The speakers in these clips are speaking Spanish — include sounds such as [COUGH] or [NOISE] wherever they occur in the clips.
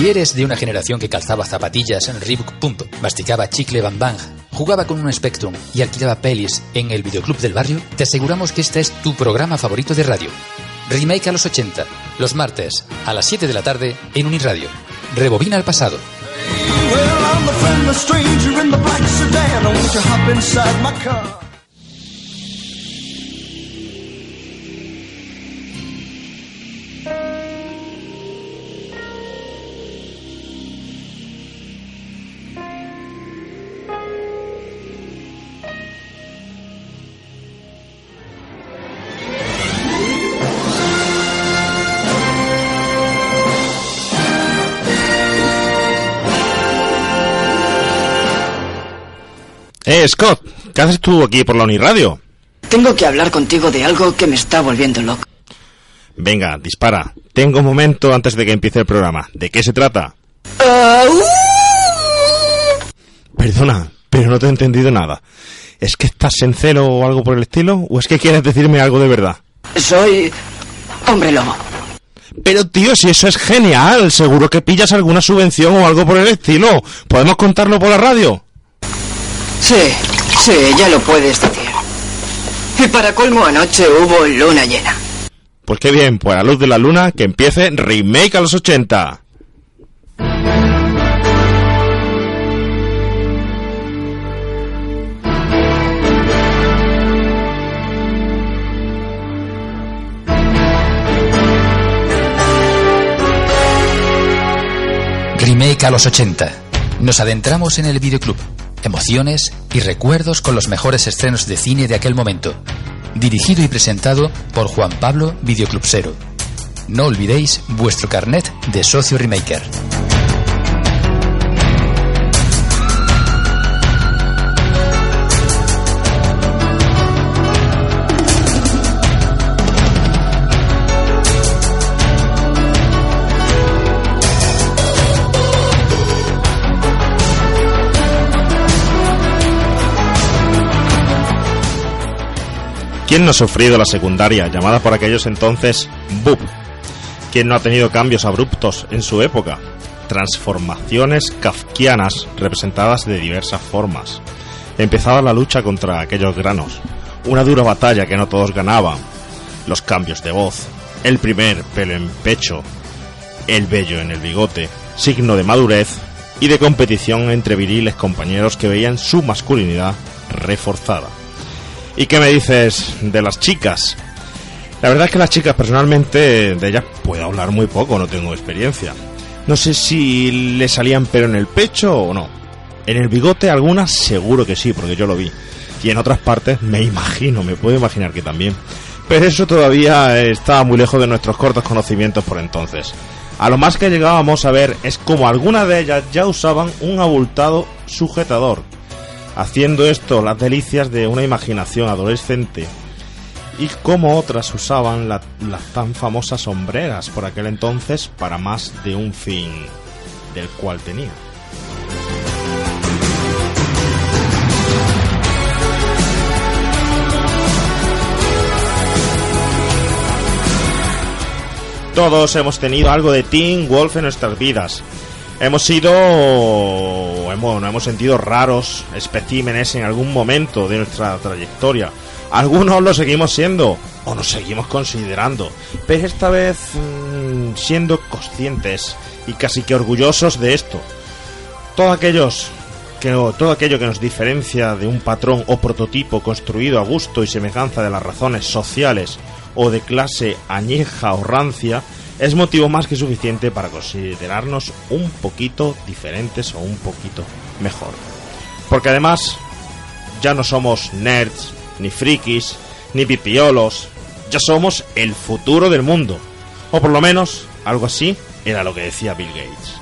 Si eres de una generación que calzaba zapatillas en Reebok Punto, masticaba chicle Bang Bang, jugaba con un Spectrum y alquilaba pelis en el videoclub del barrio, te aseguramos que este es tu programa favorito de radio. Remake a los 80, los martes a las 7 de la tarde en Uniradio. Rebobina el pasado. Eh, Scott, ¿qué haces tú aquí por la Uniradio? Tengo que hablar contigo de algo que me está volviendo loco. Venga, dispara. Tengo un momento antes de que empiece el programa. ¿De qué se trata? Perdona, pero no te he entendido nada. ¿Es que estás en celo o algo por el estilo? ¿O es que quieres decirme algo de verdad? Soy hombre lobo. Pero tío, si eso es genial, seguro que pillas alguna subvención o algo por el estilo. ¿Podemos contarlo por la radio? Sí, sí, ya lo puedes decir. Y para colmo anoche hubo luna llena. Pues qué bien, pues a la luz de la luna que empiece Remake a los 80. Remake a los 80. Nos adentramos en el videoclub. Emociones y recuerdos con los mejores estrenos de cine de aquel momento. Dirigido y presentado por Juan Pablo Videoclubsero. No olvidéis vuestro carnet de socio remaker. ¿Quién no ha sufrido la secundaria, llamada por aquellos entonces BUP? ¿Quién no ha tenido cambios abruptos en su época? Transformaciones kafkianas representadas de diversas formas. Empezaba la lucha contra aquellos granos, una dura batalla que no todos ganaban. Los cambios de voz, el primer pelo en pecho, el vello en el bigote, signo de madurez y de competición entre viriles compañeros que veían su masculinidad reforzada. ¿Y qué me dices de las chicas? La verdad es que las chicas personalmente de ellas puedo hablar muy poco, no tengo experiencia. No sé si le salían pelo en el pecho o no. En el bigote algunas seguro que sí, porque yo lo vi. Y en otras partes me imagino, me puedo imaginar que también. Pero eso todavía estaba muy lejos de nuestros cortos conocimientos por entonces. A lo más que llegábamos a ver es como algunas de ellas ya usaban un abultado sujetador, haciendo esto las delicias de una imaginación adolescente y como otras usaban la- las tan famosas sombreras por aquel entonces para más de un fin del cual tenía. Todos hemos tenido algo de Teen Wolf en nuestras vidas. Hemos sido, hemos, hemos sentido raros especímenes en algún momento de nuestra trayectoria. Algunos lo seguimos siendo o nos seguimos considerando, pero esta vez mm, siendo conscientes y casi que orgullosos de esto. Todos aquellos que todo aquello que nos diferencia de un patrón o prototipo construido a gusto y semejanza de las razones sociales o de clase añeja o rancia es motivo más que suficiente para considerarnos un poquito diferentes o un poquito mejor. Porque además ya no somos nerds, ni frikis, ni pipiolos, ya somos el futuro del mundo. O por lo menos algo así era lo que decía Bill Gates.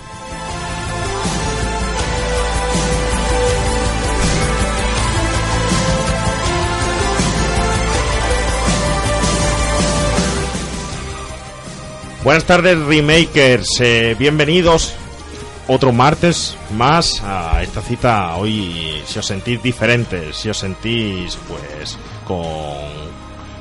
Buenas tardes, Remakers. Eh, bienvenidos otro martes más a esta cita. Hoy, si os sentís diferentes, si os sentís, pues, con,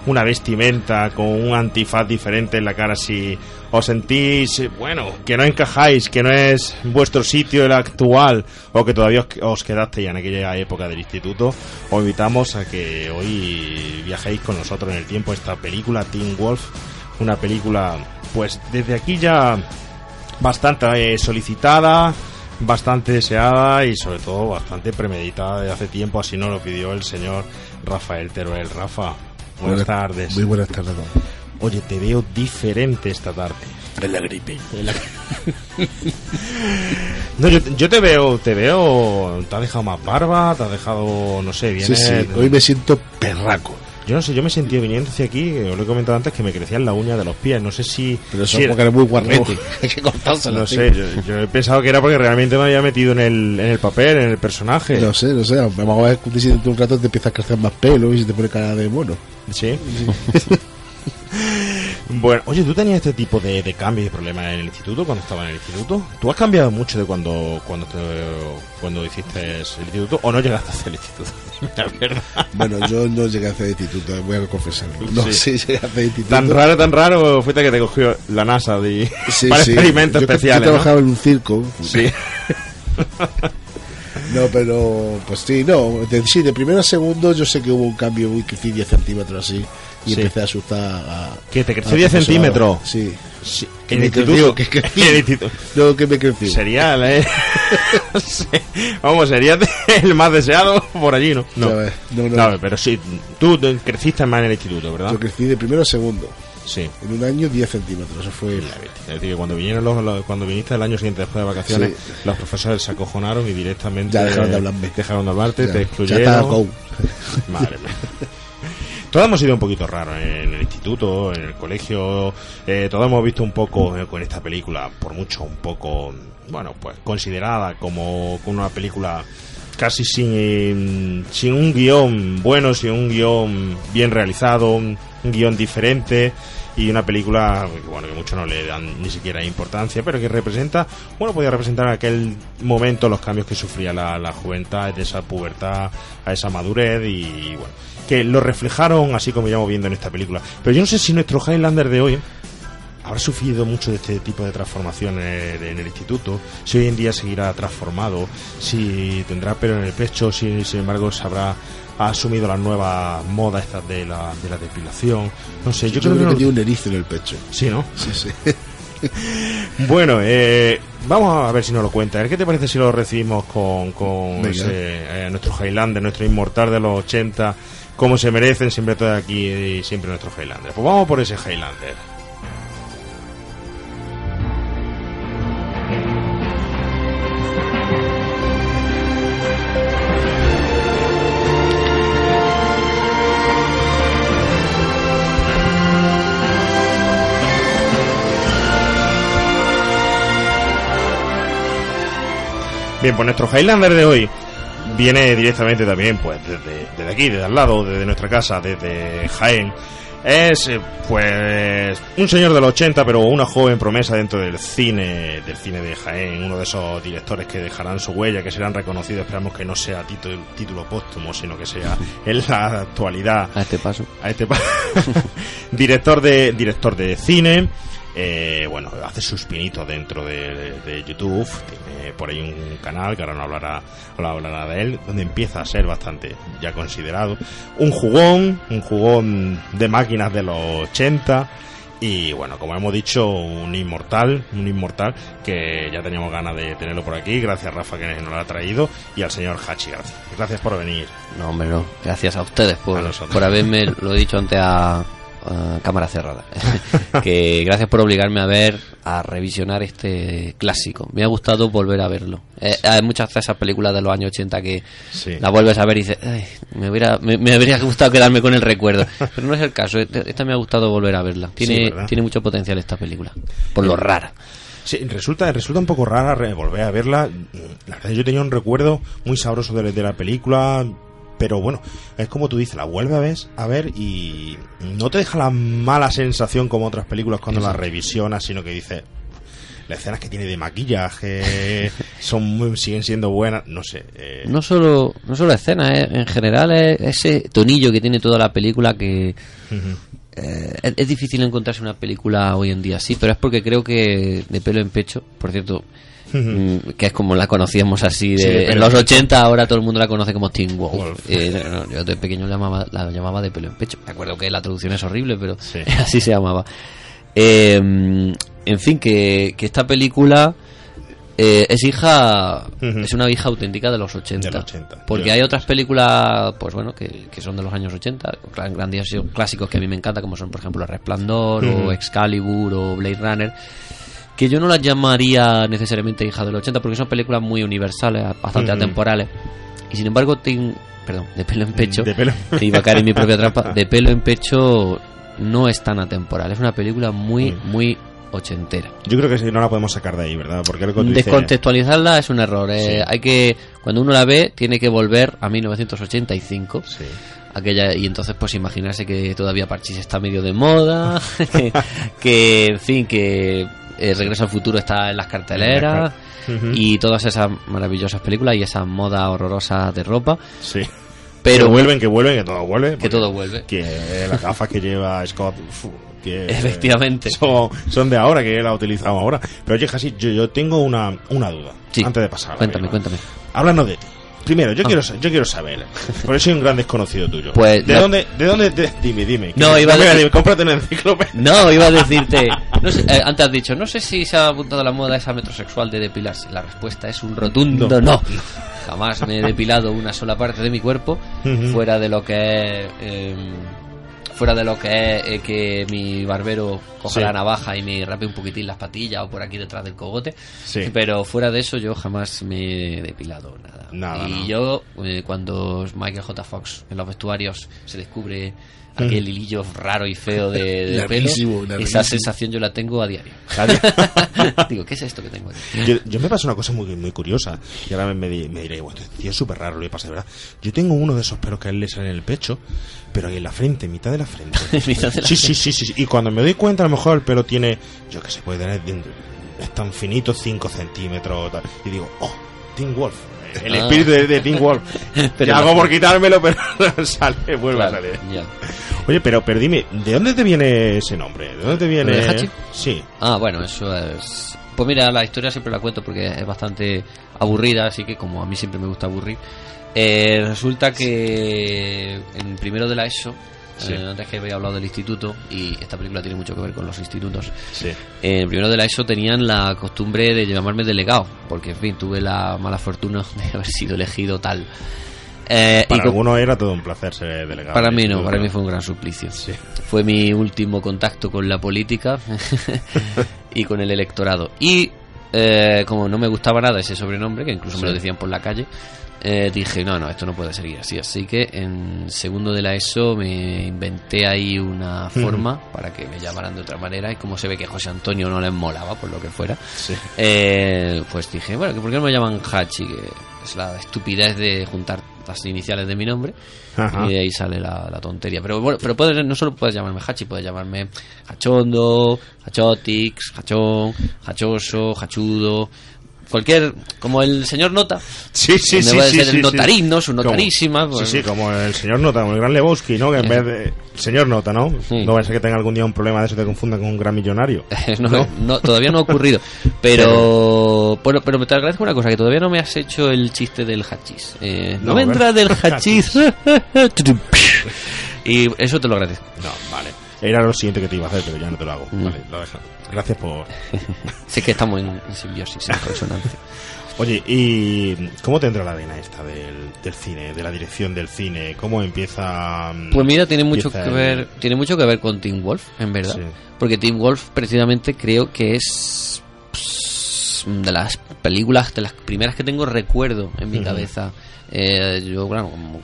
una vestimenta con un antifaz diferente en la cara si os sentís, bueno, que no encajáis, que no es vuestro sitio el actual o que todavía os, os quedasteis en aquella época del instituto, os invitamos a que hoy viajéis con nosotros en el tiempo esta película Teen Wolf, una película pues desde aquí ya bastante eh, solicitada, bastante deseada y sobre todo bastante premeditada de hace tiempo, así nos lo pidió el señor Rafael Teruel. Rafa, buenas, tardes. Muy buenas tardes. Oye, te veo diferente esta tarde. En la gripe. [LAUGHS] no, yo, yo, te veo, te veo, te has dejado más barba, te has dejado, no sé, bien. Sí, sí, hoy me siento perraco. Yo no sé, yo me sentí viniendo hacia aquí, os lo he comentado antes, que me crecían la uña de los pies. No sé si. Pero eso si es porque eres muy guarrete. [LAUGHS] Hay que cortárselo. No sé, yo, yo, he pensado que era porque realmente me había metido en el, en el papel, en el personaje. No sé, no sé. Vamos a ver si dentro de un rato te empiezas a crecer más pelo y se te pone cara de mono. Sí. [LAUGHS] Bueno, oye, ¿tú tenías este tipo de, de cambios y problemas en el instituto cuando estabas en el instituto? ¿Tú has cambiado mucho de cuando cuando te, cuando hiciste el instituto o no llegaste a hacer el instituto? [LAUGHS] La verdad. Bueno, yo no llegué a hacer el instituto, voy a confesarlo. No Sí. sí, llegué a hacer el instituto. Tan raro, tan raro fuiste que te cogió la NASA de, Sí, [LAUGHS] para sí. experimentos yo, especiales, Yo ¿no? trabajaba en un circo. Sí. [LAUGHS] No, pero pues sí, no. De, sí, de primero a segundo yo sé que hubo un cambio, uy, crecí 10 centímetros así. Y Sí. empecé a asustar a. ¿Que te creció al 10 profesorado. centímetros? Sí. Sí. Que ¿En me creció, que [LAUGHS] instituto. No, que me crecí. Sería, ¿eh? [LAUGHS] Vamos, sería [LAUGHS] el más deseado por allí, ¿no? No, ¿Sabes? No, no. Claro, pero sí, tú te- creciste más en el instituto, ¿verdad? Yo crecí de primero a segundo. Sí. En un año 10 centímetros. Eso fue. Es decir, que cuando vinieron los, los- cuando viniste el año siguiente después de vacaciones, Sí. los profesores se acojonaron y directamente Ya dejaron de hablarme. dejaron de hablarte, Ya, te ya excluyeron. está, go. Madre mía. Todos hemos sido un poquito raros en el instituto, en el colegio. eh, todos hemos visto un poco eh, con esta película, por mucho un poco, bueno, pues considerada como una película casi sin, sin un guion bueno, sin un guion bien realizado, un guion diferente y una película que, bueno que muchos no le dan ni siquiera importancia pero que representa bueno podía representar en aquel momento los cambios que sufría la, la juventud de esa pubertad a esa madurez y bueno que lo reflejaron así como íbamos viendo en esta película. Pero yo no sé si nuestro Highlander de hoy habrá sufrido mucho de este tipo de transformaciones en el instituto, si hoy en día seguirá transformado, si tendrá pelo en el pecho, si sin embargo se habrá asumido las nuevas modas estas de la, de la depilación, no sé, yo, Yo, creo que, no- tiene un erizo en el pecho. Sí, ¿no? Sí, sí. [LAUGHS] Bueno, eh, vamos a ver si nos lo cuenta. ¿Qué te parece si lo recibimos con, con ese, eh, nuestro Highlander, nuestro inmortal de los 80, como se merecen siempre todo aquí y siempre nuestro Highlander? Pues vamos por ese Highlander. Bien, pues nuestro Highlander de hoy viene directamente también, pues, desde, desde aquí, desde al lado, desde nuestra casa, desde Jaén. Es, eh, pues, un señor de los 80, pero una joven promesa dentro del cine, del cine de Jaén, uno de esos directores que dejarán su huella, que serán reconocidos, esperamos que no sea título, título póstumo, sino que sea [LAUGHS] en la actualidad A este paso. a este pa- [LAUGHS] director de director de cine eh, bueno hace sus pinitos dentro de, de YouTube tiene por ahí un canal que ahora no hablará ahora hablará de él donde empieza a ser bastante ya considerado un jugón un jugón de máquinas de los 80 y bueno, como hemos dicho, un inmortal, un inmortal que ya teníamos ganas de tenerlo por aquí. Gracias Rafa que nos lo ha traído y al señor Hachi, gracias. Gracias por venir. No, hombre, no. Gracias a ustedes por, A por haberme, lo he dicho antes a, a cámara cerrada, [LAUGHS] que gracias por obligarme a ver, a revisionar este clásico. Me ha gustado volver a verlo. Eh, hay muchas de esas películas de los años 80 que Sí. la vuelves a ver y dices, "Ay, me, hubiera, me, me habría gustado quedarme con el recuerdo. Pero no es el caso, esta esta me ha gustado volver a verla. Tiene, tiene mucho potencial esta película, por lo rara. Sí, resulta, resulta un poco rara volver a verla. La verdad, yo tenía un recuerdo muy sabroso de, de la película, pero bueno, es como tú dices, la vuelve a ver, a ver y no te deja la mala sensación como otras películas cuando la revisionas, sino que dices, las escenas que tiene de maquillaje [LAUGHS] son muy- siguen siendo buenas, no sé. eh, No solo, no solo escenas, eh, en general es ese tonillo que tiene toda la película que eh, es, es difícil encontrarse una película hoy en día así, pero es porque creo que de pelo en pecho, por cierto, mm, que es como la conocíamos así de, Sí, en los pecho. 80 ahora todo el mundo la conoce como Teen Wolf. Wolf. Eh, no, yo de pequeño la llamaba, la llamaba de pelo en pecho. Me acuerdo que la traducción es horrible, pero Sí. [LAUGHS] así se llamaba. Eh, en fin, que, que esta película eh, es hija, es una hija auténtica de los 80. De los 80. Porque Yo- hay otras películas, pues bueno, que, que son de los años 80, gran- grandiosos clásicos que a mí me encantan, como son, por ejemplo, Resplandor o Excalibur o Blade Runner, que yo no las llamaría necesariamente hija del 80 porque son películas muy universales, bastante atemporales. Y sin embargo, Tin- perdón, de pelo en pecho, De pelo. iba a caer en mi propia trampa, [LAUGHS] de pelo en pecho no es tan atemporal, es una película muy, Mm. muy ochentera. Yo creo que no la podemos sacar de ahí, ¿verdad? Porque dices- Descontextualizarla es un error. eh. Hay que, cuando uno la ve, tiene que volver a 1985 Sí. aquella y entonces pues imaginarse que todavía Parchís está medio de moda [LAUGHS] [LAUGHS] que, en fin que eh, Regreso al futuro está en las carteleras y todas esas maravillosas películas y esa moda horrorosa de ropa Sí. pero que vuelven, que vuelven, que todo vuelve. que todo vuelve Que las gafas que lleva Scott, que [LAUGHS] Efectivamente. son, son de ahora, que él ha utilizado ahora. Pero oye, Jasi, yo, yo tengo una, una duda. Sí. Antes de pasar. la cuéntame cuéntame Háblanos de ti. Primero, yo Ah. quiero yo quiero saber, porque soy un gran desconocido tuyo. Pues, ¿De no- dónde, de dónde, de- dime, dime. No, iba a decir- dime, cómprate una enciclopedia. no iba a [LAUGHS] decirte no sé, eh, antes has dicho no sé si se ha apuntado a la moda esa metrosexual de depilarse la respuesta es un rotundo No. no, jamás me he depilado una sola parte de mi cuerpo fuera de lo que es eh, fuera de lo que es eh, que mi barbero coja Sí. la navaja y me rape un poquitín las patillas o por aquí detrás del cogote Sí. pero fuera de eso yo jamás me he depilado nada, Nada, y no. yo eh, cuando Michael J. Fox en los vestuarios se descubre aquel hilillo raro y feo de, de Larguísimo, pelo larguísimo. esa sensación yo la tengo a diario [LAUGHS] digo ¿qué es esto que tengo aquí? Yo, yo me pasa una cosa muy, muy curiosa. Y ahora me, me, me diré, bueno, este tío es súper raro, le pasa, ¿verdad? Yo tengo uno de esos pelos que a él le sale en el pecho, pero ahí en la frente, mitad de la frente. [LAUGHS] Mitad de la sí, sí, sí, sí, sí. Y cuando me doy cuenta, a lo mejor el pelo tiene, yo que sé, puede tener, es tan finito, 5 centímetros. tal. Y digo, oh, Teen Wolf. [LAUGHS] El espíritu de, de Teen Wolf. [LAUGHS] Hago por quitármelo, pero [LAUGHS] sale, vuelve Claro, a salir. ya. Oye, pero, pero dime, ¿de dónde te viene ese nombre? ¿De dónde te viene? ¿Lo de Hachi? Sí. Ah, bueno, eso es. Pues mira, la historia siempre la cuento porque es bastante aburrida, así que como a mí siempre me gusta aburrir. eh, resulta que en primero de la ESO, Sí. eh, antes que había hablado del instituto, y esta película tiene mucho que ver con los institutos, Sí. eh, primero de la ESO tenían la costumbre de llamarme delegado, porque en fin, tuve la mala fortuna [LAUGHS] de haber sido elegido tal. Eh, Para algunos era todo un placer ser delegado. para mí no, para mí fue un gran suplicio. Sí. Fue mi último contacto con la política [LAUGHS] y con el electorado. Y eh, como no me gustaba nada ese sobrenombre, que incluso me lo decían por la calle, eh, dije, no, no, esto no puede seguir así. Así que en segundo de la ESO me inventé ahí una forma para que me llamaran de otra manera. Y como se ve que José Antonio no les molaba, por lo que fuera, Sí. eh, pues dije, bueno, que ¿por qué no me llaman Hachi? Que es la estupidez de juntar las iniciales de mi nombre. Ajá. Y de ahí sale la, la tontería. Pero bueno, pero puedes, no solo puedes llamarme Hachi, puedes llamarme Hachondo, Hachotix, Hachón, Hachoso, Hachudo. Cualquier, como el señor Nota, Sí, sí, me sí. sí, ser sí, el notarino, su Como- notarísima. pues- Sí, sí, como el señor Nota, como el gran Lebowski, ¿no? Que en vez de. Señor Nota, ¿no? No va a ser que tenga algún día un problema de eso te confundan con un gran millonario. [LAUGHS] no, no, todavía no ha ocurrido. [LAUGHS] Pero, bueno, pero te agradezco una cosa, que todavía no me has hecho el chiste del hachís. Eh, no, No, vendrá ¿verdad? del [LAUGHS] hachís. y eso te lo agradezco. No, vale. Era lo siguiente que te iba a hacer, pero ya no te lo hago. Mm. Vale, lo dejo. Gracias por. [LAUGHS] Sé que estamos en, en simbiosis, en consonancia. [LAUGHS] Oye, ¿y cómo te entra la vena esta del, del cine, de la dirección del cine? ¿Cómo empieza.? mm, Pues mira, tiene mucho que el- ver, tiene mucho que ver con Team Wolf, en verdad. Sí. Porque Team Wolf precisamente creo que es pues, de las películas, de las primeras que tengo recuerdo en mi cabeza. Eh, yo, claro, como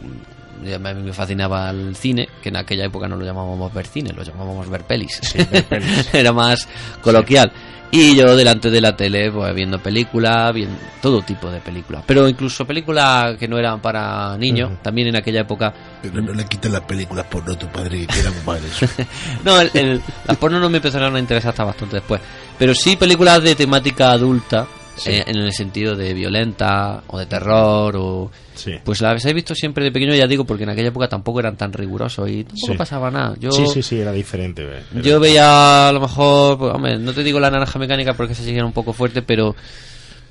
ya me, me fascinaba el cine, que en aquella época no lo llamábamos ver cine, lo llamábamos ver pelis. ver pelis. [LAUGHS] Era más coloquial. Y yo delante de la tele, pues viendo películas, viendo todo tipo de películas. Pero incluso películas que no eran para niños, también en aquella época. Pero no le quites las películas por no tu padre que quieran mal eso. [LAUGHS] no, el, el- las porno no me empezaron a interesar hasta bastante después. Pero sí películas de temática adulta, Sí. eh, en el sentido de violenta o de terror o... Sí. Pues las he visto siempre de pequeño, ya digo, porque en aquella época tampoco eran tan rigurosos y tampoco Sí. pasaba nada. Yo, Sí, sí, sí, era diferente. eh, yo veía a lo mejor, pues, hombre, no te digo la naranja mecánica porque se siguiera un poco fuerte, pero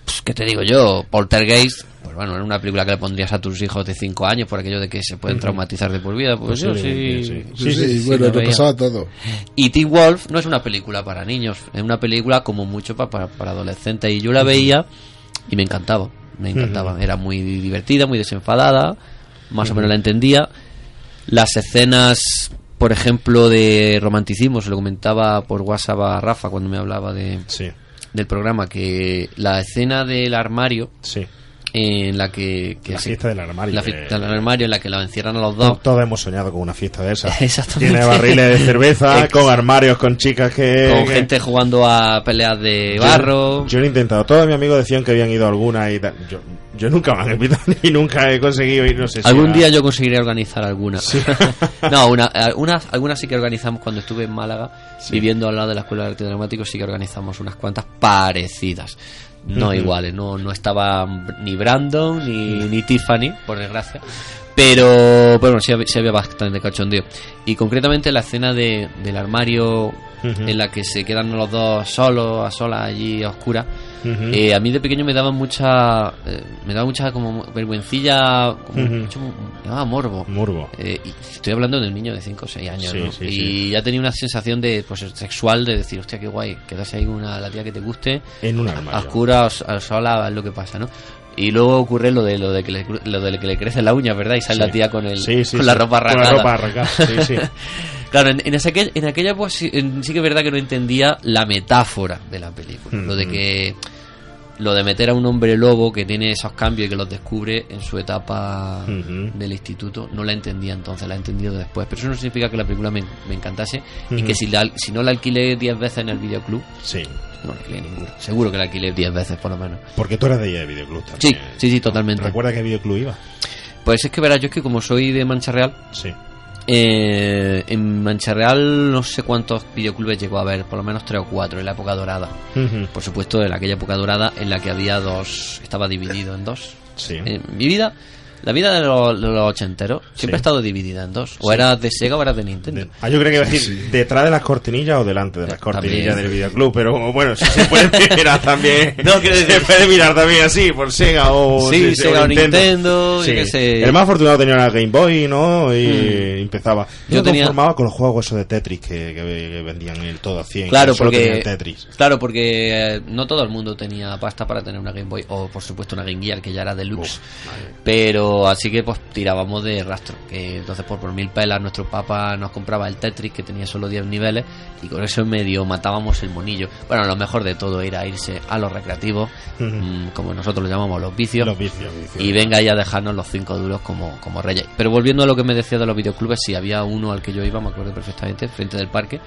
pues, ¿qué te digo yo? Poltergeist, pues bueno, era una película que le pondrías a tus hijos de 5 años por aquello de que se pueden traumatizar de por vida. Pues yo sí. Posiblemente, Sí, sí, sí, bueno, lo pasaba todo. Y Teen Wolf no es una película para niños, es una película como mucho pa- para, para adolescentes. Y yo la veía y me encantaba, me encantaba. Era muy divertida, muy desenfadada, más o menos la entendía. Las escenas, por ejemplo, de romanticismo, se lo comentaba por WhatsApp a Rafa cuando me hablaba de, Sí, del programa, que la escena del armario sí. En la que... que La se- fiesta del armario. La fiesta del armario en la que la encierran a los dos. Todos hemos soñado con una fiesta de esas. [LAUGHS] Exactamente. Tiene barriles de cerveza, [LAUGHS] con armarios, con chicas que... Con que- gente jugando a peleas de Yo- barro. Yo, lo he intentado. Todos mis amigos decían que habían ido a alguna y tal. Yo, yo nunca me han invitado [LAUGHS] ni nunca he conseguido ir, no sé si Algún era- día yo conseguiré organizar alguna. no, una, algunas, algunas sí que organizamos cuando estuve en Málaga, viviendo al lado de la Escuela de Arte Dramático, sí que organizamos unas cuantas parecidas. No Ujú. iguales, no, no estaba ni Brandon ni, ni Tiffany, por desgracia. Pero, pero bueno, sí, había- sí había bastante cachondeo. Y concretamente la escena de, del armario en la que se quedan los dos solos, a solas allí a oscuras. Eh, a mí de pequeño me daba mucha eh, me daba mucha como vergüencilla como mucho- me daba morbo Morbo. Eh, y estoy hablando de un niño de 5 o 6 años Sí, ¿no? sí, y sí. ya tenía una sensación de pues sexual de decir hostia qué guay quedarse ahí con una la tía que te guste En un a armario. oscuras a sola es lo que pasa ¿no? y luego ocurre lo de lo de que le, lo de que le crece la uña verdad y sale la tía con el con la ropa Con arrancada la ropa arrancada, sí, sí. [LAUGHS] Claro, en, en, en aquella pues sí, en- sí que es verdad que no entendía la metáfora de la película. Lo de que lo de meter a un hombre lobo que tiene esos cambios y que los descubre en su etapa del instituto, no la entendía entonces, la he entendido después. Pero eso no significa que la película me, me encantase y que si, la, si no la alquilé 10 veces en el videoclub, Sí. no la alquilé ninguna. Seguro que la alquilé 10 veces por lo menos. Porque tú eras de ella de videoclub también. Sí, sí, sí, totalmente. ¿Recuerdas qué videoclub iba? Pues es que verás, yo es que como soy de Mancha Real, Sí. Eh, en Mancha Real no sé cuántos videoclubes llegó a haber, por lo menos tres o cuatro en la época dorada. Por supuesto, en aquella época dorada en la que había dos, estaba dividido en dos. Sí. En mi vida, la vida de los, ochenteros siempre Sí. ha estado dividida en dos. O eras de Sega o eras de Nintendo. De- Ah, yo creo que iba a decir detrás de las cortinillas o delante de las cortinillas También. del videoclub, pero bueno, si se puede [LAUGHS] mirar también. No, decir- se puede mirar también así, por Sega o, Sí, Sega o Nintendo, qué sé. El más afortunado tenía la Game Boy, ¿no? Y empezaba. Yo Yo tenía- conformaba con los juegos esos de Tetris que, que- que vendían en el todo a 100. Claro, que porque, Tetris. claro, porque eh, no todo el mundo tenía pasta para tener una Game Boy o, por supuesto, una Game Gear que ya era deluxe. Pero así que pues tirábamos de rastro. Que entonces, por, por mil pelas, nuestro papá nos compraba el Tetris que tenía solo 10 niveles y con eso en medio matábamos el monillo. Bueno, lo mejor de todo era irse a los recreativos, mm, como nosotros lo llamamos los vicios. Los vicios. Y venga ya a dejarnos los cinco duros como, como reyes. Pero volviendo a lo que me decía de los videoclubes, si había uno al que yo iba, me acuerdo perfectamente, frente del parque,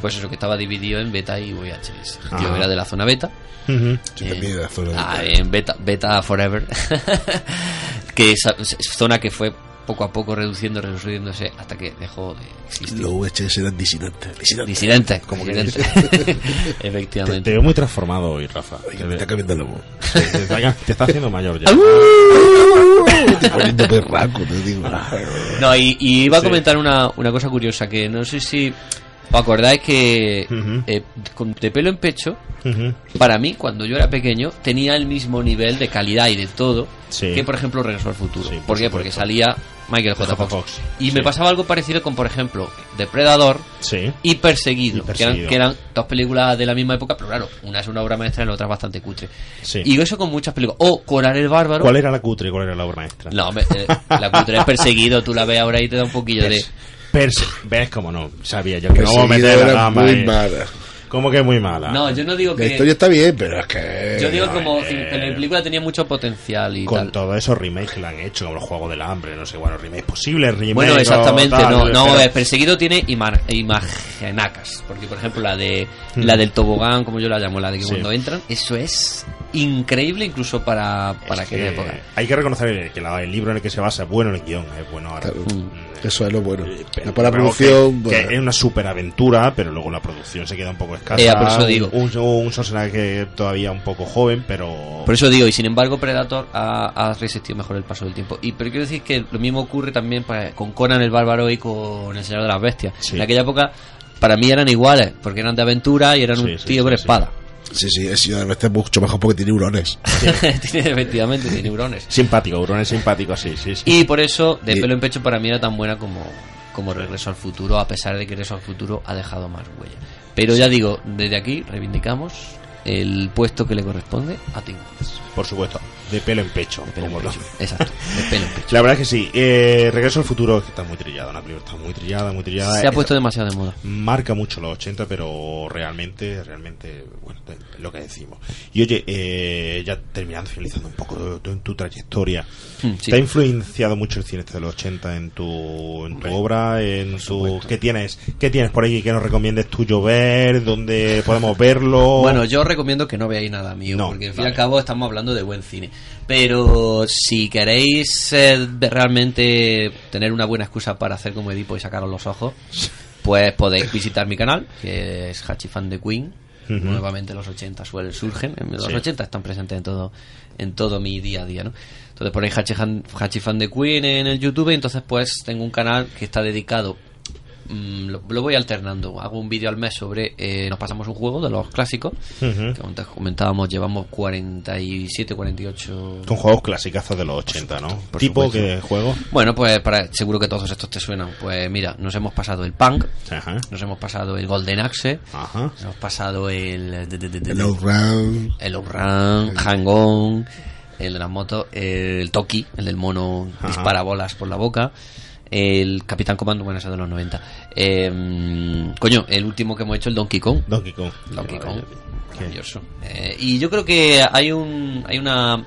pues eso que estaba dividido en beta y VHS. Yo Ah. era de la zona beta. Ujú. Sí, también era zona ah, beta. en beta, beta forever. [LAUGHS] que esa, zona que fue poco a poco reduciendo, reduciéndose hasta que dejó de existir. Los VHS eran disidentes. disidentes. Disidentes, como disidentes. Te, [LAUGHS] Efectivamente. te veo muy transformado hoy, Rafa. Oye, Te, está cambiando la voz. te- te está, te está haciendo mayor ya. Poniendo perraco, te digo. No, y, y iba a Sí. comentar una, una cosa curiosa, que no sé si os acordáis que eh, con- de pelo en pecho, para mí, cuando yo era pequeño, tenía el mismo nivel de calidad y de todo Sí. que, por ejemplo, Regreso al Futuro. Sí, por ¿Por qué? Porque salía Michael J. Fox. Fox, Y sí. me pasaba algo parecido con, por ejemplo, Depredador y Perseguido, Y Que, eran, Perseguido. que eran dos películas de la misma época, pero claro, una es una obra maestra y la otra es bastante cutre. Y eso con muchas películas. O Coral el Bárbaro. ¿Cuál era la cutre y cuál era la obra maestra? No, me- eh, la cutre es Perseguido, tú la ves ahora y te da un poquillo de... Pers- Pers- ¿Ves cómo no? Sabía yo que no meter la gama. muy ahí. mala. Como que muy mala. No, yo no digo La que. historia está bien, pero es que. Yo digo como eh, que la película tenía mucho potencial y Con tal. todos esos remakes que le han hecho, como los Juegos del Hambre, no sé, bueno, remakes posibles, remakes. Bueno, exactamente, tal, no, no, pero- eh, perseguido tiene ima- imagenacas, porque por ejemplo la de la del tobogán, como yo la llamo, la de que Sí. cuando entran, eso es increíble incluso para, para es aquella que época. Hay que reconocer que la- el libro en el que se basa es bueno el guion, es bueno ahora. Claro, Mm. Eso es lo bueno. Eh, pero La para producción. que, que bueno, es una superaventura, pero luego la producción se queda un poco escasa. Eh, por eso digo. Un, un Schwarzenegger que todavía un poco joven, pero. Por eso digo, y sin embargo Predator ha, ha resistido mejor el paso del tiempo. Y pero quiero decir que lo mismo ocurre también con Conan el Bárbaro y con El Señor de las Bestias. Sí. En aquella época para mí eran iguales, porque eran de aventura y eran Sí, un sí, tío con sí. espada. Sí, sí, es es mucho mejor porque tiene neurones. [LAUGHS] tiene efectivamente tiene neurones. Simpático, Huron es simpático, sí, sí, sí. Y por eso, de Y- pelo en pecho, para mí era tan buena como, como Regreso al Futuro, a pesar de que Regreso al Futuro ha dejado más huella. Pero ya digo, desde aquí reivindicamos el puesto que le corresponde a Tim. Por supuesto, de pelo en pecho. De pelo en pecho. Exacto, de pelo en pecho. La verdad es que sí. Eh, Regreso al futuro está muy trillada, la película está muy trillada, muy trillada. Se ha Eh, puesto demasiado de moda. marca mucho los 80, pero realmente, realmente, bueno, lo que decimos. Y oye, eh, ya terminando, finalizando un poco tu, tu trayectoria, Hmm, sí. ¿te ha influenciado mucho el cine este de los 80 en tu, en tu obra? En tu, ¿qué, tienes, ¿Qué tienes por ahí que nos recomiendes tuyo ver? ¿Dónde podemos verlo? Bueno, yo recomiendo que no veáis nada mío, No, porque al fin y al cabo estamos hablando de buen cine. Pero si queréis eh, realmente tener una buena excusa para hacer como Edipo y sacaros los ojos, [LAUGHS] pues podéis visitar mi canal, que es Hachifan de Queen. Nuevamente los 80 suelen surgen, en los Sí. 80 están presentes en todo en todo mi día a día, ¿no? Entonces ponéis Hachifan, Hachifan de Queen en el YouTube y entonces pues tengo un canal que está dedicado mm, lo, lo voy alternando. Hago un vídeo al mes sobre. eh, nos pasamos un juego de los clásicos. Ujú. Que antes comentábamos, llevamos 47, 48. Con juegos clasicazos de los 80, ¿no? Por ¿Tipo que juego? Bueno, pues para, seguro que todos estos te suenan. Pues mira, nos hemos pasado el Punk, Ajá. nos hemos pasado el Golden Axe, Ajá. nos hemos pasado el. de- de- de- de- El Outrun. el Outrun, Hang On, el de las motos, el Toki, el del mono dispara bolas por la boca, el Capitán Comando, bueno, ese es de los 90. Eh, coño, el último que hemos hecho, el Donkey Kong. Donkey Kong. Donkey Kong, maravilloso. Eh, y yo creo que hay un hay una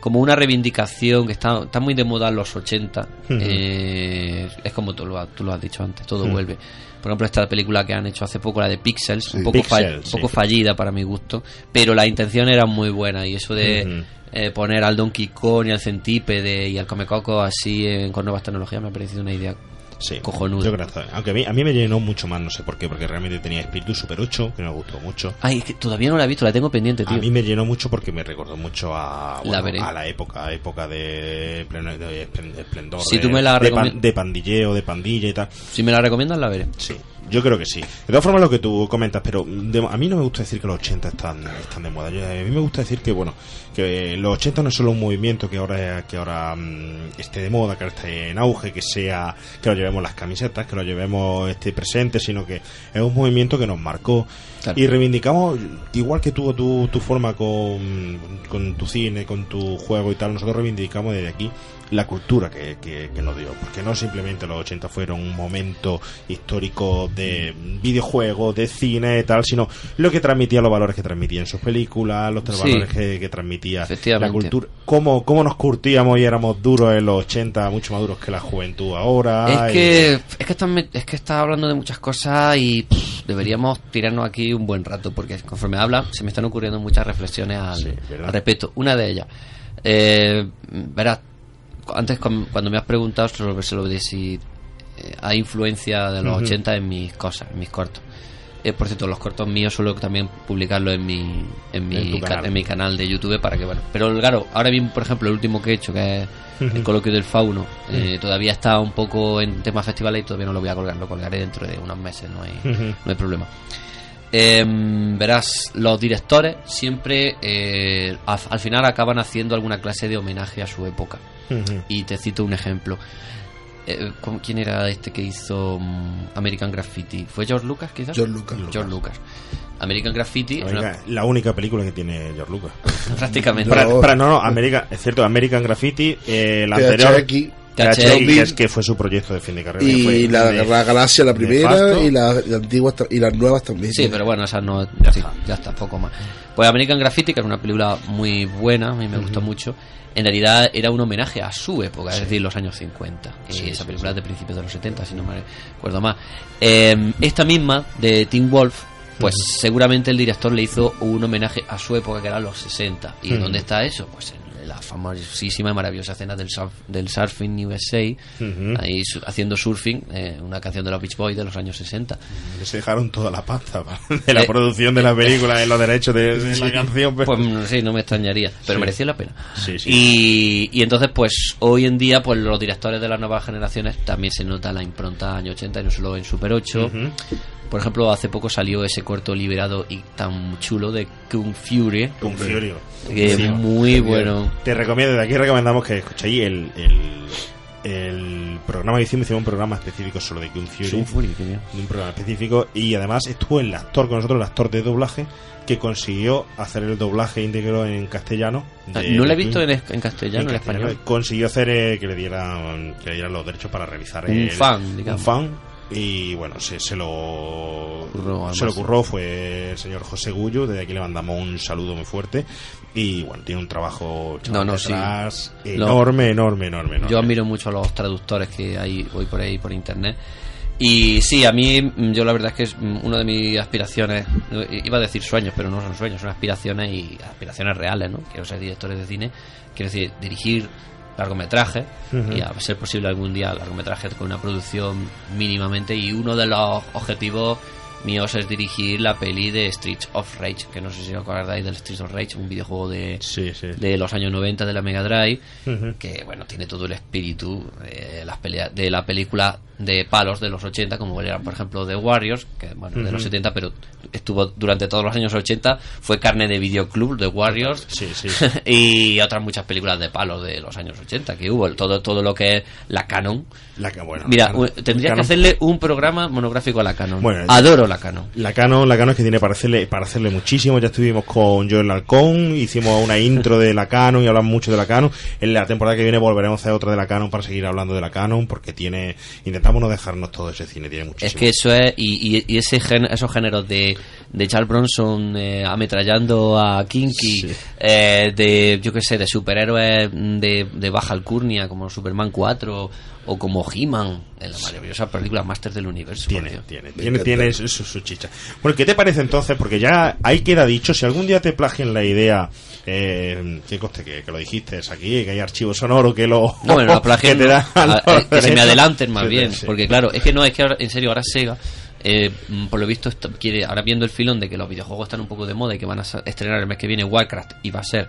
como una reivindicación que está, está muy de moda en los 80. Ujú. Eh, es como tú lo, has- tú lo has dicho antes, todo vuelve. Por ejemplo, esta película que han hecho hace poco, la de Pixels, un poco, fa- Pixels, un poco sí. fallida para mi gusto, pero la intención era muy buena y eso de eh, poner al Donkey Kong y al Centípede y al Comecoco así eh, con nuevas tecnologías me ha parecido una idea Sí, Cojonudo. Yo creo que Aunque a mí, a mí me llenó mucho más, no sé por qué, porque realmente tenía espíritu Super 8, que me gustó mucho. Ay, es que todavía no la he visto, la tengo pendiente, tío. A mí me llenó mucho porque me recordó mucho a, La bueno, veré. a la época, época de, pleno- de esplen- de esplendor, Si de, tú me la de, pan- de pandilleo, de pandilla y tal. Si me la recomiendas, la veré. Sí, yo creo que sí. De todas formas, lo que tú comentas, pero de- a mí no me gusta decir que los 80 están, están de moda. Yo- a mí me gusta decir que, bueno, que los 80 no es solo un movimiento que ahora, que ahora mm, esté de moda, que ahora esté en auge, que sea, que lo llevemos las camisetas, que lo llevemos este presente, sino que es un movimiento que nos marcó. Claro. Y reivindicamos, igual que tú, tu, tu forma con, con tu cine, con tu juego y tal, nosotros reivindicamos desde aquí la cultura que, que, que nos dio. Porque no simplemente los 80 fueron un momento histórico de videojuegos, de cine y tal, sino lo que transmitía, los valores que transmitía en sus películas, los Sí. valores que, que transmitía la cultura. Cómo, cómo nos curtíamos y éramos duros en los 80, mucho más duros que la juventud ahora. Es y- que, es que estás me- es que estás hablando de muchas cosas y pff, deberíamos tirarnos aquí un buen rato porque conforme habla se me están ocurriendo muchas reflexiones al, al respecto. Una de ellas, eh, verás, antes cu- cuando me has preguntado sobre, sobre de si eh, hay influencia de los Ujú. 80 en mis cosas, en mis cortos. Eh, por cierto, los cortos míos suelo también publicarlos en mi, en En mi, ca- canal. en mi canal de YouTube para que, bueno. Pero claro, ahora mismo, por ejemplo, el último que he hecho, que es el coloquio del fauno, eh, todavía está un poco en temas festivales y todavía no lo voy a colgar, lo colgaré dentro de unos meses, no hay, no hay problema. Em, verás, los directores siempre al, al final acaban haciendo alguna clase de homenaje a su época. Y te cito un ejemplo. Eh, ¿cómo- ¿Quién era este que hizo mm, American Graffiti? ¿Fue George Lucas, quizás? George Lucas. George Lucas. American Graffiti una- La única película que tiene George Lucas. [LAUGHS] prácticamente. Para, No. para- no, no, American, es cierto, American Graffiti, eh, la anterior, PHX. Caché. y que, es, que fue su proyecto de fin de carrera. Y fue la, de- la Galaxia, la primera, y la, la antigua ta- y las nuevas también. Sí, pero bueno, esas no. Ya está, ya está, poco más. Pues American Graffiti, que es una película muy buena, a mí me gustó mucho. En realidad era un homenaje a su época, es decir, los años 50. Y esa película es de principios de los 70, si no me acuerdo más. Eh, esta misma, de Tim Wolf, pues seguramente el director le hizo un homenaje a su época, que eran los 60. ¿Y dónde está eso? Pues en la famosísima y maravillosa escena del, surf, del Surfing USA, ahí su- haciendo surfing, eh, una canción de los Beach Boys de los años 60. Que se dejaron toda la pasta [LAUGHS] de la Eh, producción de la película en los derechos de, de la canción. pero- Pues sí, no me extrañaría, pero Sí. merecía la pena. Sí, sí. Y, y entonces, pues hoy en día, pues los directores de las nuevas generaciones también se nota la impronta año 80 y no solo en Super 8. Ujú. Por ejemplo, hace poco salió ese corto liberado y tan chulo de Kung Fury, Con Furio. que es muy bueno. Te recomiendo, de aquí recomendamos que escuchéis el, el, el programa que hicimos, hicimos un programa específico solo de Kung Fury. Kung Fury, qué bien. un programa específico y además estuvo el actor con nosotros, el actor de doblaje que consiguió hacer el doblaje íntegro en castellano. Ah, de- no lo he visto Kung- en, castellano, en, castellano. español. Consiguió hacer eh, que le dieran que le dieran los derechos para realizar Un el- fan, digamos. un fan y bueno se, se lo Curró, se lo curró fue el señor José Gullo desde aquí le mandamos un saludo muy fuerte y bueno tiene un trabajo No, no, sí. Lo- enorme, enorme enorme enorme Yo admiro mucho a los traductores que hay hoy por ahí por internet. Y sí, a mí, mm, yo la verdad es que es mm, una de mis aspiraciones, iba a decir sueños, pero no son sueños, son aspiraciones y aspiraciones reales, ¿no? Quiero ser director de cine, quiero decir, dirigir largometrajes Ujú. y a ser posible algún día largometrajes con una producción mínimamente y uno de los objetivos míos es dirigir la peli de Streets of Rage, que no sé si os acordáis del Streets of Rage, un videojuego de, sí, sí. de los años 90 de la Mega Drive, que bueno, tiene todo el espíritu de, las peleas, de la película de palos de los 80, como era por ejemplo The Warriors, que bueno, de los Ujú. 70, pero estuvo durante todos los años 80, fue carne de videoclub, The Warriors, sí. [LAUGHS] y otras muchas películas de palos de los años 80 que hubo, todo, todo lo que es la canon. La, bueno, Mira, la Canon- u- tendría que hacerle un programa monográfico a la canon. Bueno, Adoro la canon. La Canon, la Canon es que tiene para hacerle, para hacerle muchísimo. Ya estuvimos con Joel Halcón, hicimos una intro de la Canon y hablamos mucho de la Canon. En la temporada que viene volveremos a hacer otra de la Canon para seguir hablando de la Canon, porque tiene, intentamos no dejarnos todo ese cine, tiene muchísimo. Es que eso es, y, y- y ese gen- esos géneros de, de Charles Bronson eh, ametrallando a Kinky, Sí. eh, de, yo qué sé, de superhéroes de, de baja alcurnia como Superman 4 o como He-Man, en la maravillosa película Masters del Universo. Tiene, tiene, tiene, tiene su, su- chicha. Bueno, ¿qué te parece entonces? Porque ya ahí queda dicho, si algún día te plagian la idea, eh, que coste que, que lo dijiste aquí, que hay archivo sonoro que lo No, bueno, la plagien, [LAUGHS] que te dan a- los eh, que se me adelanten más Sí, bien, sí. porque claro, es que no, es que ahora, en serio, ahora Sega, eh, mm, por lo visto, quiere, ahora viendo el filón de que los videojuegos están un poco de moda y que van a estrenar el mes que viene Warcraft y va a ser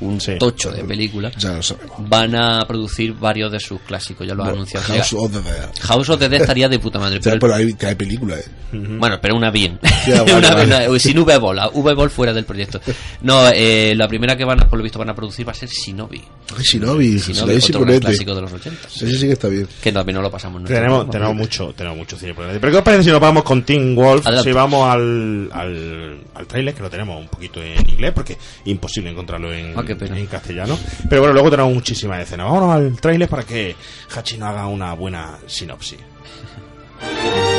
un Sí. tocho de película, Ya lo sabemos. van a producir varios de sus clásicos, ya lo ha Bueno, anunciado House of the Dead. House of the Dead estaría de puta madre, [LAUGHS] pero, pero hay, que hay películas, ¿eh? bueno, pero una bien. Ya, vale, [LAUGHS] Una vale. bien, una- sin V-Ball, V-Ball fuera del proyecto. No, eh, la primera que van a, por lo visto, van a producir va a ser Shinobi. Ay, Shinobi, Shinobi, Shinobi es otro gran imponente. clásico de los 80. Ese sí que está bien. Que también no lo pasamos. Tenemos, tenemos mucho, tenemos mucho cine por. Pero ¿qué os parece si nos vamos con Team Wolf? Adelante. Si vamos al, al, al trailer, que lo tenemos un poquito en inglés, porque es imposible encontrarlo en, Ah, qué pena. en castellano. Pero bueno, luego tenemos muchísimas escenas. Vámonos al trailer para que Hachi nos haga una buena sinopsis. [LAUGHS]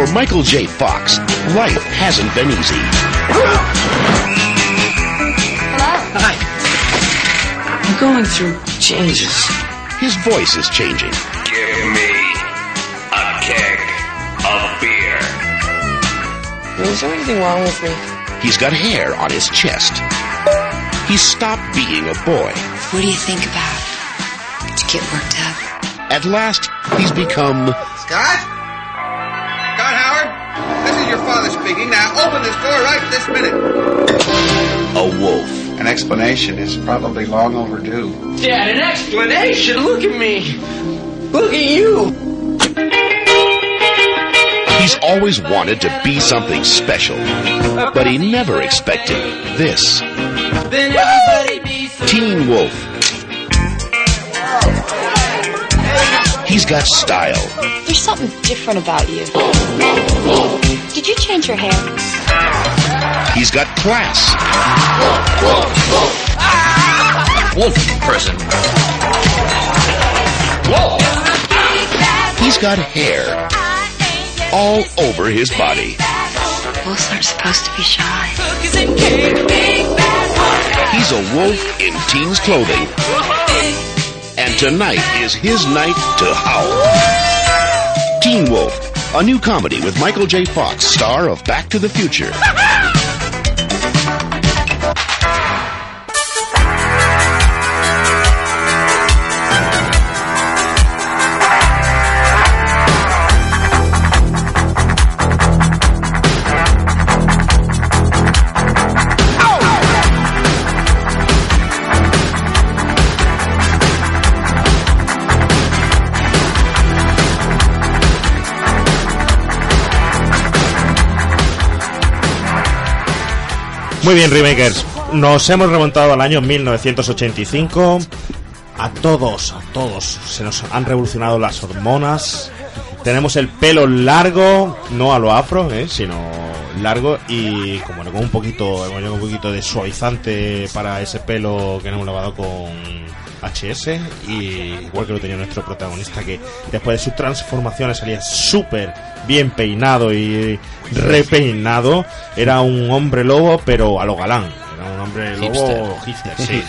For Michael J. Fox, life hasn't been easy. Hi. I'm going through changes. His voice is changing. Give me a keg of beer. Is there anything wrong with me? He's got hair on his chest. He's stopped being a boy. What do you think about? Did you get worked up? At last, he's become Scott? Scott father speaking. Now open this door right this minute. a wolf. An explanation is probably long overdue. Dad, an explanation? Look at me. Look at you. He's always wanted to be something special, but he never expected this. Teen Wolf. He's got style. There's something different about you. Did you change your hair? He's got class. Wolf person. Wolf. He's got hair all over his body. Wolves aren't supposed to be shy. He's a wolf in teen's clothing. And tonight is his night to howl. Teen Wolf, a new comedy with Michael J. Fox, star of Back to the Future. [LAUGHS] Muy bien, Remakers. Nos hemos remontado al año 1985. A todos, a todos se nos han revolucionado las hormonas. Tenemos el pelo largo, no a lo afro, ¿eh? sino largo y como con un poquito, llegado un poquito de suavizante para ese pelo que nos hemos lavado con HS y igual que lo tenía nuestro protagonista que después de sus transformaciones salía súper bien peinado y repeinado era un hombre lobo pero a lo galán. Era un hombre lobo hipster, sí,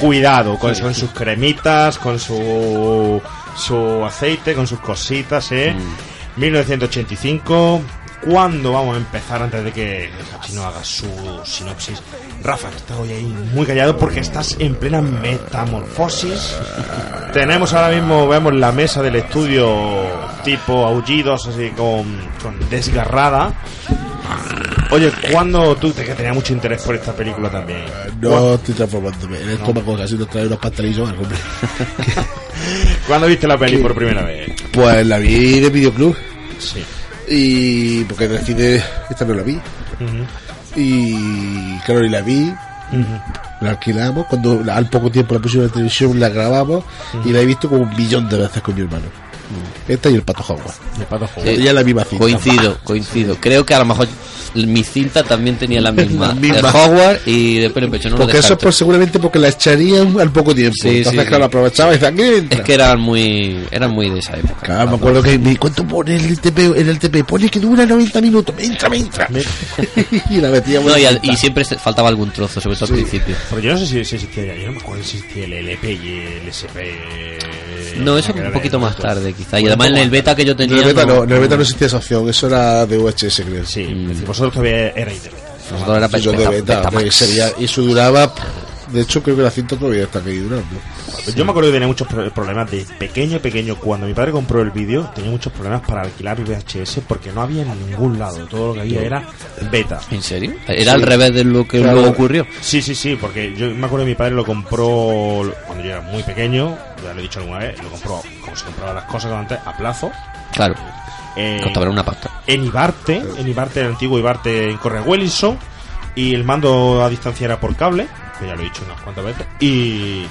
cuidado con, con sus cremitas con su su aceite con sus cositas eh 1985 ¿Cuándo vamos a empezar antes de que el Hachino haga su sinopsis? Rafa, estás hoy ahí muy callado porque estás en plena metamorfosis. Tenemos ahora mismo, vemos la mesa del estudio tipo aullidos, así con, con desgarrada. Oye, ¿cuándo tú te que tenías mucho interés por esta película también? No estoy transformándome. En el estómago casi nos trae unos pastelillos al hombre. [LAUGHS] ¿Cuándo viste la peli [LAUGHS] por primera vez? Pues la vi de videoclub. Sí. Y. Porque en el cine. Esta no la vi. Y. Claro, y la vi. La alquilamos. Cuando al poco tiempo la pusimos en la televisión, la grabamos. Y la he visto como un millón de veces con mi hermano. Esta y el pato Howard. El pato Sí, Ya la misma cinta. Coincido, [LAUGHS] coincido. Creo que a lo mejor mi cinta también tenía la misma. La misma. De Hogwarts y de pelo en pecho. No Porque eso es descarto. por, seguramente porque la echarían al poco tiempo. Sí, Entonces, sí, claro, sí. aprovechaba y decía, "Aquí entra". Es que eran muy, eran muy de esa época. Claro, me acuerdo que me ¿cuánto pone el TP? En el TP pone que dura 90 minutos. Me entra, me entra. [LAUGHS] y la metíamos. No, y, al- y siempre faltaba algún trozo, sobre todo al principio. Pero yo no sé si, si existía ya, yo no me acuerdo si existía el LP y el SP. No, eso un poquito más tarde, quizá. Y además en el beta que yo En tenía. el beta no, en el beta no existía esa opción, eso era de VHS, creo. Sí, vosotros todavía erais de beta. Nosotros era de beta- sería, y eso duraba. De hecho, creo que la cinta todavía está aquí durando. Yo me acuerdo que tenía muchos pro- problemas de pequeño, pequeño. Cuando mi padre compró el vídeo, tenía muchos problemas para alquilar VHS porque no había en ningún lado. Todo lo que había era beta. ¿En serio? Era al revés de lo que Claro. luego ocurrió. Sí, sí, sí, porque yo me acuerdo que mi padre lo compró cuando yo era muy pequeño, ya lo he dicho alguna vez, lo compró como se compraban las cosas antes, a plazo. Claro. Eh, Costaba una pasta. en Ibarte, en Ibarte, el antiguo Ibarte en Correa Wellington, y el mando a distancia era por cable, ya lo he dicho unas cuantas veces, y,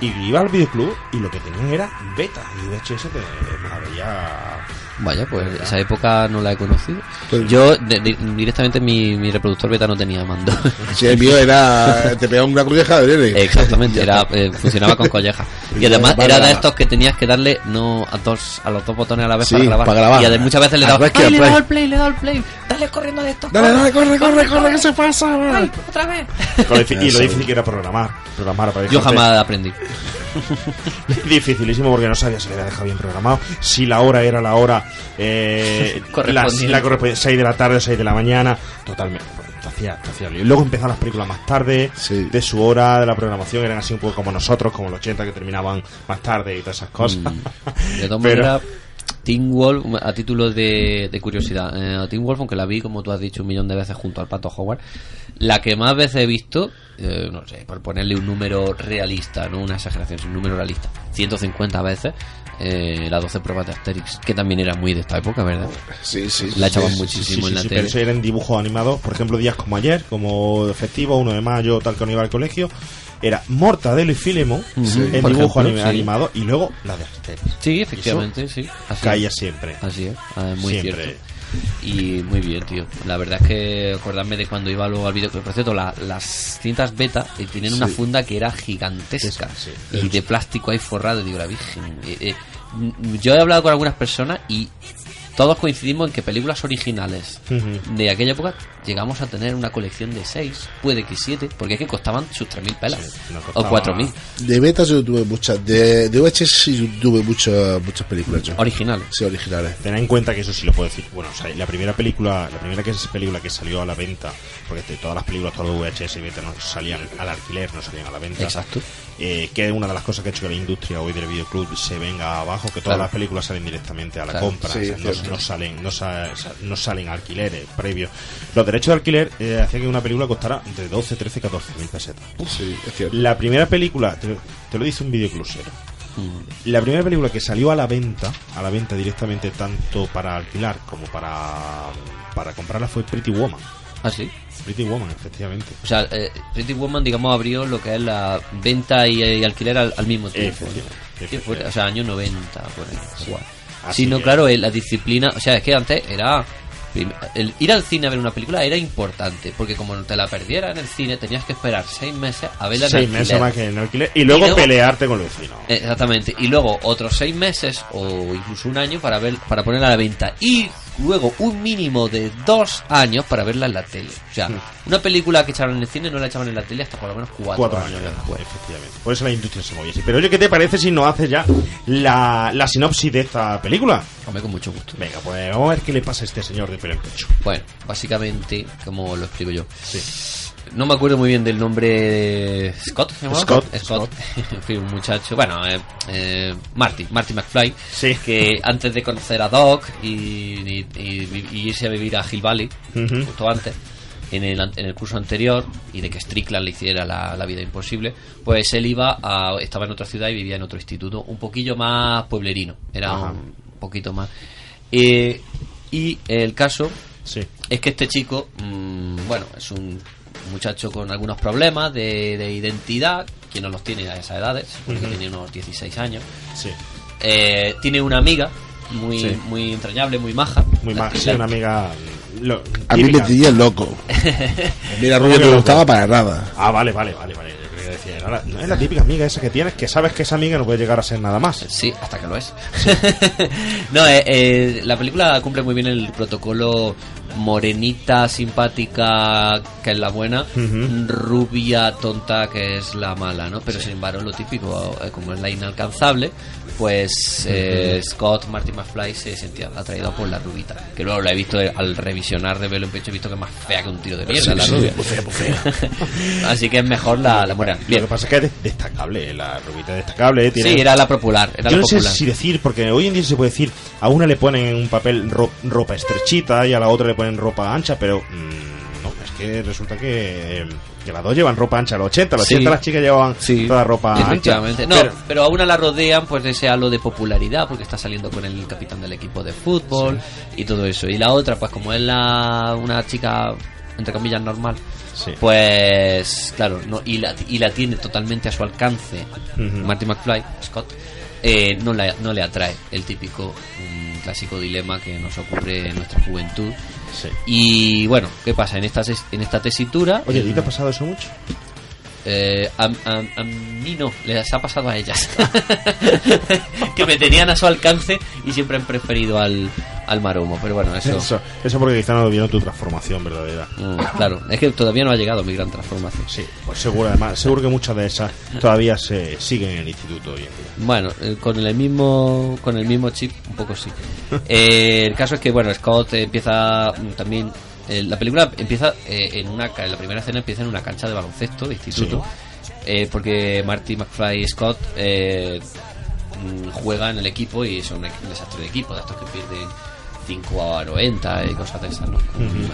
iba al videoclub y lo que tenían era beta, y VHS te, me la veía... Vaya, pues esa época no la he conocido. Pues- Yo de- de- directamente mi, mi reproductor beta no tenía mando. [LAUGHS] Si el mío era. Te pegaba una colleja de. Exactamente, [LAUGHS] era, eh, funcionaba con colleja. [LAUGHS] Y además era de estos que tenías que darle no a dos a los dos botones a la vez Sí, para grabar. para grabar. Y además muchas veces le Al daba, rec que "Ay, le he play". dado al play, le dado al play. Dale corriendo de esto. Dale, dale, corre, corre, corre, ¿qué se pasa? otra vez. Y lo difícil que era programar. Programar para Yo jamás aprendí. [LAUGHS] Dificilísimo porque no sabía si le había dejado bien programado, si la hora era la hora eh, [LAUGHS] la correspondiente 6 de la tarde o 6 de la mañana, totalmente. Te hacía, te hacía lío. Luego empezaron las películas más tarde, Sí. de su hora, de la programación, eran así un poco como nosotros, como los 80 que terminaban más tarde y todas esas cosas. Mm. [LAUGHS] De todas Pero- maneras, Teen Wolf, a título de, de curiosidad, eh, Teen Wolf, aunque la vi, como tú has dicho, un millón de veces junto al Pato Howard, la que más veces he visto, eh, no sé, por ponerle un número realista, no una exageración, sino un número realista, 150 veces, eh, las 12 pruebas de Asterix, que también era muy de esta época, ¿verdad? Sí, sí. La echaban sí, sí, muchísimo Sí, en la sí, tele. pero eso era en dibujos animados, por ejemplo, días como ayer, como festivo, 1 de mayo, tal que no iba al colegio, era Mortadelo y Filemon Ujú, en dibujo ejemplo, sí. animado y luego la de Asterix. Sí, efectivamente, sí. Así Caía es. siempre. Así es, ah, muy Siempre. cierto. Y muy bien, tío. La verdad es que acordarme de cuando iba luego al vídeo. Por cierto, la- las cintas beta eh, tienen una funda que era gigantesca Sí. y de plástico ahí forrado. Digo, la virgen. Eh, eh, yo he hablado con algunas personas y todos coincidimos en que películas originales de aquella época llegamos a tener una colección de 6, puede que 7, porque es que costaban sus 3.000 pelas no o costaba- 4.000 De betas yo tuve muchas. De, de VHS sí tuve muchas muchas películas yo. originales. Sí, originales. Tened en cuenta que eso sí lo puedo decir. Bueno, o sea, la primera película, la primera que es película que salió a la venta, porque de todas las películas, todos los VHS y beta no salían al alquiler, no salían a la venta. Exacto. Eh, que es una de las cosas que ha hecho que la industria hoy del videoclub se venga abajo, que todas Claro. las películas salen directamente a la Claro. compra, Sí, o sea, no, salen, no, sa- sa- no salen alquileres previos. Los derechos de alquiler eh, hacían que una película costara entre 12, 13, 14 mil pesetas. Sí, es cierto. La primera película, te, te lo dice un videoclusero. Mm. La primera película que salió a la venta, a la venta directamente tanto para alquilar como para, para comprarla fue Pretty Woman. ¿Ah, sí? Pretty Woman, efectivamente. O sea, eh, Pretty Woman, digamos, abrió lo que es la venta y, y alquiler al, al mismo tiempo. Efectivamente, efectivamente. o sea, años 90, por ahí. Así Sí, no, que- claro, eh, la disciplina, o sea, es que antes era... El ir al cine a ver una película era importante, porque como no te la perdiera en el cine, tenías que esperar seis meses a verla en Seis alquiler. meses más que en alquiler. Y luego, Y luego- pelearte con los vecinos. Exactamente, y luego otros seis meses o incluso un año para ver para ponerla a la venta y luego un mínimo de dos años para verla en la tele. O sea, una película que echaron en el cine no la echaban en la tele hasta por lo menos cuatro, Cuatro años, años después. efectivamente. Por eso la industria se movía así. Pero oye, ¿qué te parece si nos haces ya la, la sinopsis de esta película? Hombre, con mucho gusto. Venga, pues vamos a ver qué le pasa a este señor de pelo en pecho. Bueno, básicamente, como lo explico yo. No me acuerdo muy bien del nombre de Scott. ¿se llamaba? Scott, Scott. en [LAUGHS] fin, un muchacho. Bueno, eh, eh, Marty, Marty McFly. Que antes de conocer a Doc y, y- y- y irse a vivir a Hill Valley, justo antes, en el, en el curso anterior, y de que Strickland le hiciera la, la vida imposible, pues él iba a, estaba en otra ciudad y vivía en otro instituto, un poquillo más pueblerino. Era Ajá. un poquito más. Eh, y el caso Sí. es que este chico, mm, bueno, es un muchacho con algunos problemas de, de identidad, que no los tiene a esas edades, porque tiene unos 16 años. Sí. Eh, tiene una amiga muy, Sí. muy entrañable, muy maja. Muy mal. Sí, una amiga. lo- A mí me tenía loco. [LAUGHS] Mira, Rubio no me gustaba para nada. Ah, vale, vale, vale, vale. Ahora, no es la típica amiga esa que tienes, que sabes que esa amiga no puede llegar a ser nada más. Sí, hasta que lo es. [LAUGHS] no, eh, eh, la película cumple muy bien el protocolo morenita, simpática, que es la buena, Ujú. rubia, tonta, que es la mala, ¿no? Pero sin embargo, lo típico, eh, como es la inalcanzable, pues eh, Scott, Martin McFly se sentía atraído por la rubita. Que luego la he visto eh, al revisionar de velo en pecho, he visto que es más fea que un tiro de mierda Sí, la sí, rubia. muy fea, muy fea. [LAUGHS] Así que es mejor la, la morena. Lo Bien. que pasa es que es de- destacable, la rubita es destacable. Tiene... Sí, era la popular. Era Yo la no sé popular. si decir, porque hoy en día se puede decir, a una le ponen un papel ro- ropa estrechita y a la otra le ponen ropa ancha, pero mm, no, es que resulta que, que las dos llevan ropa ancha. Los 80, a los Sí. 80 las chicas llevaban toda ropa ancha. No, Pero- pero, a una la rodean pues de ese halo de popularidad porque está saliendo con el capitán del equipo de fútbol y todo eso. Y la otra, pues como es la una chica entre comillas normal, pues claro, no y la, y la tiene totalmente a su alcance. Marty McFly, Scott. eh, no, la- no le atrae el típico mm, clásico dilema que nos ocurre en nuestra juventud. Y bueno, ¿qué pasa? En esta, en esta tesitura. Oye, ¿y te ha pasado eso mucho? Eh, a, a- a mí no, les ha pasado a ellas. [LAUGHS] que me tenían a su alcance y siempre han preferido al, al maromo. Pero bueno, eso. Eso, eso porque quizá no tu transformación verdadera. Mm, claro, es que todavía no ha llegado mi gran transformación. Sí, pues seguro, además, seguro que muchas de esas todavía se siguen en el instituto hoy en día. Bueno, eh, con el mismo con el mismo chip, un poco sí. [LAUGHS] Eh, el caso es que bueno, Scott empieza mm, también eh, la película empieza eh, en una ca- la primera escena empieza en una cancha de baloncesto de instituto. eh, porque Marty McFly y Scott eh, mm, juegan en el equipo y son un desastre de equipo, de estos que pierden 5 a 90 y cosas de esas, ¿no?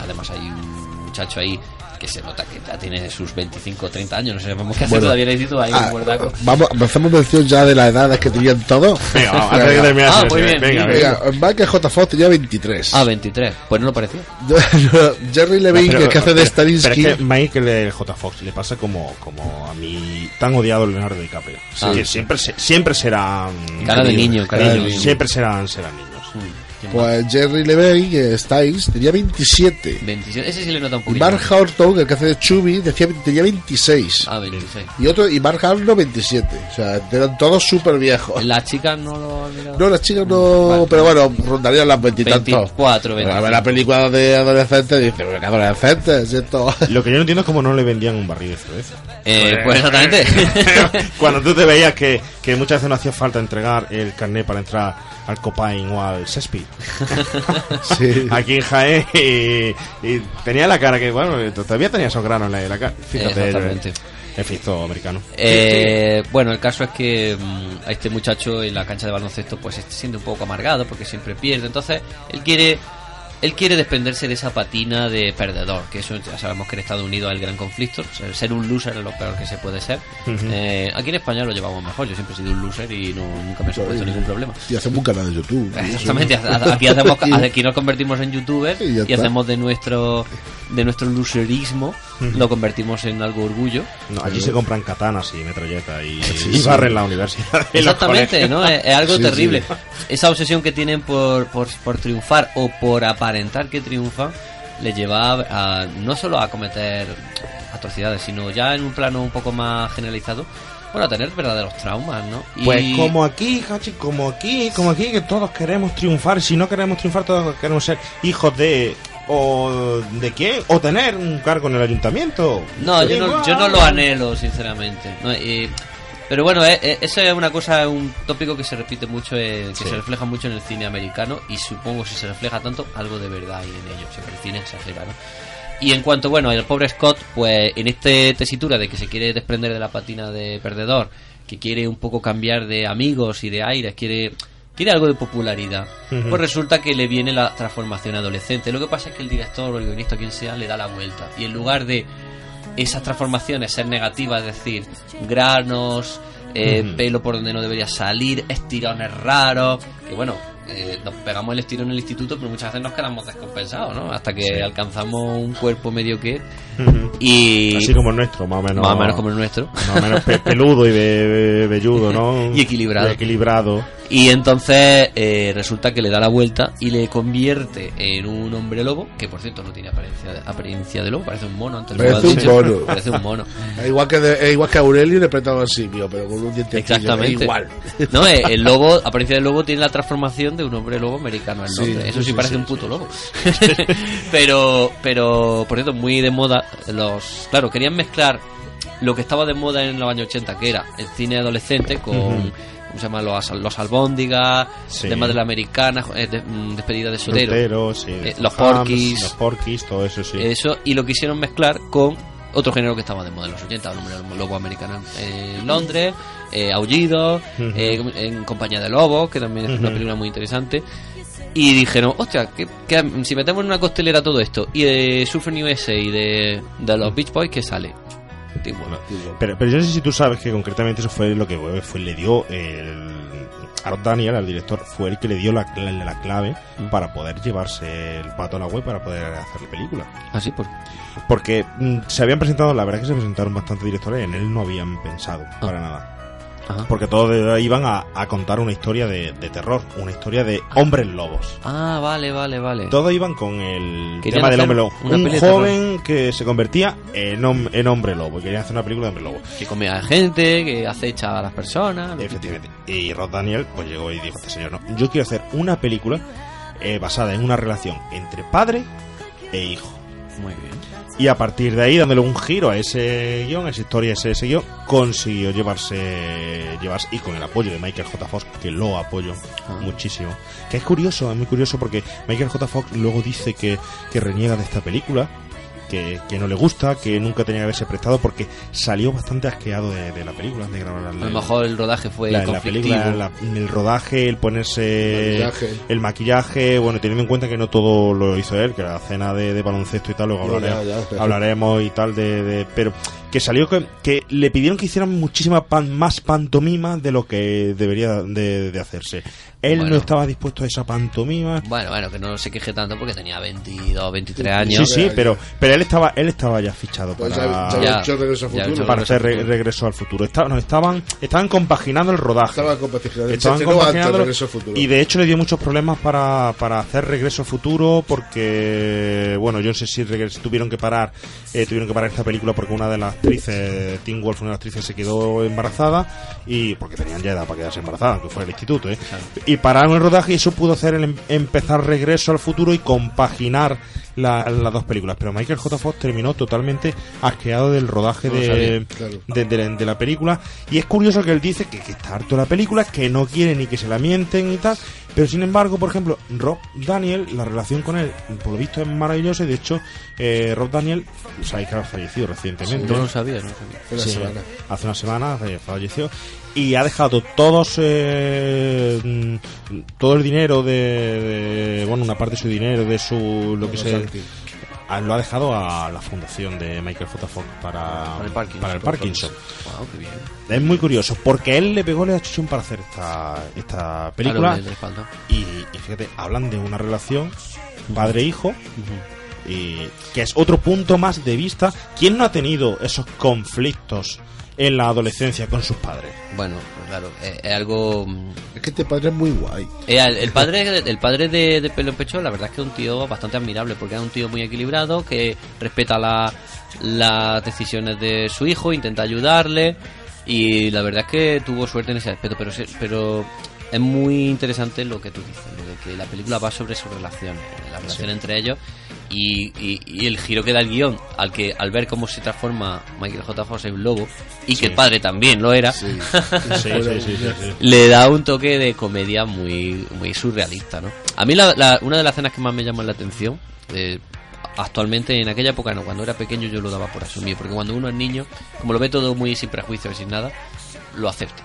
Además hay un muchacho ahí que se nota que ya tiene sus 25 o 30 años, no sabemos qué hace Bueno, todavía instituto ahí ah, un muerdaco. vamos, empezamos mención ya de las edades que tenían todos. Venga, vamos, antes que termine la Ah, muy bien, venga, venga. Venga, Michael J. Fox tenía 23. Ah, 23. Pues no lo parecía. [LAUGHS] Jerry Levine, Pero- el que hace de pero- Stalinsky. Pero es que Michael el J. Fox le pasa como, como a mi tan odiado Leonardo DiCaprio. Sí. que siempre, se- siempre serán. Cara de niño, cara de niño. Siempre serán, serán niños. Pues Jerry Levine, eh, Styles, tenía 27. 27. Ese sí le nota un Y poquito. Mark Horton, el que hace de Chubby, decía, tenía 26. Ah, 26. Y otro, y Mark Hamill 27. O sea, eran todos súper viejos. Las chicas no lo han mirado. No, las chicas no, pero bueno, rondarían las veintitantos. 24, Pero a 25. ver la película de adolescentes, dice, pero que adolescentes, esto. [LAUGHS] Lo que yo no entiendo es cómo no le vendían un barril de cerveza. Eh, pues exactamente. [LAUGHS] Cuando tú te veías que, que muchas veces no hacía falta entregar el carnet para entrar al Copain o al Sespi. [LAUGHS] Sí. Aquí en Jaén y, y tenía la cara que, bueno, todavía tenía esos granos en la, en la cara. Fíjate, Exactamente. el, el fisto americano. Eh, bueno, el caso es que mm, a este muchacho en la cancha de baloncesto pues se siente un poco amargado porque siempre pierde. Entonces, él quiere él quiere desprenderse de esa patina de perdedor, que eso ya sabemos que en Estados Unidos es el gran conflicto. O sea, ser un loser es lo peor que se puede ser. Ujú. Eh, aquí en España lo llevamos mejor. Yo siempre he sido un loser y no, nunca me he supuesto ningún problema. Y hacemos un canal de YouTube. [LAUGHS] Exactamente, aquí hacemos, [LAUGHS] aquí nos convertimos en youtubers Y y hacemos de nuestro de nuestro loserismo Ujú. lo convertimos en algo orgullo. No, allí se compran katanas y metralletas y, [LAUGHS] Sí, y sí. barren la universidad. Exactamente. ¿no? Es, es algo Sí, terrible. Esa obsesión que tienen por, por, por triunfar o por aparentar que triunfan les lleva a, no solo a cometer atrocidades, sino ya en un plano un poco más generalizado, bueno, a tener verdaderos traumas, ¿no? Y- Pues como aquí, Hachi, como aquí, como aquí, que todos queremos triunfar. Si no queremos triunfar, todos queremos ser hijos de... ¿O de quién? ¿O tener un cargo en el ayuntamiento? No, yo no, yo no lo anhelo, sinceramente. No, y- pero bueno, eh, eh, eso es una cosa, un tópico que se repite mucho, eh, que Sí. se refleja mucho en el cine americano y supongo si se refleja tanto, algo de verdad hay en ello. O sea, que el cine exagera, ¿no? Y en cuanto, bueno, el pobre Scott, pues en este tesitura de que se quiere desprender de la patina de perdedor, que quiere un poco cambiar de amigos y de aires, quiere quiere algo de popularidad, pues resulta que le viene la transformación adolescente. Lo que pasa es que el director o el guionista, quien sea, le da la vuelta. Y en lugar de esas transformaciones ser negativas, es decir, granos, eh, pelo por donde no debería salir, estirones raros, que bueno, eh, nos pegamos el estirón en el instituto, pero muchas veces nos quedamos descompensados, ¿no? Hasta que Sí. alcanzamos un cuerpo medio que... Y... Así como el nuestro, más o menos. Más o menos como el nuestro. Más o menos pe- peludo y velludo, ¿no? [LAUGHS] Y equilibrado. Y equilibrado. Y entonces eh, resulta que le da la vuelta y le convierte en un hombre lobo, que por cierto no tiene apariencia de, apariencia de lobo, parece un mono. Antes Parece un dicho. mono. Parece un mono. Es [LAUGHS] igual que, de- es igual que Aurelio prestaba al simio, pero con un diente Exactamente. igual. [LAUGHS] No, eh, el lobo, apariencia del lobo tiene la transformación de un hombre lobo americano en Sí, Londres. Eso sí, parece sí, un puto lobo. [LAUGHS] pero, pero, por cierto, muy de moda los, claro, querían mezclar lo que estaba de moda en los años 80, que era el cine adolescente con Ujú. ¿Cómo se llama? Los, los albóndigas, Sí. temas de la americana, eh, de- mm, despedida de sí. Eh, los porquis. Los porquis, todo eso, sí. Eso, y lo quisieron mezclar con otro género que estaba de moda en los 80, el hombre lobo americano en Londres, eh, Aullido, Ujú. eh, en Compañía de Lobos, que también es una película muy interesante. Y dijeron, hostia, que, que si metemos en una costelera todo esto, y de Surfing USA y de, de los Beach Boys, ¿qué sale? Pero, pero yo no sé si tú sabes que concretamente eso fue lo que fue, le dio el, a Rod Daniel, al director, fue el que le dio la, cla- la clave para poder llevarse el pato a la web para poder hacer la película. así por Porque mm, se habían presentado, la verdad es que se presentaron bastantes directores, en él no habían pensado para nada. Ajá. Porque todos iban a, a contar una historia de, de terror, una historia de hombres lobos. Ah, vale, vale, vale. Todos iban con el Querían tema del hombre lobo. Un joven que se convertía en, hom- en hombre lobo y querían hacer una película de hombre lobo. Que come a gente, que acecha a las personas. Efectivamente. Y Rod Daniel pues llegó y dijo, este señor, no, yo quiero hacer una película eh, basada en una relación entre padre e hijo. Muy bien. Y a partir de ahí, dándole un giro a ese guion, a esa historia, a ese, ese guion, consiguió llevarse, llevarse, y con el apoyo de Michael J. Fox, que lo apoyo Ah. muchísimo. Que es curioso, es muy curioso porque Michael J. Fox luego dice que, que reniega de esta película, que, que no le gusta, que nunca tenía que haberse prestado porque salió bastante asqueado de, de la película, de grabar A lo mejor el rodaje fue la, la película, la- el rodaje, el ponerse El maquillaje. el maquillaje, bueno, teniendo en cuenta que no todo lo hizo él, que la cena de, de baloncesto y tal, luego Ya, hablaremos, ya, ya, pero- hablaremos y tal de, de- pero que salió que, que le pidieron que hicieran muchísima pan- más pantomima de lo que debería de, de hacerse. Él Bueno. no estaba dispuesto a esa pantomima. Bueno, bueno, que no se queje tanto porque tenía 22, 23 años. Sí, sí, pero, pero él estaba, él estaba ya fichado Pues para, ya- ya había hecho Regreso al Futuro. para Regreso al hacer re- regreso al futuro. Estaban, no, estaban, estaban compaginando el rodaje. Estaba compaginando. Estaban Regreso al Futuro. y de hecho le dio muchos problemas para, para hacer regreso al futuro porque bueno yo no sé si tuvieron que parar eh, tuvieron que parar esta película porque una de las actrices Tim Wolf una de las actrices se quedó embarazada y porque tenían ya edad para quedarse embarazada aunque fuera el instituto ¿eh? y pararon el rodaje y eso pudo hacer el em- empezar regreso al futuro y compaginar la- las dos películas pero Michael J. Fox terminó totalmente asqueado del rodaje No de, sabía, claro. de, de la, de la película. Y es curioso que él dice que, que está harto de la película, que no quiere ni que se la mienten y tal. Pero sin embargo, por ejemplo, Rob Daniel, la relación con él, por lo visto es maravillosa. Y de hecho, eh, Rob Daniel, sabéis que ha fallecido recientemente. No lo sabía, no lo sabía. Una Sí, semana. Hace una semana falleció. Y ha dejado todos eh, mm, todo el dinero de, de- bueno una parte de su dinero de su lo que Los lo ha dejado a la fundación de Michael J. Fox para, Para el Parkinson. para el Parkinson. Wow, qué bien. Es muy curioso, porque él le pegó la chuchón para hacer esta, esta película. Claro, y fíjate, hablan de una relación padre-hijo, y que es otro punto más de vista. ¿Quién no ha tenido esos conflictos en la adolescencia con sus padres? Bueno, pues claro, es, es algo... mm, Es que este padre es muy guay. eh, el, el padre el padre de, de Pelo en Pecho, la verdad es que es un tío bastante admirable, porque es un tío muy equilibrado, que respeta la- las decisiones de su hijo, intenta ayudarle, y la verdad es que tuvo suerte en ese aspecto, pero, se- pero es muy interesante lo que tú dices, lo de que la película va sobre su relación, la relación entre ellos, y, y- y el giro que da el guion, al que al ver cómo se transforma Michael J. Fox en un lobo, y que el padre también lo era, [LAUGHS] Sí, sí, sí, sí, sí. le da un toque de comedia muy, muy surrealista, ¿no? A mí la, la- una de las escenas que más me llama la atención, eh, actualmente en aquella época no, cuando era pequeño yo lo daba por asumir, porque cuando uno es niño, como lo ve todo muy sin prejuicios y sin nada, lo acepta.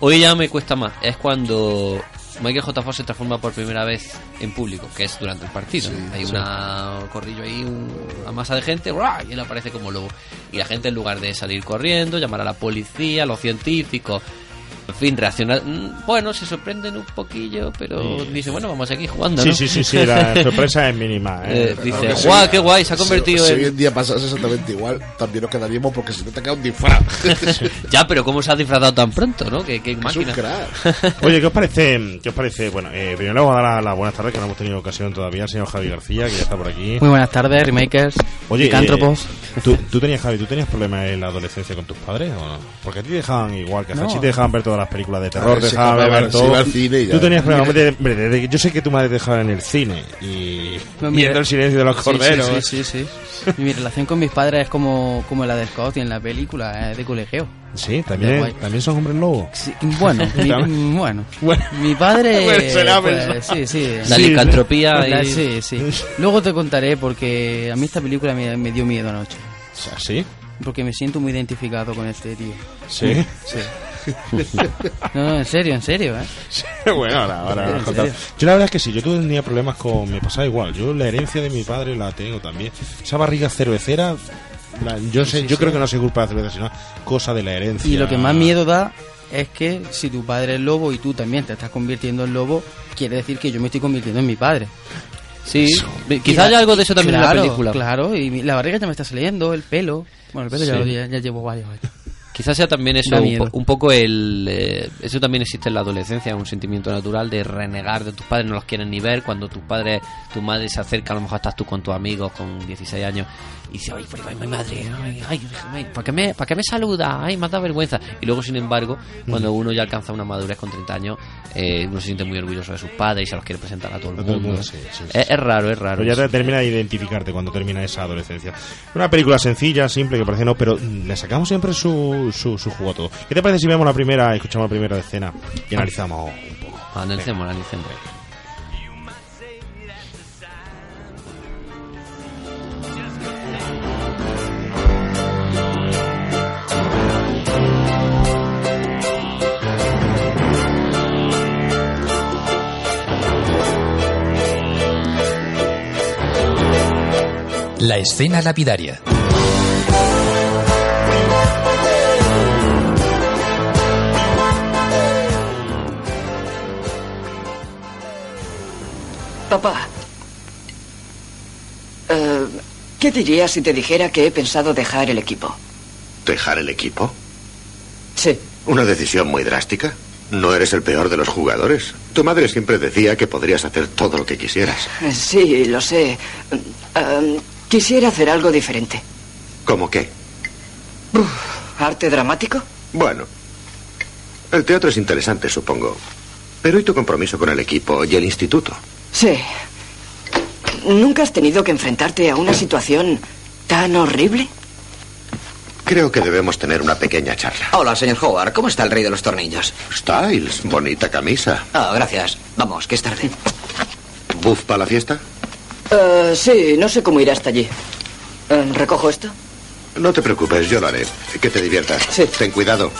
Hoy ya me cuesta más, es cuando Michael J. Fox se transforma por primera vez en público, que es durante el partido. Hay una corrillo ahí, un- una masa de gente, y él aparece como lobo. Y la gente en lugar de salir corriendo, llamar a la policía, a los científicos, en fin, reaccionar. mm, Bueno, se sorprenden un poquillo, pero Sí. dicen, bueno, vamos a seguir jugando. Sí, ¿no? sí, sí, sí, la [LAUGHS] sorpresa es mínima. ¿eh? Eh, dice, guau, si- qué guay, se ha si- convertido si en. hoy en día pasase exactamente igual, también nos quedaríamos porque se te ha quedado un disfraz. [LAUGHS] Ya, pero ¿cómo se ha disfrazado tan pronto, no? Que, que es un máquina. crack. [LAUGHS] Oye, ¿qué os parece? ¿Qué os parece? Bueno, eh, primero le vamos a dar la- las buenas tardes, que no hemos tenido ocasión todavía, al señor Javi García, que ya está por aquí. Muy buenas tardes, remakers, Oye, licántropos. eh, ¿tú, tú tenías, Javi, ¿tú tenías problemas en la adolescencia con tus padres o no? Porque a ti te dejaban igual, que a No. Hachi te dejaban ver todas las películas de terror, ver, dejaban acababa- ver todo. iba al cine y ya. Tú tenías problemas, hombre, hombre, desde que- yo sé que tu madre dejaba en el cine y No, viendo el silencio de los Sí, corderos. Sí, sí, sí, sí. Y mi relación con mis padres es como, como la de Scott y en la película, es de colegio. Sí, De también, también son hombres lobos. Sí, bueno, [LAUGHS] mi, bueno. Bueno. Mi padre. [LAUGHS] Bueno, pues, pensado. sí, sí. La Sí, licantropía La- y- sí, sí. [LAUGHS] Luego te contaré porque a mí esta película me, me dio miedo anoche. O sea, ¿Sí? Porque me siento muy identificado con este tío. Sí. Sí. [LAUGHS] No, en serio, en serio, ¿eh? bueno, ahora, ahora. Yo la verdad es que sí, yo tenía problemas con... Me pasaba igual, yo la herencia de mi padre la tengo también. Esa barriga cervecera, la- yo sé, Sí, yo sí. creo que no se culpa de la cerveza, sino cosa de la herencia. Y lo que más miedo da es que si tu padre es lobo y tú también te estás convirtiendo en lobo, quiere decir que yo me estoy convirtiendo en mi padre. Sí, quizás haya algo de eso también claro, en la película. Claro, y mi- la barriga ya me está saliendo, el pelo. Bueno, el pelo Sí. ya, ya llevo varios años. Quizás sea también eso, un, un poco el... eh, eso también existe en la adolescencia, un sentimiento natural de renegar de tus padres, no los quieren ni ver. Cuando tus padres, tu madre se acerca, a lo mejor estás tú con tus amigos con 16 años y dices, ay, por ahí va mi madre, ay, ay, ay, ¿para qué me, para qué me saluda? Ay, me da vergüenza. Y luego, sin embargo, cuando uno ya alcanza una madurez con 30 años, eh, uno se siente muy orgulloso de sus padres y se los quiere presentar a todo el A todo el mundo. sí, sí, sí, es, es raro, es raro. Pero ya te termina de identificarte cuando termina esa adolescencia. Una película sencilla, simple, que parece no, pero le sacamos siempre su, su, su, todo. ¿Qué te parece si vemos la primera, escuchamos la primera escena y analizamos un poco? Analicemos, Venga. analicemos. La escena lapidaria. Papá. eh, ¿Qué dirías si te dijera que he pensado dejar el equipo? ¿Dejar el equipo? Sí. Una decisión muy drástica. No eres el peor de los jugadores. Tu madre siempre decía que podrías hacer todo lo que quisieras. Eh, Sí, lo sé. Eh, quisiera hacer algo diferente. ¿Cómo qué? ¿Arte dramático? Bueno, el teatro es interesante, supongo. Pero ¿y tu compromiso con el equipo y el instituto? Sí. ¿Nunca has tenido que enfrentarte a una situación tan horrible? Creo que debemos tener una pequeña charla. Hola, señor Howard. ¿Cómo está el rey de los tornillos? Styles, bonita camisa. Ah, gracias. Vamos, que es tarde. ¿Buff para la fiesta? Eh, sí, no sé cómo ir hasta allí. Eh, ¿Recojo esto? No te preocupes, yo lo haré. Que te diviertas. Ten cuidado.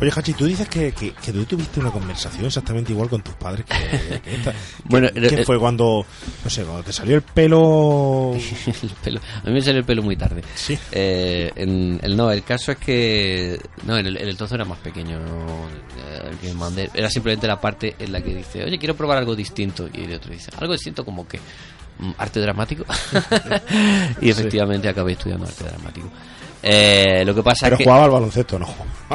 Oye, Hachi, tú dices que, que, que tú tuviste una conversación exactamente igual con tus padres que, que esta. [LAUGHS] Bueno, ¿Qué, eh, fue cuando, no sé, cuando te salió el pelo? [LAUGHS] el pelo. A mí me salió el pelo muy tarde. Sí. Eh, en, el, no, el caso es que. No, en el, en el trozo era más pequeño. ¿no? Eh, El que mandé. Era simplemente la parte en la que dice, oye, quiero probar algo distinto. Y el otro dice, algo distinto como que. "Mm, ¿Arte dramático? [LAUGHS] y efectivamente acabé estudiando arte dramático. Eh, lo que pasa Pero es que. jugaba al baloncesto, ¿no?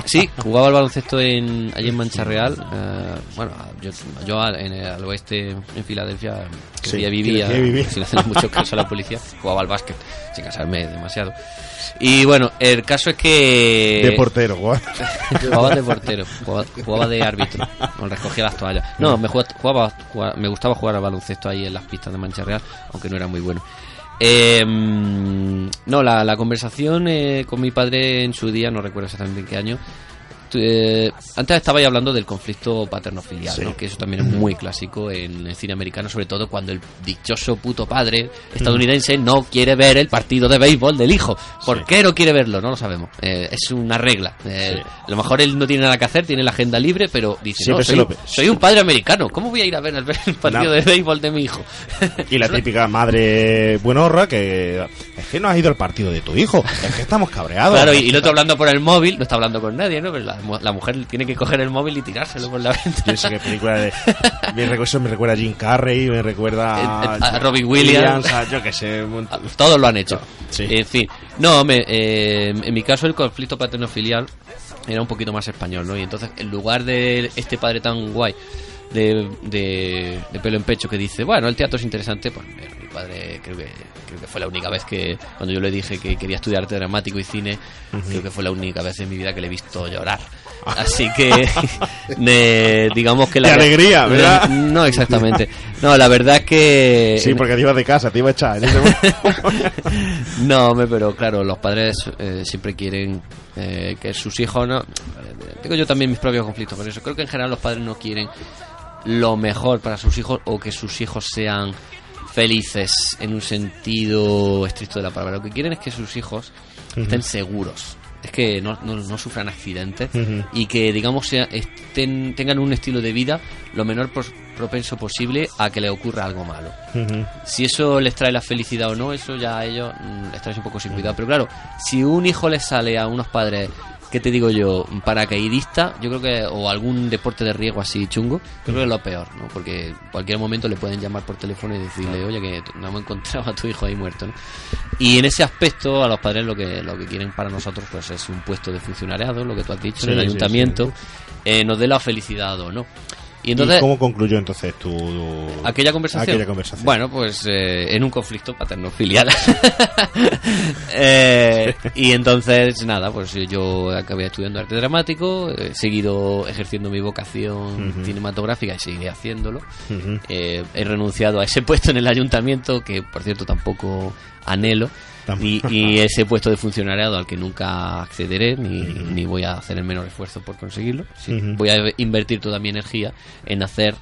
Sí, jugaba al baloncesto en, allí en Mancha Real. eh, bueno, yo, yo al- en el, al oeste, en Filadelfia, que Sí, vivía, sin hacer mucho caso a la policía, jugaba al básquet, sin casarme demasiado. Y bueno, el caso es que... De portero, jugaba de portero, jugaba, jugaba de árbitro, recogía las toallas. No, me, jugaba- jugaba- me gustaba jugar al baloncesto ahí en las pistas de Mancha Real, aunque no era muy bueno. Eh, no, la, la conversación eh, con mi padre en su día, no recuerdo exactamente en qué año. Eh, antes estabais hablando del conflicto paterno-filial, Sí. ¿no? que eso también es muy clásico en el cine americano, sobre todo cuando el dichoso puto padre estadounidense no quiere ver el partido de béisbol del hijo. ¿Por qué no quiere verlo? No lo sabemos. Eh, es una regla. Eh, A lo mejor él no tiene nada que hacer, tiene la agenda libre, pero dice, no, soy, un padre americano, ¿cómo voy a ir a ver el, el partido No. de béisbol de mi hijo? [LAUGHS] Y la típica madre buenorra que es que no has ido al partido de tu hijo, es que estamos cabreados. Claro, y, y el otro hablando por el móvil, no está hablando con nadie, ¿no? Pero la, mu- la mujer tiene que coger el móvil y tirárselo por la ventana. Yo sé qué película de. Me recuerda, me recuerda a Jim Carrey, me recuerda a, Eh, a Robin Williams. a- yo qué sé. un Todos lo han hecho. Sí. En fin. No, me, eh, en mi caso el conflicto paterno-filial era un poquito más español, ¿no? Y entonces, en lugar de este padre tan guay de, de, de pelo en pecho que dice, bueno, el teatro es interesante, pues mira, mi padre creo que, creo que fue la única vez que, cuando yo le dije que quería estudiar arte dramático y cine, creo que fue la única vez en mi vida que le he visto llorar. Así que, [LAUGHS] ne- digamos que la... De alegría, ¿verdad? No, exactamente. No, la verdad es que... Sí, porque te ibas de casa, te iba a echar. [LAUGHS] No, hombre, pero claro, los padres eh, siempre quieren eh, que sus hijos no. eh, Tengo yo también mis propios conflictos con eso. Creo que en general los padres no quieren lo mejor para sus hijos o que sus hijos sean felices en un sentido estricto de la palabra. Lo que quieren es que sus hijos estén seguros. Es que no, no, no sufran accidentes y que, digamos, sea- estén, tengan un estilo de vida lo menor propenso posible a que le ocurra algo malo. Si eso les trae la felicidad o no, eso ya a ellos mm, les trae un poco sin cuidado. Pero claro, si un hijo les sale a unos padres, ¿qué te digo yo? Paracaidista, yo creo que, o algún deporte de riesgo así chungo, creo que es lo peor, ¿no? Porque en cualquier momento le pueden llamar por teléfono y decirle, oye, que no hemos encontrado a tu hijo ahí muerto, ¿no? Y en ese aspecto, a los padres lo que, lo que quieren para nosotros, pues es un puesto de funcionariado, lo que tú has dicho, Sí, en el sí, ayuntamiento, eh, nos dé la felicidad o no. Y entonces, ¿Y cómo concluyó entonces tu. aquella conversación. Aquella conversación. Bueno, pues eh, en un conflicto paterno-filial. [LAUGHS] Eh, y entonces, nada, pues yo acabé estudiando arte dramático, he seguido ejerciendo mi vocación cinematográfica y seguiré haciéndolo. Eh, he renunciado a ese [LAUGHS] puesto en el ayuntamiento, que por cierto tampoco anhelo. Y, y ese puesto de funcionariado al que nunca accederé ni, ni voy a hacer el menor esfuerzo por conseguirlo. Sí. Voy a invertir toda mi energía en hacer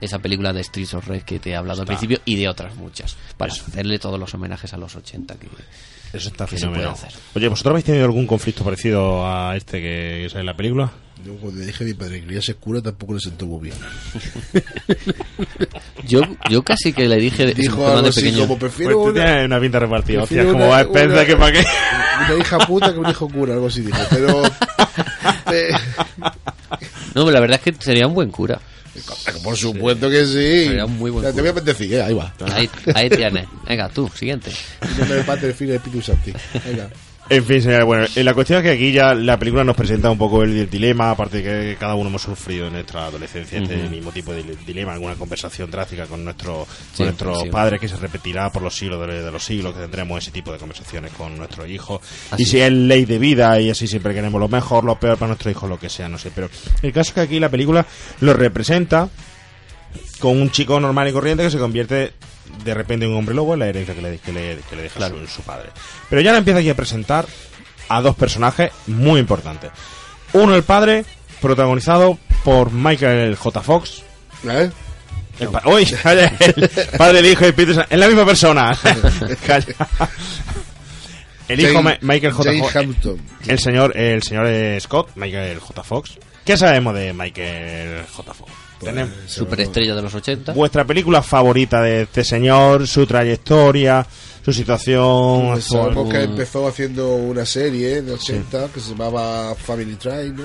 esa película de Streets of Rage que te he hablado al principio y de otras muchas para hacerle todos los homenajes a los 80 que, Eso está que se puede fenomenal. hacer. Oye, ¿vosotros habéis tenido algún conflicto parecido a este que sale en la película? Yo cuando le dije a mi padre que quería ser cura tampoco le sentó muy bien. [LAUGHS] Yo, yo casi que le dije de, Dijo algo de así pequeño. como prefiero Pues tú una, tienes una pinta repartida. Hostia, prefiero como una- va una- que para qué. [LAUGHS] una hija puta que un hijo cura, algo así dijo. Pero [LAUGHS] eh, No, pero la verdad es que sería un buen cura. por supuesto que sí. Sería un muy buen Ya, Te voy a bendecir, eh, ahí va. Ahí, ahí tienes. Venga, tú, siguiente. En nombre del Padre, del Hijo y del Espíritu Santo. Venga. En fin, señores, bueno, eh, la cuestión es que aquí ya la película nos presenta un poco el, dilema, aparte de que cada uno hemos sufrido en nuestra adolescencia este mismo tipo de dilema, alguna conversación drástica con, nuestro, Sí, con nuestros sí. padres que se repetirá por los siglos de, de los siglos, que tendremos ese tipo de conversaciones con nuestros hijos. Así y si es ley de vida y así siempre queremos lo mejor, lo peor para nuestros hijos, lo que sea, no sé. Pero el caso es que aquí la película lo representa con un chico normal y corriente que se convierte de repente en un hombre lobo en la herencia que le, que le, que le deja su, su padre. Pero ya le empieza aquí a presentar a dos personajes muy importantes. Uno, el padre, protagonizado por Michael J. Fox. ¿Eh? El pa- Uy, [LAUGHS] calla, el padre, el hijo y Peter Sa- es la misma persona. [LAUGHS] Calla. El hijo Jane- Michael J. Jane Fox. Hampton. El señor, el señor Scott, Michael J. Fox. ¿Qué sabemos de Michael J. Fox? Tenemos Superestrella de los 80. vuestra película favorita de este señor, su trayectoria, su situación Pues sabemos que empezó haciendo una serie el 80 que se llamaba Family Train, ¿no?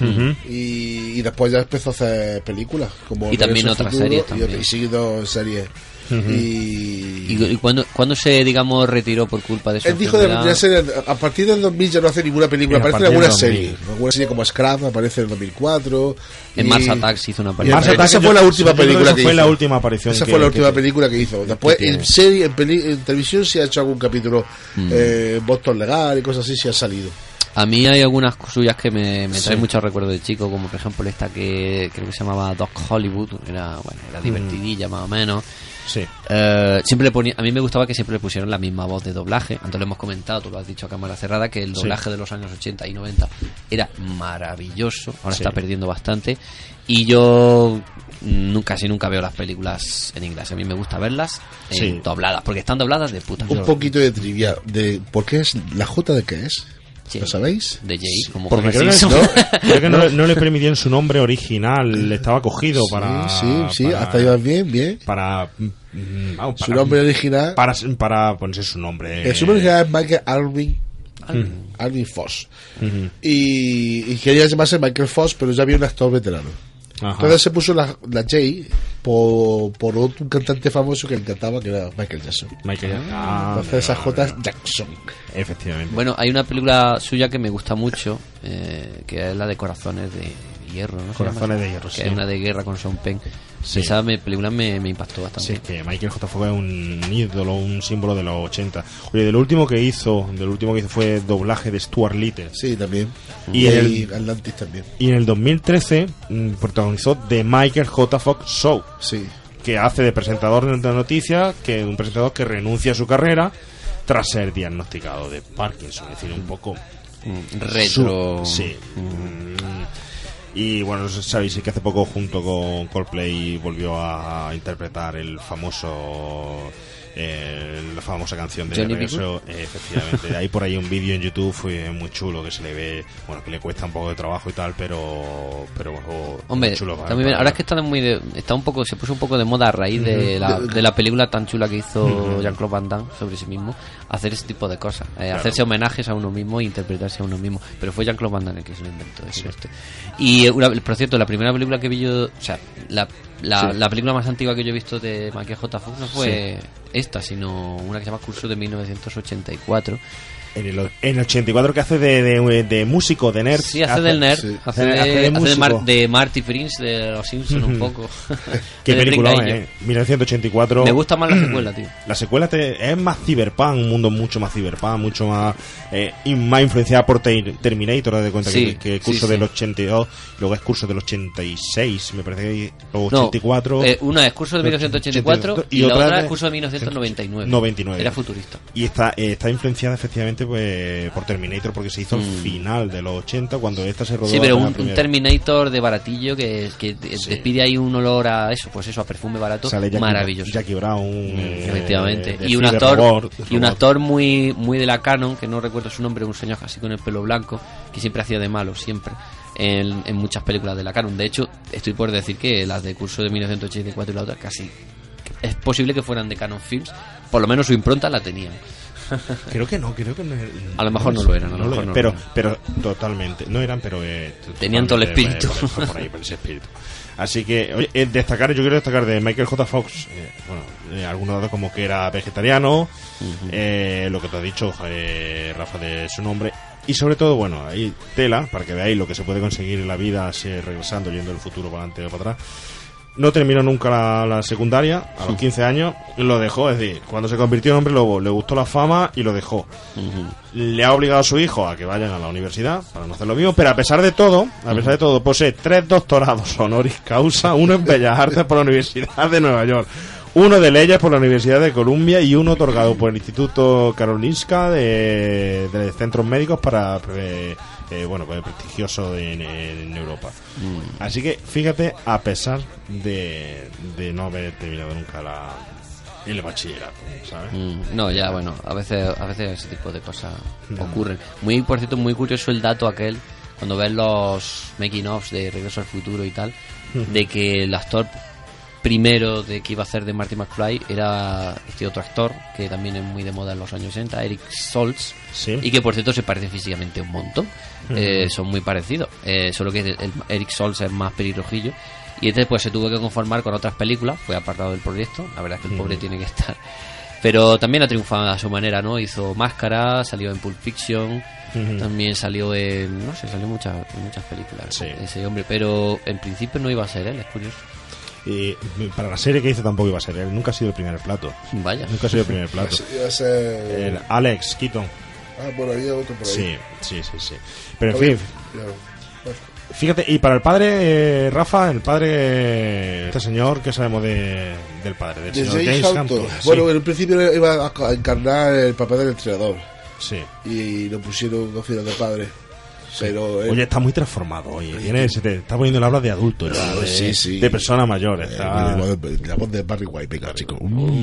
Ujú. y, y después ya empezó a hacer películas como Y también otras series y, también. otra- y siguiendo series y, ¿Y, y cuándo, cuándo se, digamos, retiró por culpa de su él dijo de retirarse a partir del 2000 ya no hace ninguna película aparece en alguna serie 2000. alguna serie como Scrap aparece en el 2004 En y- Mars Attacks hizo una aparición. Mars esa Attacks, fue yo- la última que película esa que fue hizo la última aparición esa que- fue la que última tiene. película que hizo después en serie en, peli- en televisión sí ha hecho algún capítulo Mm. eh, Boston Legal y cosas así sí ha salido A mí hay algunas suyas que me, me Sí. traen muchos recuerdos de chico, como por ejemplo esta que creo que se llamaba Doc Hollywood, era, bueno, era Mm. divertidilla más o menos. Sí. Eh, siempre le ponía, a mí me gustaba que siempre le pusieran la misma voz de doblaje. Antes lo hemos comentado, tú lo has dicho a cámara cerrada, que el Sí. doblaje de los años 80 y 90 era maravilloso. Ahora Sí. está perdiendo bastante. Y yo nunca, casi nunca veo las películas en inglés. A mí me gusta verlas eh, dobladas, porque están dobladas de puta. un poquito de trivia de por qué es la J de qué es ¿lo sabéis? De Jay, como Porque creo que, no, [LAUGHS] creo que no, le- no le [LAUGHS] permitían su nombre original, estaba cogido para. sí sí para- hasta ibas bien bien Para. mm, vamos, su para- nombre original Para, para ponerse su nombre. el su nombre original es Michael Alvin Alvin Foss y, y quería llamarse Michael Foss pero ya había un actor veterano Ajá. entonces se puso la, la J por, por otro cantante famoso que le encantaba que era Michael Jackson Michael Jackson. Ah, entonces esa J es Jackson Efectivamente. Bueno, hay una película suya que me gusta mucho, eh, que es la de Corazones de Hierro, ¿no? Corazones de Hierro, Que sí. es una de guerra con Sean Penn. Sí. Esa me- película me, me impactó bastante. Sí, que Michael J. Fox es un ídolo, un símbolo de los 80. Oye, del último que hizo, del último que hizo fue doblaje de Stuart Little. sí también Y y, el- Atlantis también Y en el 2013 mm, protagonizó The Michael J. Fox Show, sí que hace de presentador de noticias, que un presentador que renuncia a su carrera tras ser diagnosticado de Parkinson, es decir, un poco Mm, Retro. Su- sí. Mm, Y bueno, sabéis que hace poco junto con Coldplay volvió a interpretar el famoso eh, la famosa canción de regreso, eh, efectivamente. Hay por ahí un vídeo en YouTube eh, muy chulo que se le ve, bueno, que le cuesta un poco de trabajo y tal, pero pero oh, Hombre, chulo. está muy bien. ahora es que está muy de- está un poco, se puso un poco de moda a raíz de, la, De- la película tan chula que hizo. Jean-Claude Van Damme sobre sí mismo, hacer ese tipo de cosas, eh, Claro. hacerse homenajes a uno mismo e interpretarse a uno mismo. Pero fue Jean-Claude Van Damme el que se lo inventó. eso, este. Y, eh, una- por cierto, la primera película que vi yo, o sea, la, la, Sí. la película más antigua que yo he visto de Michael J. Fox no fue esta, sino una que se llama Curso de 1984. En el, en el 84 que hace de, de, de músico, de nerd. Sí, hace, del nerd, sí. hace, de, hace de hace de músico. Mar- de Marty Prince de los Simpsons un poco. [LAUGHS] [LAUGHS] Qué película, eh. 1984. Me gusta más la secuela, [CLEARS THROAT] tío. La secuela te- es más cyberpunk, un mundo mucho más cyberpunk, mucho más eh, y más influenciada por Ter- Terminator, de cuenta Sí, que, que curso sí. del 82, luego es curso del 86, me parece que o No, 84. eh, una es curso de 1984 y, y la otra es curso de 1999. 99. Era futurista. Y está, eh, está influenciada efectivamente pues, por Terminator porque se hizo al Mm. final de los 80 cuando esta se rodó. Sí, pero un. Terminator de baratillo que, que despide ahí un olor a eso, pues eso, a perfume barato, Sale Jackie- maravilloso. Jackie Brown. eh, Efectivamente. de y un actor, Robot, y un actor muy, muy de la canon, que no recuerdo su nombre, un señor así con el pelo blanco, que siempre hacía de malo, siempre, en, en muchas películas de la canon. De hecho, estoy por decir que las de curso de 1984 y la otra casi es posible que fueran de Canon Films, por lo menos su impronta la tenían. Creo que no, creo que no. A lo mejor no lo eran, a lo mejor no pero, pero totalmente. No eran, pero. eh, Tenían todo el totalmente, espíritu. eh, Por, ahí, por ese espíritu. Así que, oye, eh, destacar, yo quiero destacar de Michael J. Fox, eh, bueno, eh, algunos datos como que era vegetariano, eh, lo que te ha dicho, eh, Rafa, de su nombre, y sobre todo, bueno, ahí tela, para que veáis lo que se puede conseguir en la vida, así, regresando, yendo del futuro para adelante o para atrás. No terminó nunca la, la secundaria, a los 15 años, lo dejó, es decir, cuando se convirtió en hombre lobo, le gustó la fama y lo dejó. Le ha obligado a su hijo a que vayan a la universidad para no hacer lo mismo, pero a pesar de todo, a pesar de todo, posee tres doctorados honoris causa, uno en Bellas Artes por la Universidad de Nueva York, uno de leyes por la Universidad de Columbia y uno otorgado por el Instituto Karolinska de, de Centros Médicos para, eh, eh, bueno, pues prestigioso en, en Europa. Mm. Así que fíjate, a pesar de, de no haber terminado nunca la, el bachillerato, ¿sabes? Mm, No, ya, bueno, a veces, a veces ese tipo de cosas No. ocurren. Muy, por cierto, muy curioso el dato aquel, cuando ves los making offs de Regreso al Futuro y tal, de que el actor primero de que iba a hacer de Marty McFly era este otro actor, que también es muy de moda en los años 60, Eric Stoltz, y que por cierto se parece físicamente un montón. Eh, son muy parecidos, eh, solo que el, el Eric Stoltz es más pelirrojillo. Y este pues se tuvo que conformar con otras películas, fue apartado del proyecto, la verdad es que el pobre tiene que estar pero también ha triunfado a su manera, ¿no? Hizo Máscara, salió en Pulp Fiction, también salió en, no sé, salió en muchas, en muchas películas ese hombre, pero en principio no iba a ser él, es curioso. Y para la serie que hizo tampoco iba a ser él, nunca ha sido el primer plato. Vaya. Nunca ha sido el primer plato. Iba a ser- El Alex Keaton. Ah, bueno, había otro por ahí. Sí, sí, sí, sí. Pero en fin, fíjate, y para el padre, eh, Rafa, el padre, este señor, ¿qué sabemos de, del padre? Del De señor James James Hampton. Hampton. Sí. Bueno, en un principio iba a a encarnar el papel del entrenador. Sí. Y lo pusieron al final de padre. Pero él- Oye, está muy transformado hoy. Tiene, se te está poniendo la habla de adulto, ya, de, sí, sí. de persona mayor. Está... Eh, la voz de Barry White, venga, chico. Oh.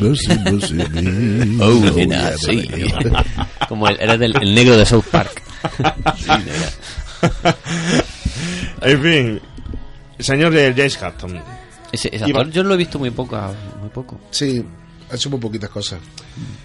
Como el, eres del, el negro de South Park. [LAUGHS] En fin, señor de James Hampton. Ese, actor yo lo he visto muy poco, muy poco. Sí, ha hecho muy poquitas cosas.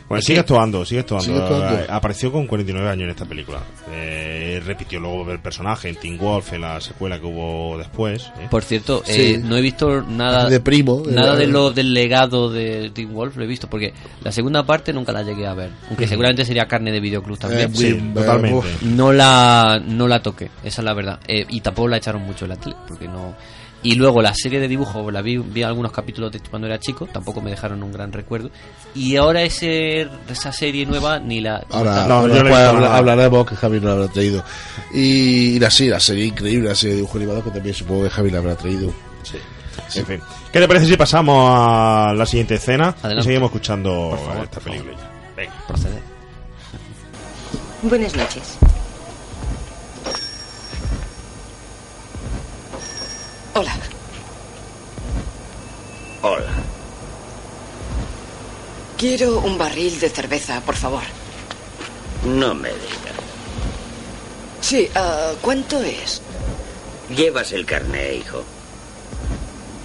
Bueno, sigue que- actuando, sigue actuando. Sigue actuando. Eh, Apareció con 49 años en esta película. Eh, repitió luego el personaje en Teen Wolf, en la secuela que hubo después. ¿eh? Por cierto, Sí. eh, no he visto nada de primo, de nada la- de lo del legado de Teen Wolf, lo he visto porque la segunda parte nunca la llegué a ver, aunque seguramente sería carne de videoclub también. Eh, Sí, totalmente. No la no la toqué, esa es la verdad. Eh, y tampoco la echaron mucho en la tele, porque no y luego la serie de dibujos la vi, vi algunos capítulos de cuando era chico, tampoco me dejaron un gran recuerdo. Y ahora ese esa serie nueva ni la Ahora, No, yo no después habla- nada. hablaremos que Javi nos habrá traído. Y, y la, sí, la serie increíble, la serie de dibujo animado que también supongo que Javi la habrá traído. Sí. En fin. ¿Qué te parece si pasamos a la siguiente escena y Adelante. seguimos escuchando Por favor, esta película? Venga. procede. Buenas noches. Hola. Hola. Quiero un barril de cerveza, por favor. No me digas. Sí, ah, ¿cuánto es? Llevas el carné, hijo.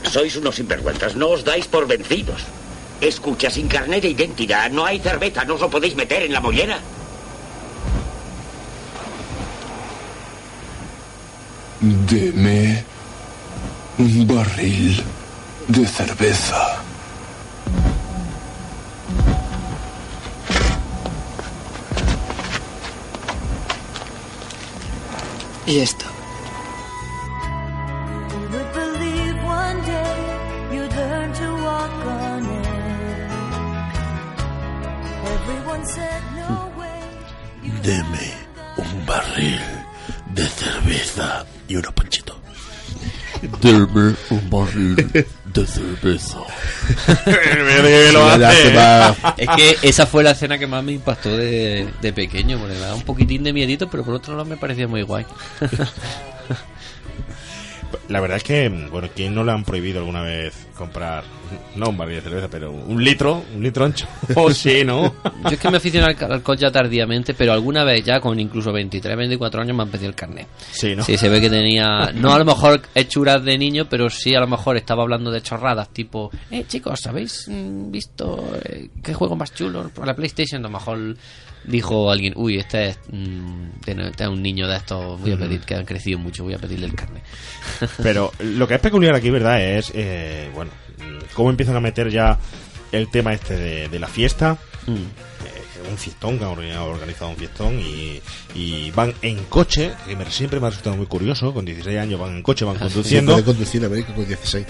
Sois unos sinvergüenzas, no os dais por vencidos. Escucha, sin carné de identidad, no hay cerveza, no os lo podéis meter en la mollera. Deme un barril de cerveza. Y esto. Un barril de cerveza. [LAUGHS] Es que esa fue la escena que más me impactó de, de pequeño, porque me daba un poquitín de miedito, pero por otro lado me parecía muy guay. La verdad es que, bueno, ¿quién no le han prohibido alguna vez comprar, no un barril de cerveza, pero un litro, un litro ancho? [LAUGHS] Oh, sí, ¿no? Yo es que me aficioné al al alcohol ya tardíamente, pero alguna vez ya con incluso 23, 24 años me empecé el carnet. Sí, ¿no? Sí, se ve que tenía, no a lo mejor hechuras de niño, pero sí a lo mejor estaba hablando de chorradas, tipo, eh chicos, ¿habéis mm, visto eh, qué juego más chulo por la PlayStation? A lo mejor dijo alguien, uy, este es, mm, este es un niño de estos, voy a Ujú. pedir, que han crecido mucho, voy a pedirle el carnet. [LAUGHS] Pero lo que es peculiar aquí, ¿verdad? Es, eh, bueno, mm, cómo empiezan a meter ya el tema este de, de la fiesta. Mm. Eh, un fiestón, que han organi- organizado un fiestón y, y van en coche, que me- siempre me ha resultado muy curioso, con 16 años van en coche, van Sí, conduciendo, puede conducir en América con 16.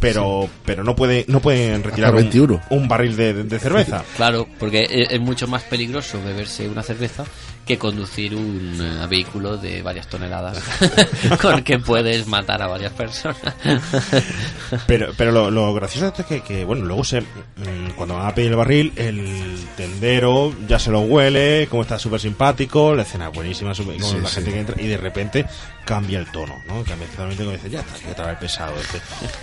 Pero pero no puede no pueden retirar un, 21. un barril de, de- de cerveza. [LAUGHS] Claro, porque es, es mucho más peligroso beberse una cerveza que conducir un eh, vehículo de varias toneladas [LAUGHS] con que puedes matar a varias personas. [LAUGHS] Pero, pero lo, lo gracioso de esto es que, que, bueno, luego se, mm, cuando van a pedir el barril, el tendero ya se lo huele, como está súper simpático, la escena es buenísima, súper- con Sí, la sí. gente que entra, y de repente cambia el tono, ¿no? Cambia totalmente como dice, ya está, ya otra vez pesado este.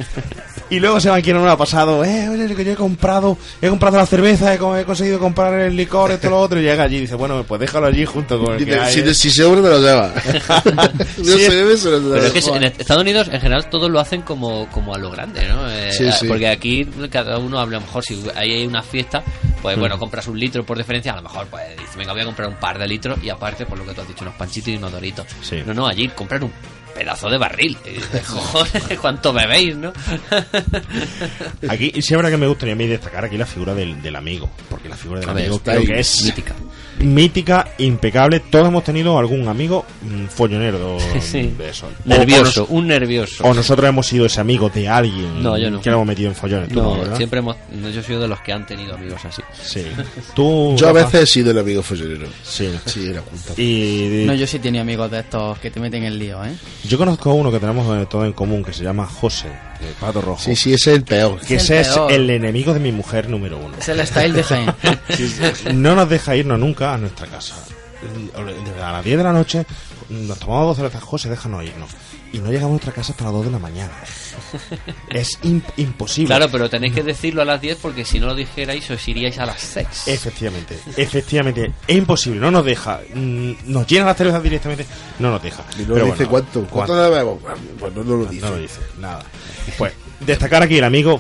[LAUGHS] y luego se van quien no lo ha pasado, eh, oye, que yo he comprado, he comprado la cerveza, he, he conseguido comprar el licor, esto, lo otro, y llega allí y dice, bueno, pues déjalo allí junto con el que Dice, hay, si, ¿eh?". si se abre, me lo lleva. [LAUGHS] no Sí, se bebe, se lo lleva. Pero es que en Estados Unidos en general todos lo hacen como, como a lo grande, ¿no? Eh, Sí, sí. Porque aquí cada uno habla, a lo mejor si ahí hay una fiesta, pues Mm. bueno, compras un litro por diferencia, a lo mejor pues dices, venga, voy a comprar un par de litros y aparte, por lo que tú has dicho, unos panchitos y unos doritos. Sí. No, no, allí comprar un pedazo de barril. Cojones, [LAUGHS] ¿cuánto bebéis, no? [LAUGHS] Aquí sí habrá que me gustaría a mí destacar aquí la figura del, del amigo, porque la figura del A amigo creo que es mítica. mítica, impecable. Todos hemos tenido algún amigo mm, follonero [LAUGHS] Sí. de eso. Nervioso, o nos- un nervioso. O nosotros hemos sido ese amigo de alguien No, yo no. que lo hemos metido en follones. Tú no, siempre hemos, no, yo he sido de los que han tenido amigos así. Sí. Tú, Yo a veces he sido el amigo follonero. Sí. Sí, era. Y No, yo sí tenía amigos de estos que te meten en lío, ¿eh? Yo conozco a uno que tenemos eh, todo en común que se llama José, de Pato Rojo. Sí, sí, ese es el peor. Que Es ese el es peor. el enemigo de mi mujer número uno. Es el style de Jaén. [LAUGHS] no nos deja irnos nunca a nuestra casa. A las 10 de la noche nos tomamos dos cervezas, José, déjanos irnos. Y no llegamos a nuestra casa hasta las 2 de la mañana. [LAUGHS] es im- imposible. Claro, pero tenéis que decirlo a las 10 porque si no lo dijerais os iríais a las 6. Efectivamente, efectivamente, es imposible, no nos deja, mm, nos llena las cervezas directamente, no nos deja. Y no Pero dice bueno, cuánto. ¿Cuánto bebemos? Pues no, no lo dice. No lo dice, nada. Pues, destacar aquí el amigo.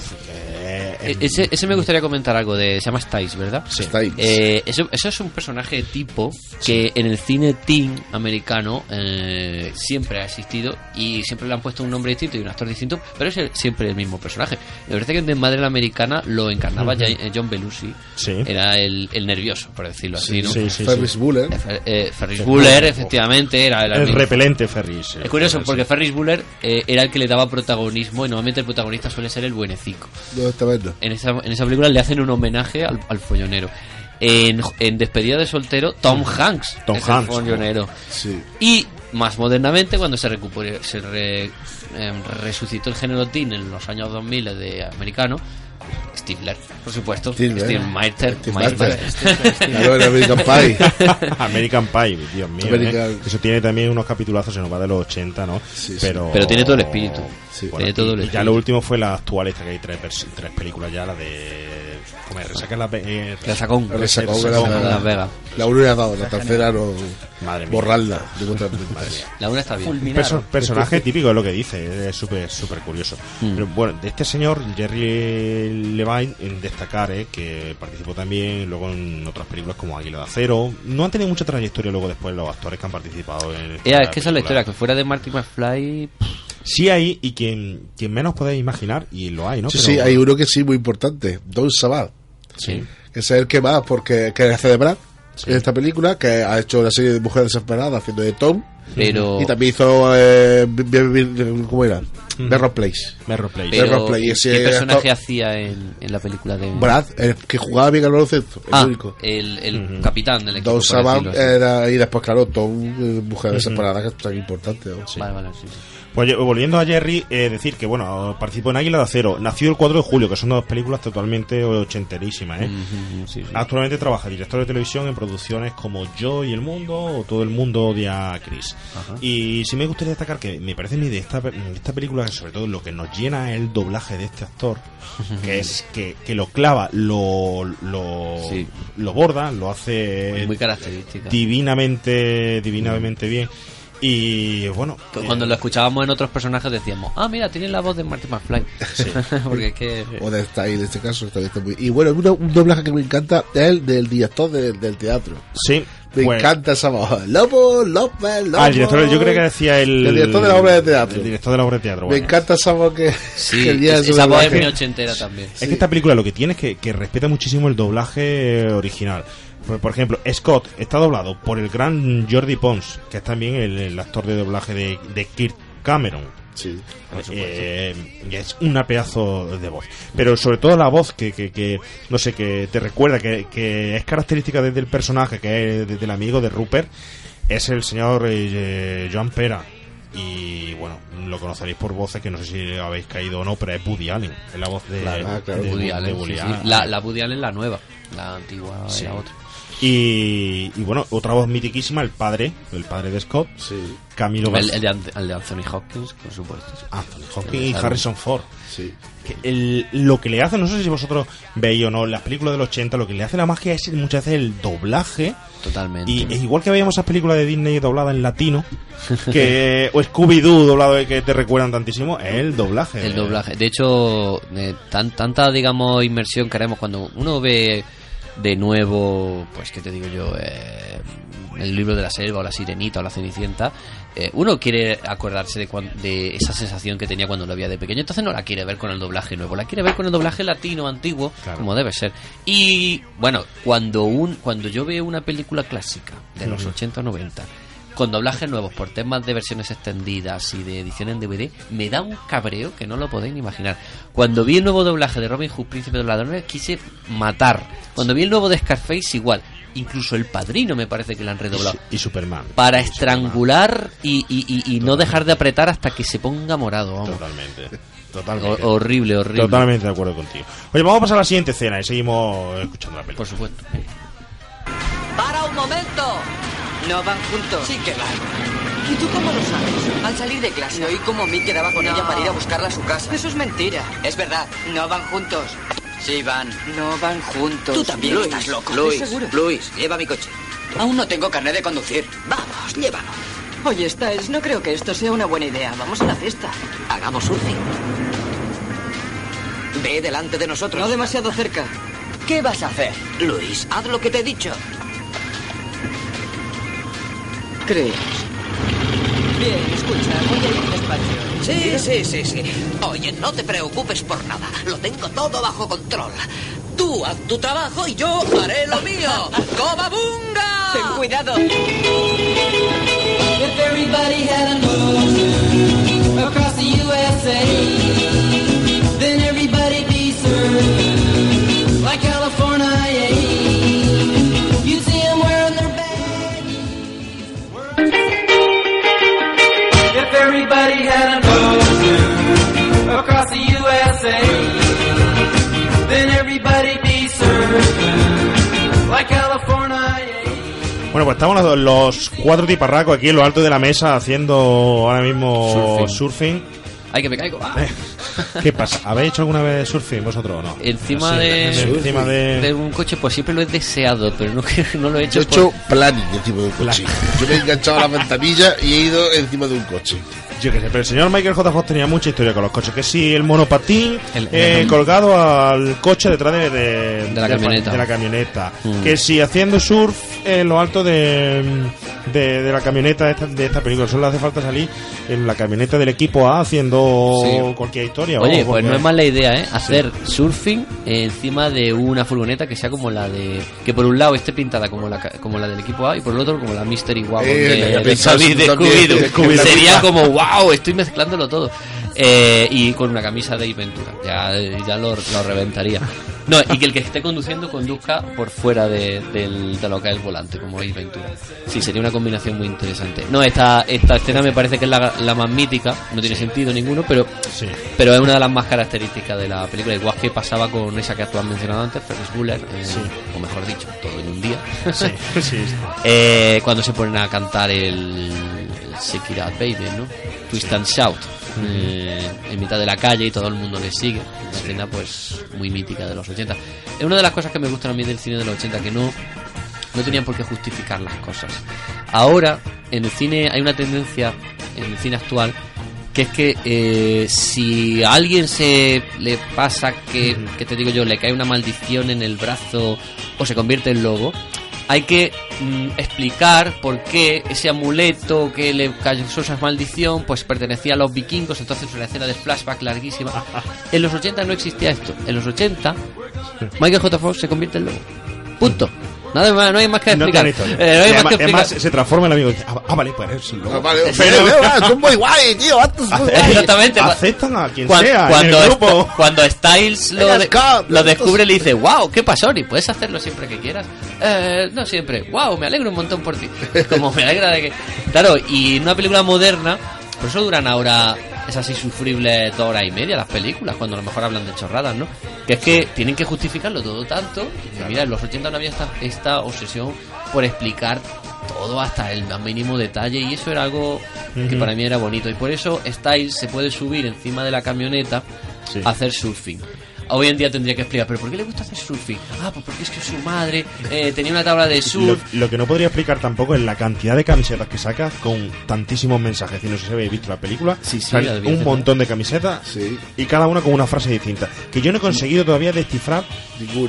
E- Ese, ese me gustaría comentar algo de. Se llama Styles, ¿verdad? Sí. Eh, eso, eso es un personaje tipo que en el cine teen americano eh, siempre ha existido y siempre le han puesto un nombre distinto y un actor distinto, pero es el- siempre el mismo personaje. Me parece que en Madre la Americana lo encarnaba eh, John Belushi. Sí. Era el, el nervioso, por decirlo así, ¿no? sí, sí, Ferris sí. Bueller. Eh, Fer- eh, Ferris. Bueller, efectivamente, era el, repelente Ferris. Es curioso porque Ferris Bueller eh, era el que le daba protagonismo y normalmente el protagonista suele ser el buenecico. No, esta vez no. En esa, en esa película le hacen un homenaje al, al follonero. En, en Despedida de soltero, Tom Hanks Tom es Hanks, el follonero. Sí. Y más modernamente, cuando se recuperó, se re- em, resucitó el género teen en los años 2000 de americano, Stifler, por supuesto. Stifler. Steve Meister. Claro, [LAUGHS] American Pie. [LAUGHS] American Pie, Dios mío. American- ¿eh? Eso tiene también unos capitulazos, se nos va de los 80, ¿no? Sí, sí. pero, Pero tiene todo el espíritu. Sí, Tiene todo el y, y ya espíritu. lo último fue la actual, esta que hay tres, tres películas ya, la de. ¿Cómo es? Resaca en Ve- eh, Resacón. El resacón de Resacón. Las Las Vegas. La una ya ha dado, la tercera no. Madre mía. Borrarla. de vuestra. La una está bien. Perso- personaje típico es lo que dice, es súper súper curioso. Mm. Pero bueno, de este señor, Jerry Levine, en destacar eh, que participó también luego en otras películas como Águila de Acero. No han tenido mucha trayectoria luego después los actores que han participado en es que esa es la historia, que fuera de Marty McFly... Sí hay, y quien, quien menos podéis imaginar, y lo hay, ¿no? Sí, Pero- sí, hay uno que sí muy importante. Don Sabat. Sí. Que es el que más, porque que hace de Brad en esta película, que ha hecho la serie de Mujeres Desesperadas haciendo de Tom. Pero- Y también hizo. Eh, ¿Cómo era? Melrose Place. Melrose Place. Pero, Place, ¿qué- ese ¿Qué era personaje to- hacía en, en la película de... Brad, el que jugaba bien al baloncesto. El Ah, único. el, el capitán del equipo. Don así. era. Y después, claro, Tom, eh, Mujeres Ujú. Desesperadas, que es tan importante. ¿no? Vale, vale, sí, sí. Pues volviendo a Jerry, eh, decir que, bueno, participó en Águila de Acero. Nació el 4 de julio, que son dos películas totalmente ochenterísimas, ¿eh? Sí, sí. Actualmente trabaja director de televisión en producciones como Yo y el Mundo o Todo el Mundo odia a Chris. Ajá. Y sí me gustaría destacar que me parece de esta, de esta película que sobre todo lo que nos llena es el doblaje de este actor, [LAUGHS] que es que, que lo clava, lo, lo, Sí. lo borda, lo hace Muy divinamente, divinamente bien. Y bueno, Pues Cuando lo escuchábamos en otros personajes decíamos, ah, mira, tiene la voz de Marty McFly. [LAUGHS] Porque es que... O de Style en este caso. Muy... Y bueno, una- un doblaje que me encanta es el del director de- del teatro. Sí. Me pues- encanta esa voz. Lobo, López, Lobo. Ah, el director, yo creo que decía el... El director de la obra de teatro. El director de la obra de teatro. Me bueno. encanta esa voz que, Sí, que el día de su esa voz es muy ochentera también. Es que esta película lo que tiene es que, que respeta muchísimo el doblaje eh, original. Por, por ejemplo, Scott está doblado por el gran Jordi Pons, que es también el, el actor de doblaje de, de Kirk Cameron. Sí, Eh, y es una pedazo de voz. Pero sobre todo la voz que, que, que, no sé, que te recuerda, que, que es característica desde el personaje, que es desde el amigo de Rupert, es el señor eh, Joan Pera. Y bueno, lo conoceréis por voces que no sé si habéis caído o no, pero es Woody Allen. Es la voz de, Claro, de- de Woody Allen, Woody sí, sí. Allen. La, la Woody Allen la nueva, la antigua Sí. era otra. Y, y bueno, otra voz mitiquísima, el padre, el padre de Scott, Camilo El, el de, Ant- el de Anthony Hopkins, por supuesto. Anthony Hopkins y Harrison Ford. Sí. Que el- lo que le hace, no sé si vosotros veis o no, las películas del 80, lo que le hace la magia es muchas veces el doblaje. Totalmente. Y es igual que veíamos esas películas de Disney dobladas en latino, [LAUGHS] que o Scooby-Doo doblado que te recuerdan tantísimo, es el doblaje. El doblaje. De hecho, eh, tan, tanta, digamos, inmersión que haremos cuando uno ve de nuevo, pues, ¿qué te digo yo? Eh, el libro de la selva o la sirenita o la cenicienta. eh, uno quiere acordarse de, cuan- de esa sensación que tenía cuando lo veía de pequeño. Entonces no la quiere ver con el doblaje nuevo, la quiere ver con el doblaje latino antiguo, como debe ser. Y bueno, cuando, un, cuando yo veo una película clásica de los Ujú. 80 o 90 con doblajes nuevos por temas de versiones extendidas y de edición en DVD, me da un cabreo que no lo podéis ni imaginar. Cuando vi el nuevo doblaje de Robin Hood, Príncipe de los Ladrones, quise matar. Cuando vi el nuevo de Scarface, igual. Incluso el padrino me parece que lo han redoblado. Y Superman. Para estrangular y, y- y- y no dejar de apretar hasta que se ponga morado. vamos. Totalmente. [LAUGHS] Totalmente. Ho- horrible, horrible. Totalmente de acuerdo contigo. Oye, vamos a pasar a la siguiente escena y seguimos escuchando la película. Por supuesto. ¡Para un momento! ¿No van juntos? Sí que van. ¿Y tú cómo lo sabes? Al salir de clase oí cómo Mick quedaba con ella para ir a buscarla a su casa. Eso es mentira. Es verdad. No van juntos. Sí van. No van juntos. Tú también Luis, estás loco. ¿estoy Luis? Luis, lleva mi coche. Aún no tengo carnet de conducir. Vamos, llévalo. Oye, Styles, no creo que esto sea una buena idea. Vamos a la fiesta. Hagamos surfing. Ve delante de nosotros. No demasiado cerca. ¿Qué vas a hacer? Luis, haz lo que te he dicho. ¿Crees? Bien, escucha, voy a ir despacio. Sí, sí, sí, sí. Oye, no te preocupes por nada. Lo tengo todo bajo control. Tú haz tu trabajo y yo haré lo mío. ¡Cobabunga! Ten cuidado. If everybody had a nose across the USA, then everybody'd be served USA, then everybody'd be served like California. Bueno, pues estamos los, los cuatro tiparracos aquí en lo alto de la mesa haciendo ahora mismo surfing. Ay, que me caigo. Ah. [LAUGHS] ¿Qué pasa? ¿Habéis hecho alguna vez surfing vosotros o no? Encima Sí, de, encima de... de un coche, pues siempre lo he deseado, pero no, [LAUGHS] no lo he hecho. Yo he por- hecho planning encima de un coche. Yo me he enganchado a la ventanilla y he ido encima de un coche. Yo qué sé, pero el señor Michael J. Fox tenía mucha historia con los coches. Que si el monopatín El- eh, el- colgado al coche detrás de, de, De la camioneta. de la camioneta. Mm. Que si haciendo surf en lo alto de, de, de la camioneta de esta, de esta película. Solo hace falta salir en la camioneta del equipo A haciendo Sí. cualquier historia. Oye, vamos, pues porque- no es mala idea, ¿eh? Hacer surfing encima de una furgoneta que sea como la de. Que por un lado esté pintada como la, como la del equipo A y por el otro como la Mystery Wow Eh, de. Sería [LAUGHS] como, wow, estoy mezclándolo todo. Eh, y con una camisa de Ventura. Ya, ya lo, lo reventaría. No, y que el que esté conduciendo conduzca por fuera de, del- de lo que es el volante, como Ventura. Sí, sería una combinación muy interesante. No, esta, esta escena me parece que es la, la más mítica, no tiene sentido ninguno, pero, pero es una de las más características de la película, igual que pasaba con esa que tú has mencionado antes, Ferris Bueller, eh, o mejor dicho, todo en un día. [LAUGHS] Eh, cuando se ponen a cantar el, el Baby, ¿no? Twist and Shout. eh, en mitad de la calle y todo el mundo le sigue. Una escena pues muy mítica de los 80. Es una de las cosas que me gustan a mí del cine de los 80, que no, no tenían por qué justificar las cosas. Ahora, en el cine hay una tendencia, en el cine actual, que es que eh, si a alguien se le pasa que, que te digo yo, le cae una maldición en el brazo o se convierte en lobo, hay que mm, explicar por qué ese amuleto que le causó esa maldición pues pertenecía a los vikingos, entonces una escena de flashback larguísima. [LAUGHS] En los 80 no existía esto. En los 80 Michael J. Fox se convierte en lobo. Punto. Nada más, no hay más que No explicar. Eh, no hay más que además, explicar. se transforma el amigo y dice, ah, ah, vale, pues eres un lobo. Ah, vale, Pero- pero, son muy guay, tío. antes muy guay. Exactamente. Aceptan a quien Cuan- sea cuando, en el grupo. cuando Styles lo, de- lo descubre, le dice, wow, ¿qué pasó? Y puedes hacerlo siempre que quieras. Eh, no siempre. Wow, me alegro un montón por ti. Como me alegra de que... Claro, y en una película moderna, por eso duran ahora es así sufrible dos horas y media las películas, cuando a lo mejor hablan de chorradas, ¿no? Que es que tienen que justificarlo todo tanto. que mira, en los 80 no había esta, esta obsesión por explicar todo hasta el más mínimo detalle y eso era algo que para mí era bonito y por eso Styles se puede subir encima de la camioneta Sí. a hacer surfing. Hoy en día tendría que explicar, ¿pero por qué le gusta hacer surfing? Ah, pues porque es que su madre eh, tenía una tabla de Lo, surf. lo que no podría explicar tampoco es la cantidad de camisetas que saca con tantísimos mensajes. Y no sé si habéis visto la película. Sí, sí, la un montón de camisetas y cada una con una frase distinta. Que yo no he conseguido todavía descifrar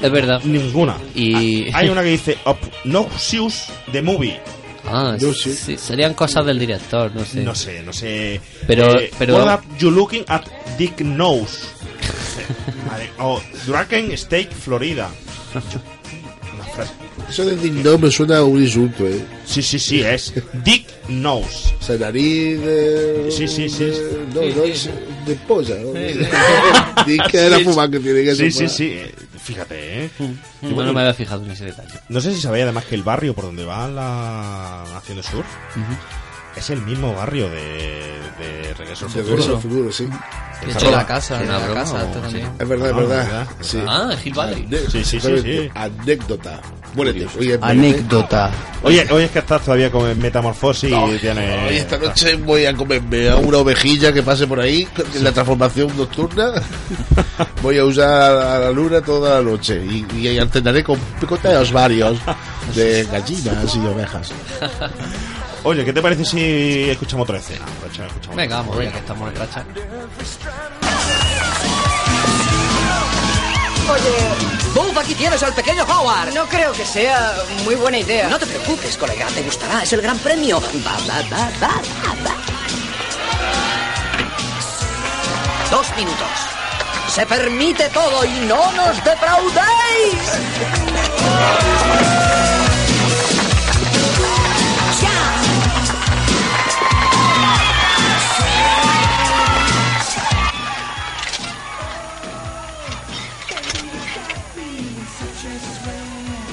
Es verdad. ninguna. Y... Hay una que dice Obnoxious the Movie. Ah, sí, serían cosas del director, no sé. No sé, no sé. Pero- Eh, pero- What are you looking at Dick Nose? Vale, O Draken Steak Florida. Una frase. Eso de Dick no me suena a un insulto, eh. Sí, sí, sí, es Dick Nose. O sea, nariz de... Sí, sí, sí. de- no, no es de polla. ¿no? [LAUGHS] Dick que era Sí, fumar que tiene que Sí, ser sí, sí. Fíjate, ¿eh? Mm, No, no me había fijado en ese detalle. No sé si sabéis además que el barrio por donde va la nación de surf es el mismo barrio de, de Regreso al De Futuro. Regreso al Futuro, sí. De Es hecho, la casa, Sí, una la broma, casa o- también. Es verdad, es Ah, verdad. verdad. Sí. Ah, Hill Valley. Sí, sí, sí, sí. Anécdota. Muérete. Oye, Anécdota. Oye, hoy es que estás todavía con el Metamorfosis y tiene... Hoy esta noche voy a comerme a una ovejilla que pase por ahí en la transformación nocturna. [LAUGHS] Voy a usar a la luna toda la noche y, y alternaré con picoteos varios de [LAUGHS] gallinas y ovejas. Oye, ¿qué te parece si escuchamos otra escena? Escucha- escuchamos Venga, vamos, ya que estamos en racha. ¡Buf, aquí tienes al pequeño Howard! No creo que sea muy buena idea. No te preocupes, colega, te gustará, es el gran premio. Va, va, va, va, va, va. Dos minutos. Se permite todo y no nos defraudéis.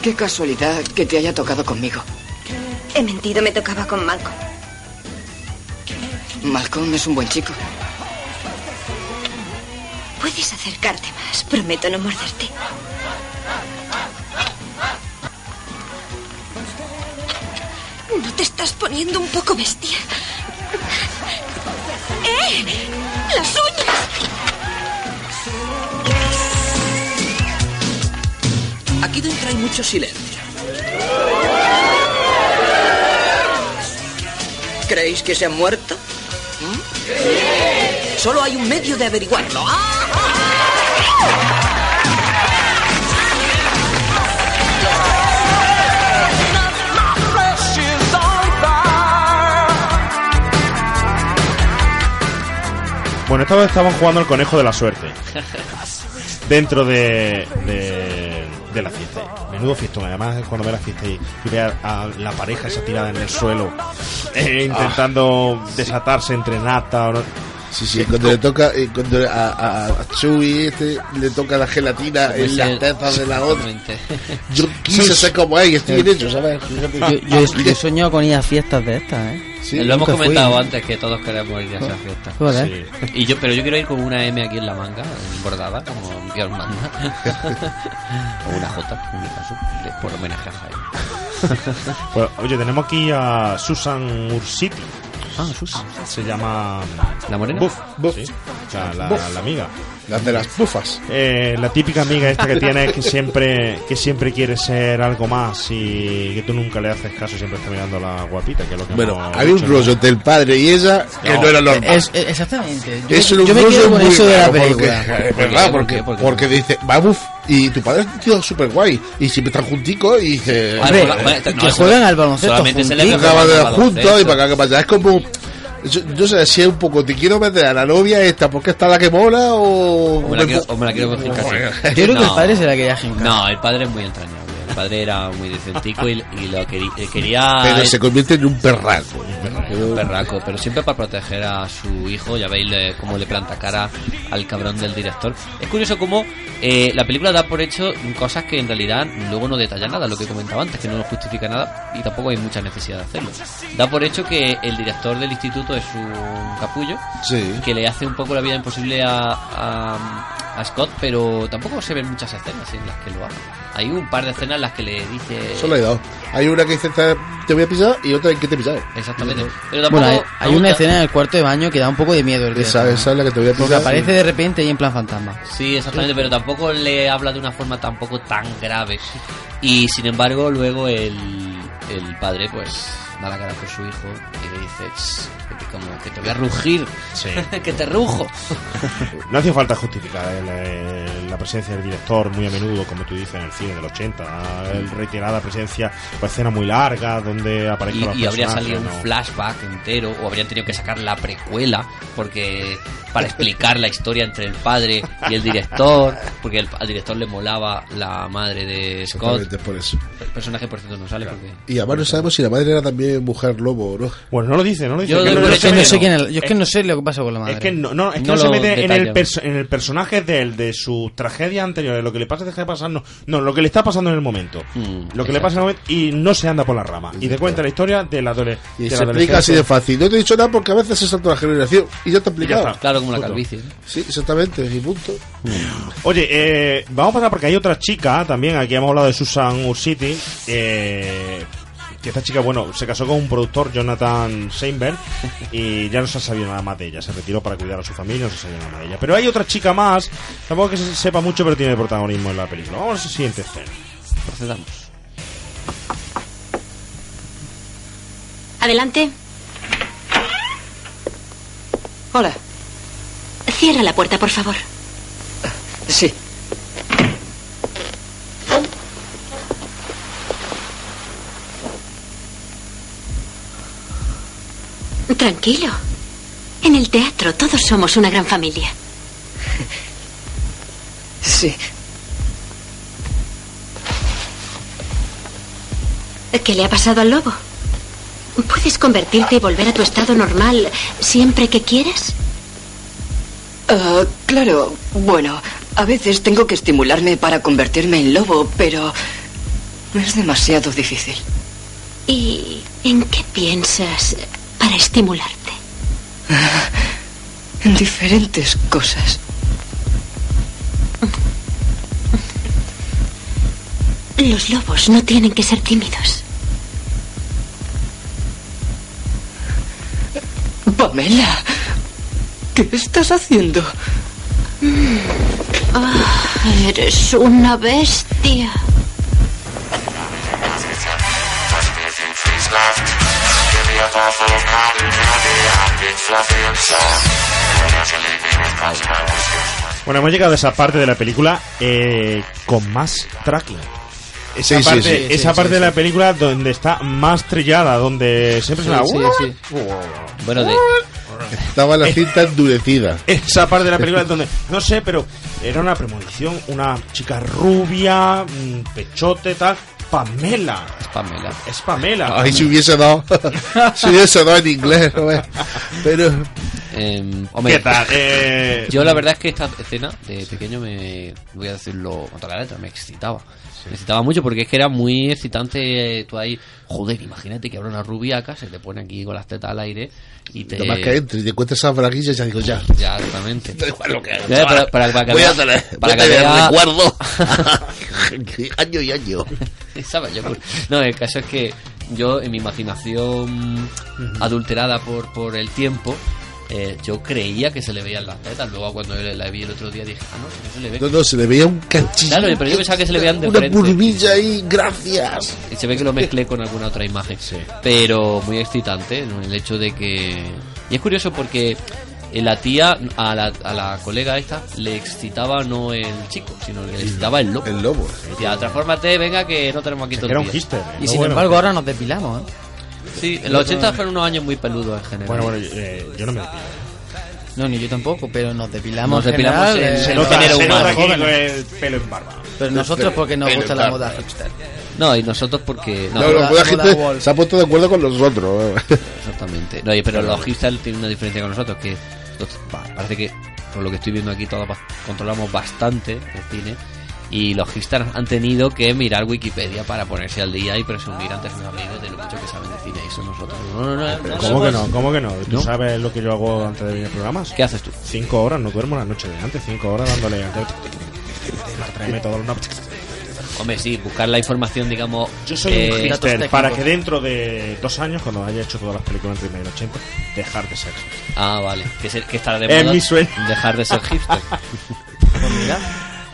Qué casualidad que te haya tocado conmigo. He mentido, me tocaba con Malcolm. Malcolm es un buen chico. Puedes acercarte más, prometo no morderte. ¿No te estás poniendo un poco bestia? ¡Eh! ¡Las uñas! Aquí dentro hay mucho silencio. ¿Creéis que se ha muerto? ¿Mm? Solo hay un medio de averiguarlo. Bueno, esta vez estaban jugando al conejo de la suerte. [LAUGHS] Dentro de, de, de la fiesta. Menudo fiestón. Además, cuando ve la fiesta y, y ve a, a la pareja esa tirada en el suelo, eh, intentando desatarse entre nata. Sí, sí, cuando le toca, eh, cuando a, a, a Chewie este le toca la gelatina en las tezas de la otra. [LAUGHS] Yo quise ser como él estoy bien hecho, ¿sabes? Yo, yo, yo he soñado con ir a fiestas de estas, ¿eh? Lo hemos fui. comentado antes que todos queremos ir a esa fiesta. Joder. Y yo, pero yo quiero ir con una M aquí en la manga, bordada, como Dios manda. [LAUGHS] o una J, en mi caso, de- por homenaje a Jaime. Pues, oye, tenemos aquí a Susan Ursiti. Ah, Susan. Se llama. ¿La morena? Buff. Sí. O sea, la, Buff. la amiga. Las de las bufas. Eh, la típica amiga esta que tienes que siempre que siempre quiere ser algo más y que tú nunca le haces caso, siempre está mirando a la guapita, que es lo que Bueno, había un rollo entre el padre y ella que no, No, era normal. Es- es- exactamente. Yo, era yo un me rollo quedo con muy eso de la porque- película. [LAUGHS] es ¿Por verdad, ¿Por porque, qué? ¿Por qué? porque dice, va, buf, y tu padre es un tío súper guay, y siempre están junticos, y Hombre, que no, juegan al baloncesto solamente se le juntos, y para acá, que para allá. Es como, yo, yo sé si es un poco, te quiero meter a la novia esta porque está la que mola, o... O me la quiero, o me la quiero coger casi. Yo creo que el padre se la quería jincar. No, el padre es muy entrañable. Padre era muy decentico y, y lo querí- eh, quería. Pero se convierte en un perraco. un perraco, pero siempre para proteger a su hijo. Ya veis le- cómo le planta cara al cabrón del director. Es curioso cómo eh, la película da por hecho cosas que en realidad luego no detalla nada, lo que comentaba antes, que no justifica nada y tampoco hay mucha necesidad de hacerlo. Da por hecho que el director del instituto es un capullo Sí. que le hace un poco la vida imposible a, a, a Scott, pero tampoco se ven muchas escenas en las que lo haga. Hay un par de escenas en las que le dice. Solo hay dos. Hay una que dice, te voy a pisar, y otra en que te he pisado. Exactamente. Pero tampoco. Bueno, hay, una gusta- escena en el cuarto de baño que da un poco de miedo. El Esa, esa es la que te voy a Porque pisar. aparece de repente y en plan fantasma. Sí, exactamente, pero tampoco le habla de una forma tampoco tan grave. Y sin embargo, luego el, el padre, pues, da la cara por su hijo y le dice, "Ch, que te, como que te voy a rugir, Sí. [LAUGHS] que te rujo. No hacía falta justificar el, el- la presencia del director muy a menudo, como tú dices, en el cine del 80. El reiterada presencia, o escenas muy largas donde aparecen Y, y habría salido un ¿no? flashback entero, o habrían tenido que sacar la precuela, porque para explicar la historia entre el padre y el director, porque el- al director le molaba la madre de Scott. Por eso. El personaje, por cierto, no sale porque. Y además no sabemos si la madre era también mujer lobo no. Bueno, no lo dice, no lo dice. Yo no Es que no sé quién es- yo es que no sé lo que pasa con la madre. Es que no, no, es que No no, se mete en el, en el personaje de él, de sus tragedias anteriores, lo que le pasa deja de pasar, no, no, lo que le está pasando en el momento. Mm, lo que le pasa en el momento y no se anda por la rama. Y te cuenta la historia de la, adole- Y de se explica así adolescencia. de fácil. No te he dicho nada porque a veces se salta la generación. Y ya te he explicado. Claro, como la calvicie. Sí, exactamente. Y punto. Oye, eh, vamos a pasar porque hay otra chica también, aquí hemos hablado de Susan Ursiti, eh, que esta chica, bueno, se casó con un productor, Jonathan Seinberg, y ya no se ha sabido nada más de ella, se retiró para cuidar a su familia, no se sabe nada más de ella. Pero hay otra chica más, tampoco que se sepa mucho, pero tiene protagonismo en la película. Vamos a la siguiente escena. Procedamos. Adelante. Hola. Cierra la puerta, por favor. Sí. Tranquilo. En el teatro todos somos una gran familia. [LAUGHS] Sí. ¿Qué le ha pasado al lobo? Puedes convertirte y volver a tu estado normal siempre que quieras. Ah, claro. Bueno, a veces tengo que estimularme para convertirme en lobo, pero es demasiado difícil. ¿Y en qué piensas para estimularte? En diferentes cosas. Los lobos no tienen que ser tímidos. Pamela, ¿qué estás haciendo? Ah, eres una bestia. Bueno, hemos llegado a esa parte de la película eh, con más tracking. Esa Sí, parte, sí, esa sí, parte sí, de la película donde está más trillada, donde siempre Sí, suena sí, sí. Bueno, de, Estaba la cinta endurecida. [LAUGHS] esa parte de la película donde, no sé, pero era una premonición, una chica rubia, pechote, tal, Pamela. Pamela. Es Pamela. Ay, si hubiese dado. [LAUGHS] si hubiese dado en inglés. Pero. Em, hombre, ¿Qué tal? Eh, Yo la verdad es que esta escena de pequeño me voy a decirlo la letra, me excitaba. Me excitaba mucho porque es que era muy excitante eh, tú ahí, joder, imagínate que habrá una rubiaca, se te pone aquí con las tetas al aire y te Lo más que entre y te encuentres esas braguillas, ya digo, ya. Ya, exactamente. [LAUGHS] Da igual lo que haga, Ya, chaval. para, para- para que Voy a tener, para voy a que tener vea- recuerdo. [LAUGHS] [LAUGHS] año y año. Estaba yo. No, el caso es que yo, en mi imaginación adulterada por, por el tiempo, eh, yo creía que se le veían las tetas. Luego, cuando la la vi el otro día, dije, ah, no, no se le ve. No, no, se le veía un cachillo. Claro, pero yo pensaba que se le veían de Una frente. burbilla ahí, gracias. Y se ve que lo mezclé con alguna otra imagen. Pero muy excitante, ¿no? El hecho de que. Y es curioso porque eh, la tía, a la, a la colega esta, le excitaba no el chico, sino le excitaba el lobo. El lobo. Ya, transfórmate, venga, que no tenemos aquí todo que era el un día. hister, Y sin embargo, ahora nos depilamos, ¿eh? Sí, en los 80 fueron unos años muy peludos en general. Bueno, bueno, eh, yo no me depilo. No, ni yo tampoco, pero nos depilamos. Nos depilamos en- eh, se nota- nota aquí con el pelo en barba. Pero nosotros porque nos Pelo gusta la moda hipster. No, y nosotros porque... No, No, no, la- gente se ha puesto de acuerdo con nosotros. exactamente. No, y- pero los hipsters tienen una diferencia con nosotros, que parece que, por lo que estoy viendo aquí, todos controlamos bastante el cine. Y los hipsters han tenido que mirar Wikipedia para ponerse al día y presumir ante sus amigos de lo mucho que saben de cine. Y eso nosotros. No, no, no, no ¿Cómo somos- que no? ¿Cómo que no? ¿Tú ¿No? sabes lo que yo hago antes de venir a programas? ¿Qué haces tú? Cinco horas, no duermo la noche de antes, cinco horas dándole... Tráeme todo lo- Hombre, sí, buscar la información, digamos. Yo soy eh, un hipster para que dentro de dos años, cuando haya hecho todas las películas entre 1980, dejar de ser. Ah, vale. Que, se- que estará de Es moda mi sueño. dejar de ser hipster. [LAUGHS] Pues mira,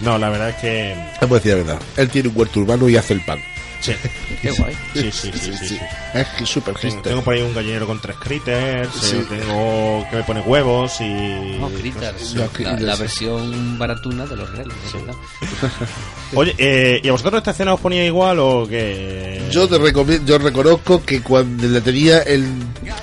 No, la verdad es que... Vamos a decir la verdad. Él tiene un huerto urbano y hace el pan. Sí. [LAUGHS] qué guay. Sí, sí, sí, sí, sí. Es que súper Tengo, tengo por ahí un gallinero con tres critters, Sí. eh, tengo que me pone huevos y... No, Critters. Sí. No, la, versión baratuna de los reales, ¿verdad? [LAUGHS] Oye, eh, ¿y a vosotros esta escena os ponía igual o qué? Yo te recomiendo, yo reconozco que cuando la tenía el,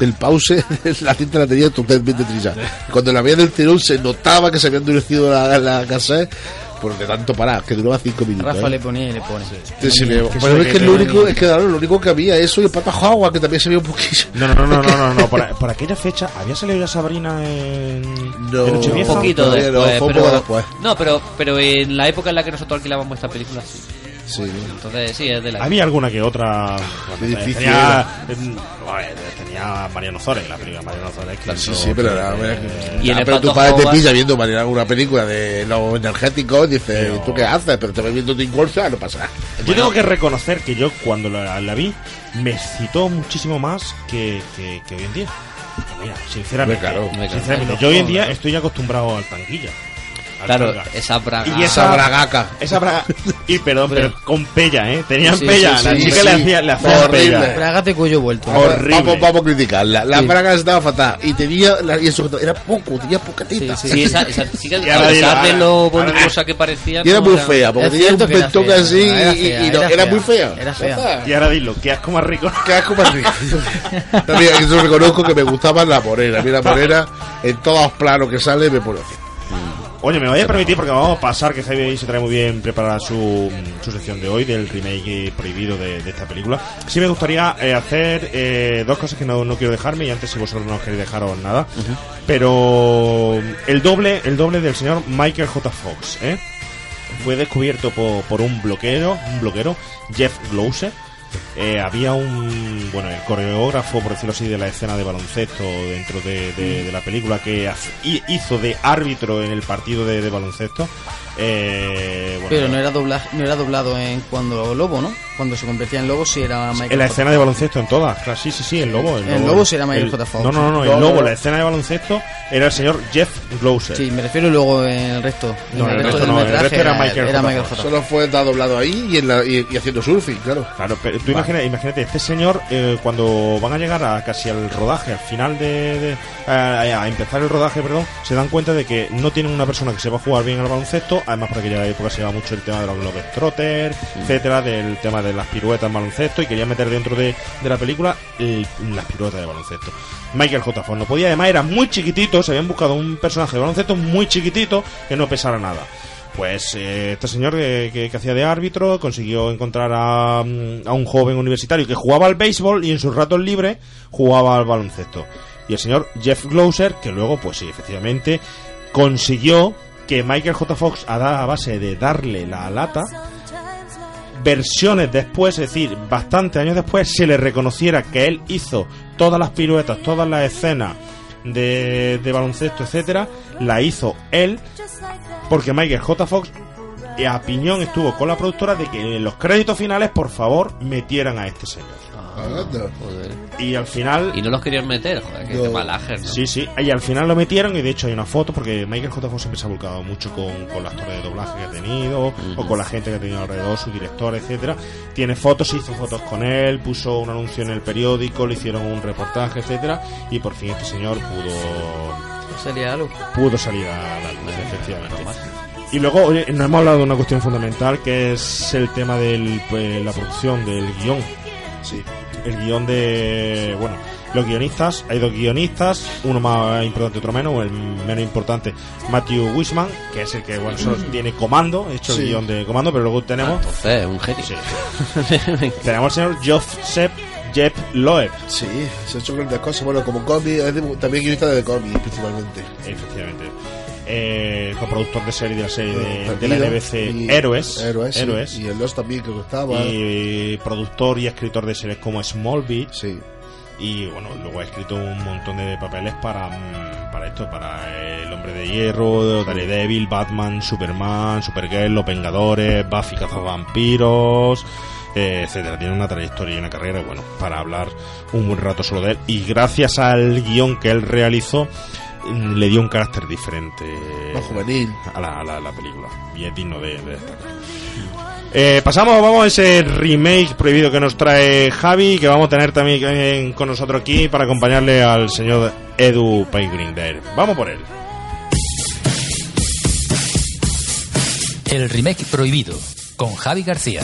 el pause, [LAUGHS] la cinta la tenía totalmente trillada. Cuando la veía del tirón se notaba que se había endurecido la, la cassette por de tanto parar, que duraba cinco minutos. Rafa ¿eh? le ponía y le pone. Sí, sí, Que bueno, es que lo único, es que claro, lo único que había eso y el pata Howard, que también se veía un poquillo. No, no, no, no, no, no, no, [LAUGHS] Por, por aquella fecha, ¿había salido ya Sabrina en, No, en Un poquito no, después, fue un pero, poco después. no, pero, pero en la época en la que nosotros alquilábamos esta película, sí. Sí. Entonces, sí, es de la. Había alguna que otra. Difícil tenía, en- joder, tenía Mariano Zores, la película Mariano Zores. que Sí, sí, pero, la- que- Y en Ah, el pero tu padre te pilla viendo manera una película de los energéticos, dice, Pero- ¿tú qué haces? Pero te ves viendo Tim Corsa, no pasa nada. Yo tengo que reconocer que yo cuando la, la vi me excitó muchísimo más que, que, que hoy en día. Mira, sinceramente, claro. Hombre, claro. sinceramente yo hoy en día estoy acostumbrado al tanquilla. Claro, esa braga. Y Esa bragaca. Esa braga. Y perdón, Pero- con pella, ¿eh? Tenían Sí, pella. sí, la sí, chica sí. le hacía, le hacía Horrible. pella. Bragas de cuello vuelto. Vamos, Horrible. Vamos, vamos a criticarla. La Sí. braga estaba fatal. Y tenía, la, y eso era poco, tenía poquitita. Sí, Sí, esa, esa chica, a pesar lo que parecía. Y era muy fea, porque Es tenía un cierto que era fea, así era y, y- fea, y no- era muy fea. Era Ya fea. está. Y ahora dilo, que asco más rico. Qué asco más rico. [LAUGHS] También yo reconozco que me gustaba la morena. A mí la morena, en todos los planos que sale, me pone así. Oye, me voy a permitir porque vamos a pasar que Javi se trae muy bien preparada su, su sección de hoy del remake prohibido de, de esta película. Sí me gustaría eh, hacer eh, dos cosas que no, no quiero dejarme y antes si vosotros no os queréis dejaros nada. Pero el doble, el doble del señor Michael J. Fox, ¿eh? Fue descubierto por, por un bloquero, un bloquero, Jeff Glouser. Eh, había un bueno el coreógrafo por decirlo así de la escena de baloncesto dentro de, de- de la película que hizo de árbitro en el partido de, de baloncesto Eh, bueno, Pero no era, doblaje, no era doblado en cuando Lobo, ¿no? Cuando se convertía en Lobo sí era Michael en la J. escena de baloncesto en todas claro, sí sí sí el lobo el El lobo sí era Michael el- J. Fox. no no no, No, el lobo la escena de baloncesto era el señor Jeff Glouser Sí, me refiero luego en el resto. No, en el resto del no, el resto era Michael era J. Michael Fox. J. Solo fue doblado ahí y, en la, y, y haciendo surfing, claro. Claro, pero tú imagínate, este señor, eh, cuando van a llegar a casi al rodaje, al final de. de- a, a empezar el rodaje, perdón, se dan cuenta de que no tienen una persona que sepa jugar bien al baloncesto. Además, por aquella época se llevaba mucho el tema de los Globetrotters, etcétera, del tema de las piruetas en baloncesto, y querían meter dentro de, de la película el- las piruetas de baloncesto. Michael J. Fox no podía, además era muy chiquitito, se habían buscado un personaje de baloncesto muy chiquitito que no pesara nada. Pues eh, este señor que, hacía de árbitro consiguió encontrar a, mm, a un joven universitario que jugaba al béisbol y en sus ratos libres jugaba al baloncesto. Y el señor Jeff Glauser, que luego, pues sí, efectivamente, consiguió que Michael J. Fox, a, a base de darle la lata, versiones después, es decir, bastantes años después, se le reconociera que él hizo todas las piruetas, todas las escenas de, baloncesto, etcétera, la hizo él, porque Michael J. Fox a piñón estuvo con la productora de que en los créditos finales, por favor, metieran a este señor. Y al final. Y no los querían meter, joder, que No. de malaje, ¿no? Sí, sí. Y al final lo metieron y de hecho hay una foto porque Michael J. Fox siempre se ha volcado mucho con, con las actores de doblaje que ha tenido o con la gente que ha tenido alrededor, su director, etcétera. Tiene fotos, hizo fotos con él, puso un anuncio en el periódico, le hicieron un reportaje, etcétera. Y por fin este señor pudo Sería algo. pudo salir a la luz, efectivamente. Y luego, oye, nos hemos hablado de una cuestión fundamental que es el tema de la producción, del guion. Sí. El guion de. Bueno, los guionistas, hay dos guionistas, uno más importante, otro menos, el menos importante, Matthew Wisman, que es el que, bueno, solo tiene comando, hecho Sí. el guion de comando, pero luego tenemos. entonces, un genio. Sí. [LAUGHS] tenemos al señor Joseph Jeb Loeb. Sí, se ha hecho grandes cosas. Bueno, como cómic, también guionista de cómics, principalmente. Efectivamente. Eh, coproductor de serie de la serie de, de la NBC y- Héroes. Héroes, sí. Y el Lost también creo que estaba. Y productor y escritor de series como Smallville. Y bueno, luego ha escrito un montón de papeles para, mm, para esto, para El Hombre de Hierro, Daredevil, Batman, Superman, Supergirl, Los Vengadores, Buffy Cazavampiros, eh, etcétera. Tiene una trayectoria y una carrera, bueno, para hablar un buen rato solo de él. Y gracias al guion que él realizó, le dio un carácter diferente Más juvenil. a la, a la- a la película. Y es digno de, de destacar. Eh, pasamos, vamos a ese remake prohibido que nos trae Javi, que vamos a tener también con nosotros aquí para acompañarle al señor Edu Paygrinder. Vamos por él. El remake prohibido con Javi García.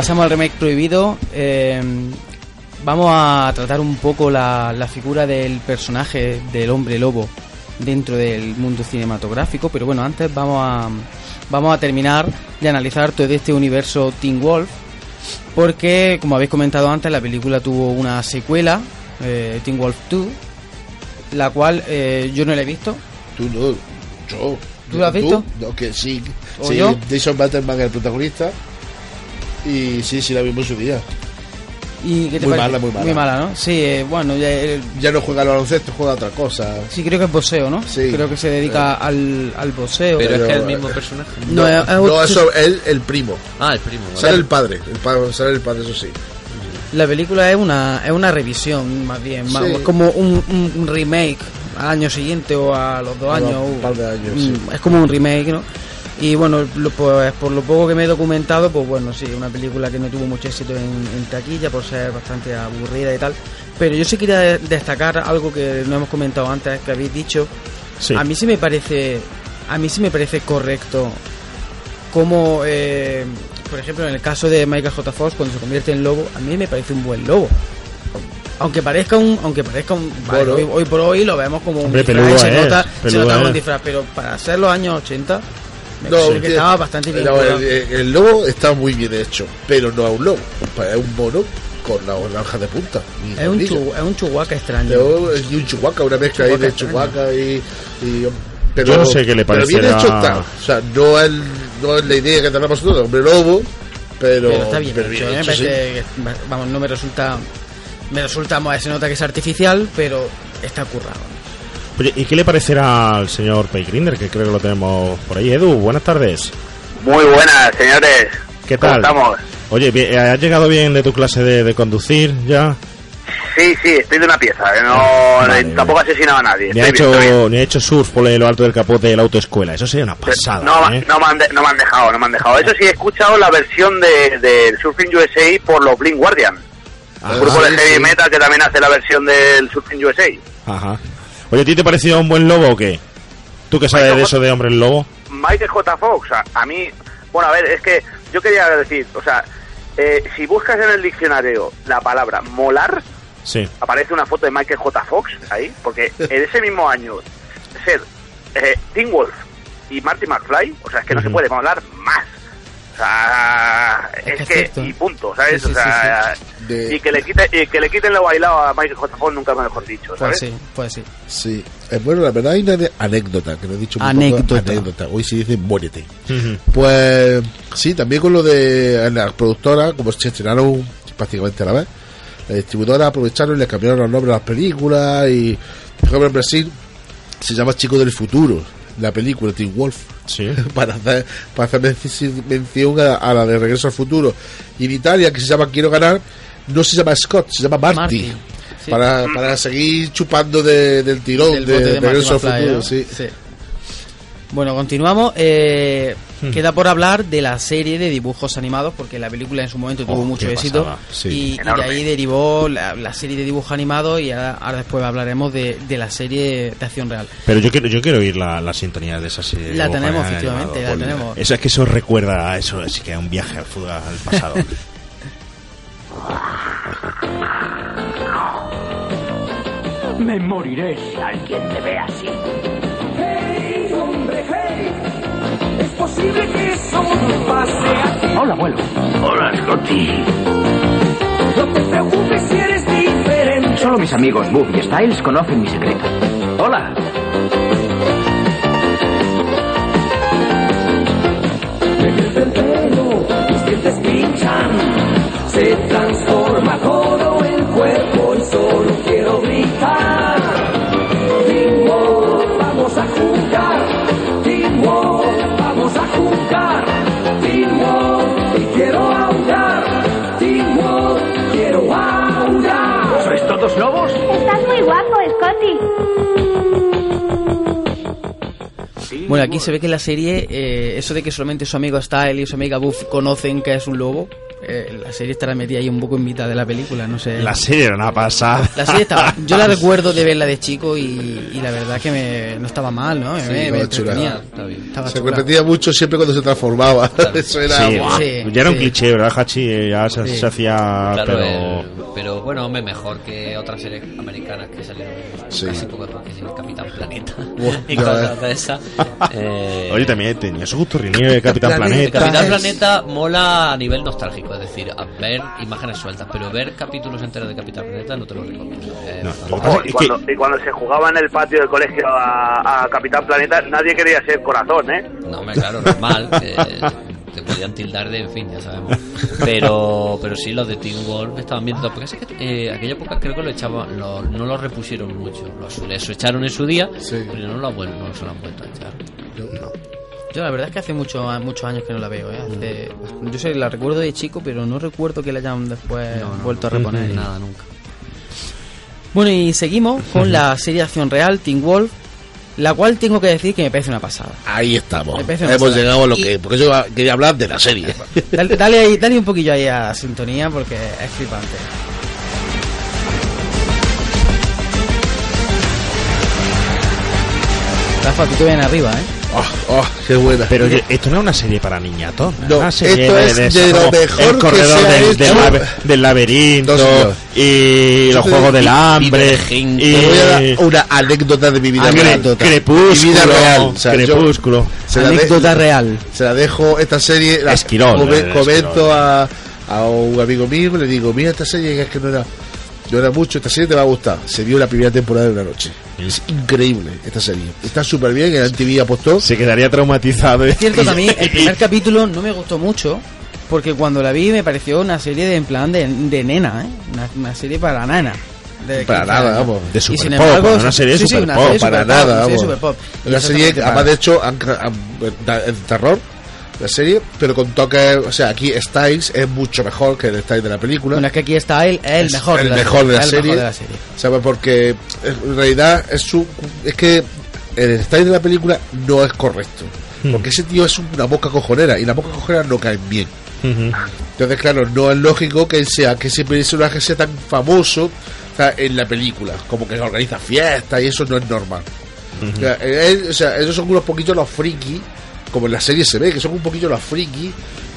Pasamos al remake prohibido. Eh, vamos a tratar un poco la, la figura del personaje del hombre lobo dentro del mundo cinematográfico, pero bueno, antes vamos a, vamos a terminar de analizar todo este universo Teen Wolf, porque como habéis comentado antes, la película tuvo una secuela, eh, Teen Wolf 2, la cual eh, yo no la he visto. Tú no, yo. ¿Tú lo has visto? No, que sí. ¿O sí, yo? Jason Bateman es el protagonista. Y sí, sí, la vimos en su día. ¿Y qué te Muy parece? mala, muy mala. Muy mala, ¿no? Sí, eh, bueno, ya, eh, Ya no juega al baloncesto, juega a otra cosa. sí, creo que es boxeo, ¿no? Sí. Creo que se dedica al, al boxeo. Pero es que es el mismo personaje. No, es- es no, otro- eso, él, el primo. Ah, el primo. vale. Sale el padre. El padre sale el padre, eso sí. La película es una, es una revisión, más bien. más- Sí. Es como un, un- un remake al año siguiente o a los dos años. un par de años, sí. Es como un remake, ¿no? Y bueno, lo- pues, por lo poco que me he documentado, pues bueno, sí, una película que no tuvo mucho éxito en, en taquilla por ser bastante aburrida y tal. Pero yo sí quería de- destacar algo que no hemos comentado antes, que habéis dicho. Sí. A mí sí me parece, a mí sí me parece correcto como, eh, por ejemplo, en el caso de Michael J. Fox, cuando se convierte en lobo, a mí me parece un buen lobo. Aunque parezca un, aunque parezca un, vale, hoy, hoy por hoy lo vemos como un Hombre, disfraz, se nota, se nota como un disfraz, pero para ser los años 80, me No, parece que tío, estaba bastante bien. no, currado. el, el lobo está muy bien hecho, pero no es un lobo. Es un mono con la naranja de punta. y Es un, chu- es un chihuahua extraño. Yo- y un chihuahua, una mezcla ahí de chihuahua y, y- Yo no sé qué le Pero bien hecho está. O sea, no es, no es la idea que tenemos nosotros, hombre lobo, pero, pero está bien pero hecho, ¿eh? Hecho, sí. parece que- vamos, no me resulta. Me resulta, se nota que es artificial, pero está currado. Oye, ¿y qué le parecerá al señor Paygrinder? Que creo que lo tenemos por ahí. Edu, buenas tardes. Muy buenas, señores. ¿Qué ¿Cómo tal? estamos? Oye, bien, ¿has llegado bien de tu clase de, de conducir ya? Sí, sí, estoy de una pieza. que No, tampoco he asesinado a nadie. Ni ha, bien, hecho, ni ha hecho surf por lo alto del capot de la autoescuela. Eso sería una pasada. No, ¿eh? no, me han de- no me han dejado, no me han dejado. Eso sí, he escuchado la versión de, del Surfing USA por los Blink Guardian. Ah, un grupo de heavy sí. metal que también hace la versión del Surfing USA. Ajá. Oye, ¿a ti te pareció un buen lobo o qué? ¿Tú qué sabes de eso de hombre lobo? Michael J. Fox, a, a mí, bueno, a ver, es que yo quería decir, o sea, eh, si buscas en el diccionario la palabra molar, Sí. aparece una foto de Michael J. Fox ahí, porque en ese mismo año ser eh, Teen Wolf y Marty McFly, o sea, es que no se puede molar más. Sea, es, que es que, cierto. y punto, ¿sabes? Sí, sí, o sea, sí, De- y que le quite, y que le quiten lo bailado a Michael J. Fox nunca mejor dicho, Pues ¿sabes? sí, pues sí. Sí, bueno, la verdad hay una de- anécdota, que no he dicho muy poco, Anécdota. anécdota. Hoy se dice muérete. Pues sí, también con lo de en la productora, como se estrenaron prácticamente a la vez, la distribuidora aprovecharon y le cambiaron los nombres a las películas y por ejemplo en Brasil se llama Chico del Futuro, la película Teen Wolf. [LAUGHS] para hacer, para hacer menci- mención a, a la de Regreso al Futuro. Y en Italia, que se llama Quiero ganar, no se llama Scott, se llama Marty. Marty, sí. Para, para seguir chupando de- del tirón Del de, bote de de Regreso al Futuro. Sí. Sí. Bueno, continuamos. Eh, Hmm. Queda por hablar de la serie de dibujos animados, porque la película en su momento tuvo Oh, mucho éxito. sí. Y, y de ahí derivó la, la serie de dibujos animados y ahora, ahora después hablaremos de, de la serie de acción real. Pero yo quiero, yo quiero oír la, la sintonía de esa serie. de La tenemos, efectivamente, la tenemos. Eso es que eso recuerda a eso, así que a un viaje al fútbol al pasado. [LAUGHS] Me moriré si alguien me ve así. Posible que eso no pase aquí. Hola, abuelo. Hola, Scotty. No te preocupes si eres diferente. Solo mis amigos Bob y Styles conocen mi secreto. Hola. Me crece el pelo, mis dientes pinchan. Se transforma todo Bueno, aquí se ve que en la serie, eh, eso de que solamente su amigo Style y su amiga Buff conocen que es un lobo, eh, la serie estará metida ahí un poco en mitad de la película, no sé. la serie era una pasada. La serie estaba. Yo la [LAUGHS] recuerdo de verla de chico y, y la verdad que me, no estaba mal, ¿no? Me, Sí, me chula. entretenía. Estaba Se chula. repetía mucho siempre cuando se transformaba. [LAUGHS] Eso era. Sí, ya era un cliché, ¿verdad, Hachi? Ya se, Sí. se hacía, Claro, pero... eh, pero bueno, hombre, mejor que otras series americanas que salieron Sí. casi poco después, que sí, Capitán Planeta [LAUGHS] y cosas de esas. [LAUGHS] Eh, Oye, también tenía su gusto Rinieve, Capitán Planeta. Capitán Planeta mola a nivel nostálgico, es decir, a ver imágenes sueltas, pero ver capítulos enteros de Capitán Planeta no te lo recomiendo. Eh, Oh, y, cuando, y cuando se jugaba en el patio del colegio a, a Capitán Planeta, nadie quería ser corazón, ¿eh? No, hombre, claro, normal. Podían tildar de, en fin, ya sabemos. Pero, pero sí, los de Teen Wolf estaban bien. Porque es que eh, aquella época creo que lo echaban, lo- no lo repusieron mucho. Lo, eso echaron en su día, pero no lo, no se lo han vuelto a echar. Yo la verdad es que hace mucho, muchos años que no la veo. ¿eh? Hace- yo sé, la recuerdo de chico, pero no recuerdo que la hayan después vuelto a reponer. Nada, nunca. Bueno, y seguimos con la serie de acción real, Teen Wolf, la cual tengo que decir que me parece una pasada. Ahí estamos. Me parece una Hemos pasada. llegado a lo Y- que. Porque yo quería hablar de la serie. Dale, dale, ahí- dale un poquillo ahí a la sintonía porque es flipante. Rafa, tú te ven arriba, ¿eh? Oh, oh, qué buena. Pero oye, esto no es una serie para niñatos. No, una serie esto es de eso, lo como mejor El que corredor se ha del, hecho. del lab- del laberinto No, y Yo los juegos del y- hambre. y Y, Te voy a dar una anécdota de mi vida. Cre- anécdota. Crepúsculo, Mi vida real. O sea, yo Crepúsculo. se la de- Anécdota real. Se la dejo esta serie. La, Esquirol, come- comento a, a un amigo mío, le digo, mira esta serie que es que no era, era mucho, esta serie te va a gustar. Se vio la primera temporada de una noche. Es increíble esta serie. Está súper bien, en MTV apostó. Se quedaría traumatizado. Es cierto también, el [LAUGHS] primer capítulo no me gustó mucho. Porque cuando la vi me pareció una serie de en plan de, de nena, ¿eh? Una, una serie para nana. De Para 15 nada, vamos. De super pop, embargo, una serie de sí, sí, super una pop, serie para super nada, pop, una serie además de hecho, han, han- da- en terror, la serie, pero con toques, o sea, aquí Styles es mucho mejor que el Styles de la película. Bueno, es que aquí Style es el mejor, el de, la mejor de la el serie. mejor de la serie. ¿Sabes? Porque en realidad es su es que el style de la película no es correcto. Hmm. Porque ese tío es una boca cojonera y las bocas cojoneras no caen bien. Entonces, claro, no es lógico que sea que ese personaje sea tan famoso o sea, en la película, como que organiza fiestas y eso no es normal. O sea, él- o sea, esos son unos poquitos los friki, como en la serie se ve, que son un poquito los friki.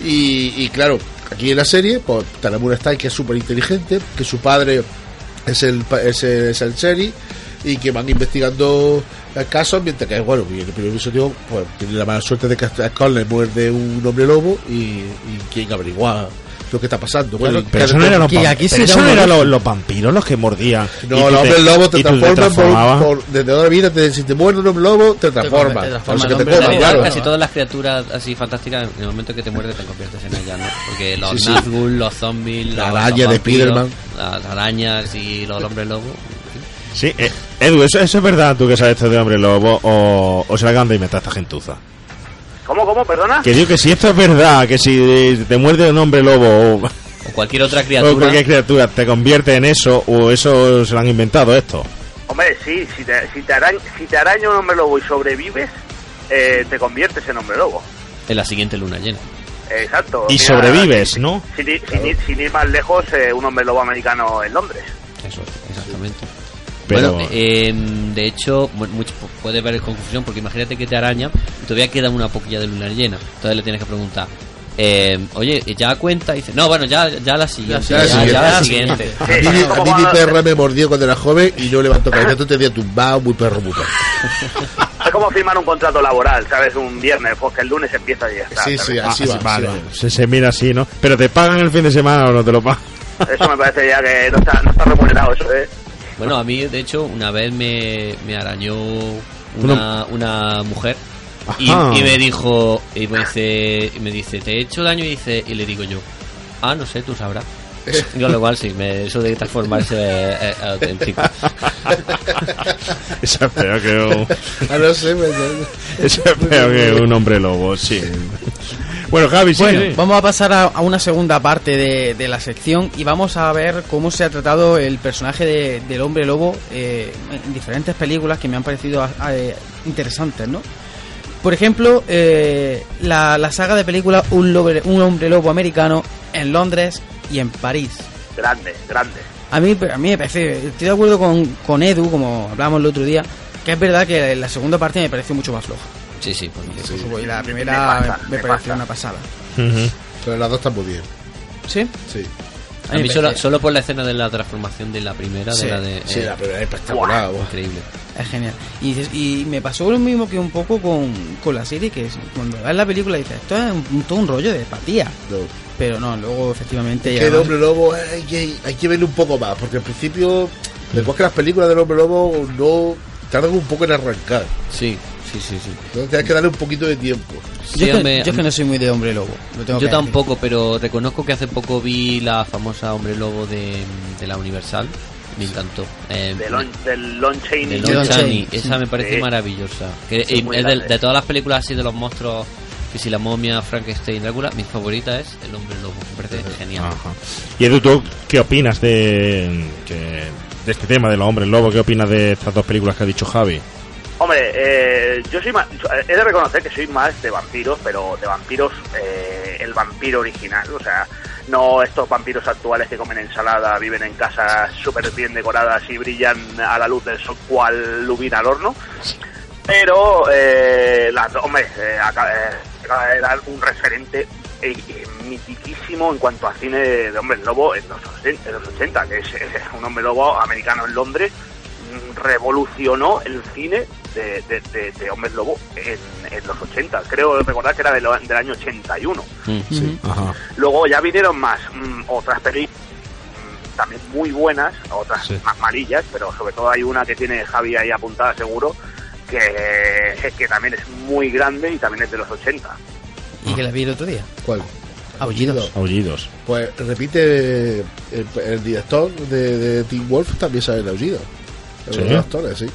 Y, claro, aquí en la serie, pues un Style que es súper inteligente, que su padre es el, es el, es el y que van investigando el caso mientras que bueno en el primer episodio pues tiene la mala suerte de que a Scott le muerde un hombre lobo y, y quien averigua lo que está pasando bueno, Pero eso no eran los, que vamp- aquí pero eso no origen. los, los vampiros los que mordían. no, los hombres lobo te transforman por, desde toda la vida te- si te muerde un hombre lobo te transforma te transforma O sea, en que te hombre coma, lobo. claro. Casi todas las criaturas así fantásticas, en el momento que te muerde te conviertes en ella, ¿no? Porque los Sí, sí. Nazgûl, los zombies, La araña los de vampiros, Spiderman. las arañas y los hombres lobo. Sí, eh, Edu, ¿eso, ¿eso es verdad tú que sabes esto de hombre lobo o, o se la acaban de inventar esta gentuza? ¿Cómo, cómo, perdona? Que digo que si esto es verdad, que si te muerde un hombre lobo o, O cualquier otra o criatura. cualquier criatura te convierte en eso o eso se lo han inventado esto. Hombre, sí, si te, si te, araña, si te araña un hombre lobo y sobrevives, eh, te conviertes en hombre lobo. En la siguiente luna llena. Exacto. Y Mira, sobrevives, ¿no? Sin, ir- sin ir, sin ir más lejos, eh, un hombre lobo americano en Londres. Eso, exactamente. Pero- Bueno, eh, de hecho, mu- mucho, puede haber confusión porque imagínate que te araña y todavía queda una poquilla de luna llena. Entonces le tienes que preguntar, eh, oye, ¿ya cuenta? Y dice, no, bueno, ya, ya la siguiente. Ya la ya, siguiente. ya la Ya la siguiente. A mí, mi- a mí mi perra me mordió cuando era joven y no levantó cabeza. Tú te había tumbado, muy perro, muy perro. Es como firmar un contrato laboral, ¿sabes? Un viernes, porque el lunes empieza y ya está. Sí, ¿sabes? sí, así va. Vale, así va. se, se mira así, ¿no? Pero te pagan el fin de semana o no te lo pagan. Eso me parece ya que no está, no está remunerado, eso, ¿eh? Bueno, a mí, de hecho, una vez me, me arañó una, una mujer y, me dijo, y me dice, y me dice, ¿te he hecho daño? Y, dice, y le digo yo, ah, no sé, tú sabrás. [LAUGHS] Yo lo igual sí, me, eso de transformarse es, es auténtico. [LAUGHS] Eso es peor que un, Ah, no sé, eso es peor que un hombre lobo, sí. [LAUGHS] Bueno, Javi, sí. Bueno, sí. vamos a pasar a, a una segunda parte de, de la sección y vamos a ver cómo se ha tratado el personaje de- del hombre lobo eh, en diferentes películas que me han parecido eh, interesantes, ¿no? Por ejemplo, eh, la, la saga de películas un, lobe- un hombre lobo americano en Londres y en París. Grande, grande. A mí, a mí me parece, estoy de acuerdo con, con Edu, como hablábamos el otro día, que es verdad que la segunda parte me pareció mucho más floja. Sí, sí, por Y la Me primera pasa, me, me pareció pasa. una pasada. Pero las dos están muy bien. ¿Sí? Sí. A mí me solo, por la escena de la transformación de la primera, Sí, de la de... Sí, eh, la primera es espectacular. guau. increíble. Es genial. Y, dices- y me pasó lo mismo que un poco con, con la serie, que es, cuando ves la película dices, esto es un, todo un rollo de empatía. No. Pero no, luego efectivamente... Que ya el hombre lobo hay que, hay que verle un poco más, porque al principio, después que las películas del hombre lobo no tardan un poco en arrancar. Sí, sí, sí, sí. Entonces tienes que darle un poquito de tiempo. Sí, yo, es que, hombre, yo es que no soy muy de hombre lobo. lo tengo Yo que tampoco, pero reconozco que hace poco vi la famosa Hombre Lobo de, de la Universal. Me encantó. Eh, De Lon, del Lon Chaney. de Lon Chaney. Esa me parece Sí. maravillosa. Que, Sí, es de, todas las películas así de los monstruos, que si la momia, Frankenstein, Drácula, mi favorita es El Hombre Lobo. Me parece genial. Ajá. Y Edu, ¿tú qué opinas de, de este tema de los hombres lobo? ¿Qué opinas de estas dos películas que ha dicho Javi? Hombre, eh, yo soy más, he de reconocer que soy más de vampiros, pero de vampiros, eh, el vampiro original, o sea, no estos vampiros actuales que comen ensalada, viven en casas súper bien decoradas y brillan a la luz del sol cual lubina al horno. Pero, eh, las, hombre, eh, acaba, eh, acaba de dar un referente eh, eh, mitiquísimo en cuanto a cine de, hombres lobo en los, 80, en los 80, que es, un hombre lobo americano en Londres, revolucionó el cine de, de, de- de Hombres Lobo en, en los 80. Creo recordar que era de lo- del año 81. Sí. Ajá. Luego ya vinieron más mm, otras películas mm, también muy buenas, otras Sí. más malillas, pero sobre todo hay una que tiene Javi ahí apuntada seguro, que, que también es muy grande y también es de los 80. Y que la vi el otro día. ¿Cuál? Aullidos. Aullidos. Pues repite el, el director de, de Teen Wolf también sabe el aullido. ¿Sí? Los actores, sí.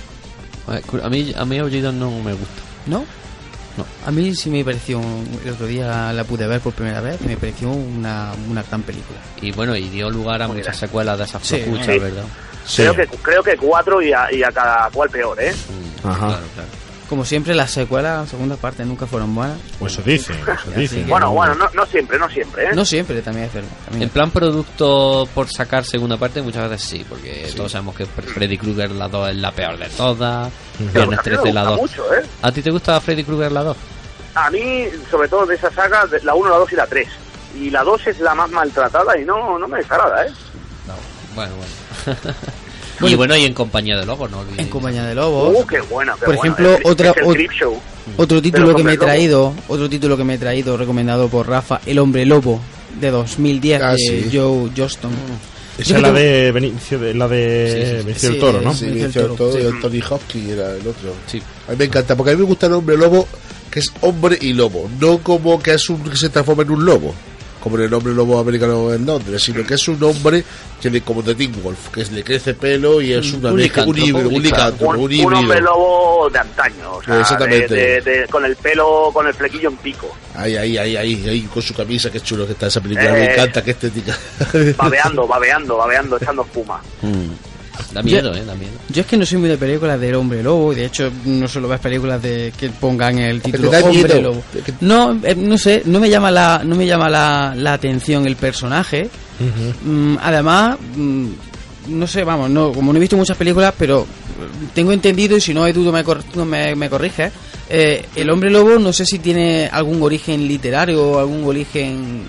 A mí, a mí Aullidos no me gusta. ¿No? No. A mí sí me pareció, el otro día la pude ver por primera vez y me pareció una, una gran película. Y bueno, y dio lugar a muchas secuelas de esas Sí. flojuchas, Sí. ¿verdad? Creo que creo que cuatro y a, y a cada cual peor, ¿eh? Ajá. Claro, claro. Como siempre, las secuelas, las segundas partes nunca fueron buenas. Pues eso dicen, eso dicen. Bueno, bueno, no, no siempre, no siempre, ¿eh? No siempre, también es verdad. también En es- plan producto por sacar segunda parte, muchas veces sí, porque todos sabemos que Freddy Krueger la 2 es la peor de todas. Viernes a mí me 13 la gusta 2. mucho, ¿eh? ¿A ti te gusta Freddy Krueger la 2? A mí, sobre todo de esa saga, la 1, la 2 y la 3. Y la 2 es la más maltratada y no, no me desagrada, ¿eh? Bueno, bueno. [LAUGHS] y bueno, y en compañía de lobos, no olvidéis. En compañía de lobos. Uh, qué buena, qué Por buena. ejemplo, otra, es el ot- Creep Show. otro título que me he traído, otro título que me he traído recomendado por Rafa, El Hombre Lobo de 2010 Ah, de sí. Joe Johnston. Esa es la de Benicio, la de Sí, sí, sí. Benicio del Toro, ¿no? Sí, Benicio del Toro, y. Anthony Hopkins era el otro. Sí. A mí me encanta, porque a mí me gusta el hombre lobo que es hombre y lobo, no como que es un que se transforma en un lobo, como en el hombre lobo americano en Londres, sino que es un hombre que le, como de Teen Wolf, que le crece pelo y es una Un mezcla- un híbrido, un un licántropo, Un, un un híbrido. hombre lobo de antaño, o sea, Exactamente. de- de- de- con el pelo, con el flequillo en pico, Ahí, ahí, ahí, ahí, ahí, con su camisa, que chulo que está esa película, Eh. me encanta, qué estética. babeando, babeando, babeando, echando espuma. Da miedo, eh, da miedo. Yo es que no soy muy de películas del hombre lobo, y de hecho no suelo ver películas de que pongan el título hombre miedo. lobo. No, eh, no sé, no me llama la, no me llama la, la atención el personaje. Mm, además, mm, no sé, vamos, no, como no he visto muchas películas, pero mm, tengo entendido y si no hay duda me, cor- me, me corriges. eh, el hombre lobo no sé si tiene algún origen literario o algún origen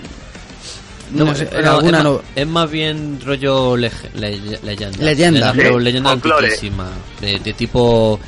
no, sé, en no, alguna es, no- más, es más bien rollo lege- le- leyenda. Leyenda. Pero Sí, leyenda antiquísima. De, de tipo,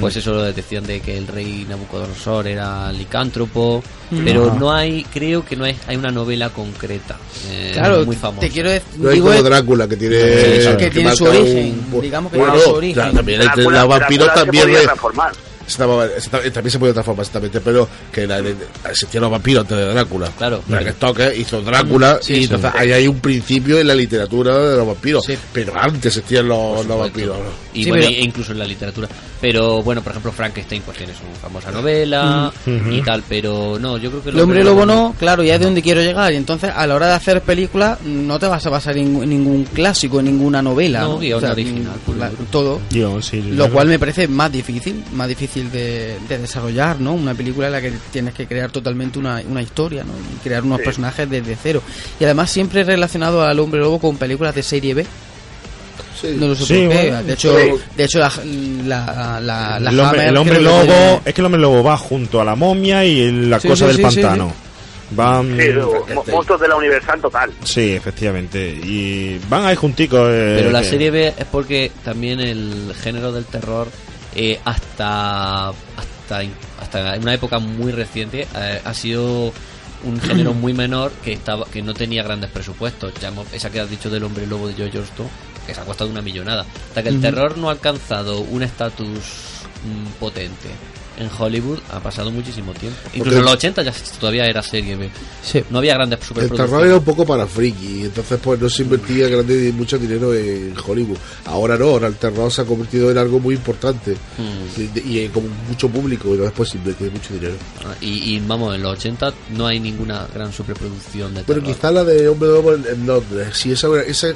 pues eso lo decían de que el rey Nabucodonosor era licántropo. Pero no hay, creo que no hay, hay una novela concreta. eh, Claro, muy famosa. te quiero decir, No hay digo como es- Drácula que tiene, Sí, que tiene su origen, un- digamos que bueno, tiene su origen. claro, también Drácula- Drácula estaba- también se puede transformar exactamente, pero que la, de- existían los vampiros antes de Drácula. Claro. Bram Stoker hizo Drácula Sí, y sí. entonces ahí hay un principio en la literatura de los vampiros. Pero antes existían los, los vampiros. Y Sí, bueno, pero- incluso en la literatura. Pero bueno, por ejemplo, Frankenstein pues tiene su famosa novela y tal, pero no, yo creo que El hombre lobo no, claro, ya es de donde quiero llegar. Y entonces, a la hora de hacer películas, no te vas a basar en, ningún clásico, en ninguna novela. No, ¿no? guion O sea, original, la- todo. Yo, sí, Lo cual me parece más difícil, más difícil de, de desarrollar, ¿no? Una película en la que tienes que crear totalmente una, una historia, ¿no? Y crear unos Sí. personajes desde cero. Y además siempre relacionado al hombre lobo con películas de serie B. Sí. No lo sé Sí, por qué. bueno, de hecho, sí. de hecho la, la, la, la el hombre, el lobo, tiene- es que el hombre lobo va junto a la momia y la Sí, cosa sí, del sí, sí, pantano. Van, Sí, monstruos de la Universal total. sí, efectivamente. Y van ahí junticos. eh, Pero la que- serie B es porque también el género del terror eh, hasta hasta hasta en una época muy reciente eh, ha sido un género muy menor que estaba que no tenía grandes presupuestos. Ya hemos- esa que has dicho del hombre lobo de Joe Johnston que se ha costado una millonada. Hasta que el terror no ha alcanzado un estatus mm, potente en Hollywood ha pasado muchísimo tiempo. Incluso en los 80 ya todavía era serie B. Sí. No había grandes El superproducciones. terror era un poco para friki, entonces pues no se invertía grande, mucho dinero en Hollywood. Ahora no, ahora el terror se ha convertido en algo muy importante Mm. y, y, con mucho público y después se invierte mucho dinero. Ah, Y, y, vamos, en los 80 no hay ninguna gran superproducción de Bueno, terror. quizá la de Hombre Lobo en, en Londres, sí, esa, esa,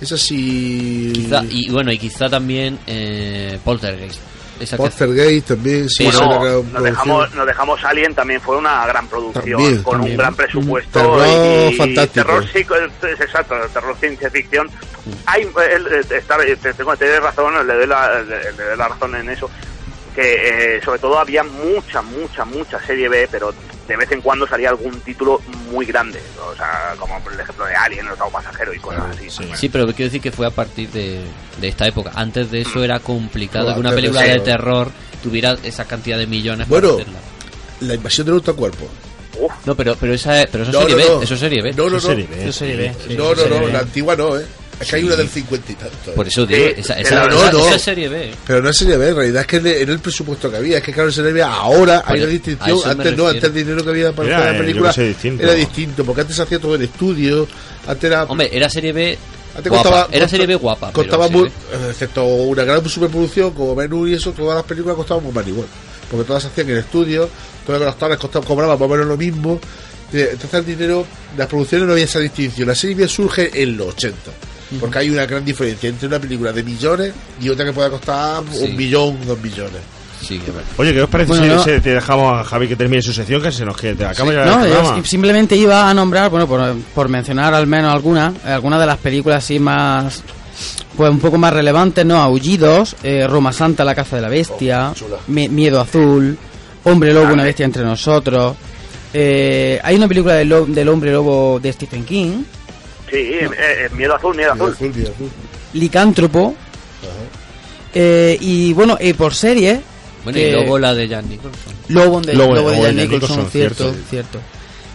esa sí... Quizá- y bueno, y quizá también eh, Poltergeist. Poltergeist también, sí, No, nos dejamos, nos dejamos Alien también fue una gran producción También, con también. un gran presupuesto Terror y, fantástico. terror sí, es exacto, terror ciencia ficción. Hay eh, está, eh, te- tengo razón, le doy la, le, le doy la razón en eso que eh, sobre todo había mucha, mucha, mucha serie B, pero de vez en cuando salía algún título muy grande, o sea, como por el ejemplo de Alien, el octavo pasajero y cosas así. Sí, pero quiero decir que fue a partir de, de esta época. Antes de eso era complicado que una de película de terror tuviera esa cantidad de millones Bueno, para hacerla. la invasión del ultracuerpo. No, pero, pero esa, pero eso es No, serie no, B. no. Eso es serie B. No, no, no. Eso serie B. Eso es serie B, sí, no, no, no, la antigua no, ¿eh? Es que hay Sí. una del cincuenta y tanto. ¿eh? Por eso digo, esa, esa, Pero no, esa- no. esa es serie B. Pero no es serie B, en realidad es que en el- el presupuesto que había, es que claro, en serie B ahora hay una distinción, antes no, antes el dinero que había para Era, hacer eh, la película sé, distinto. era distinto, porque antes se hacía todo en estudio, antes era... Hombre, era serie B. Antes guapa. costaba- era costa- serie B guapa. Costaba muy, eh, excepto una gran superproducción como Menú y eso, todas las películas costaban muy mal igual. Porque todas se hacían en estudio, todas las actores costaban, cobraban más o menos lo mismo. Eh, Entonces el dinero, las producciones no había esa distinción. La serie B surge en los 80. Porque hay una gran diferencia entre una película de millones y otra que pueda costar Sí. un millón, dos millones. Sí, que. Oye, ¿qué os parece Bueno, si, no. te dejamos a Javi que termine su sección? Que se nos quede. Acaba el No, yo simplemente iba a nombrar, bueno, por, por mencionar al menos algunas, algunas de las películas así más, pues un poco más relevantes, ¿no? Aullidos, eh, Roma Santa, La Caza de la Bestia, Mi- Miedo Azul, Hombre Lobo, Una Bestia entre Nosotros. Eh, hay una película del, del Hombre Lobo de Stephen King, Sí, eh, eh, Miedo Azul, Miedo Azul. Licántropo, eh, y bueno, eh, por serie... Bueno, que- y luego la de Jan Nicholson. Lobo de, Lobo- Lobo de de Jack Nicholson, Nicholson, cierto, cierto. cierto.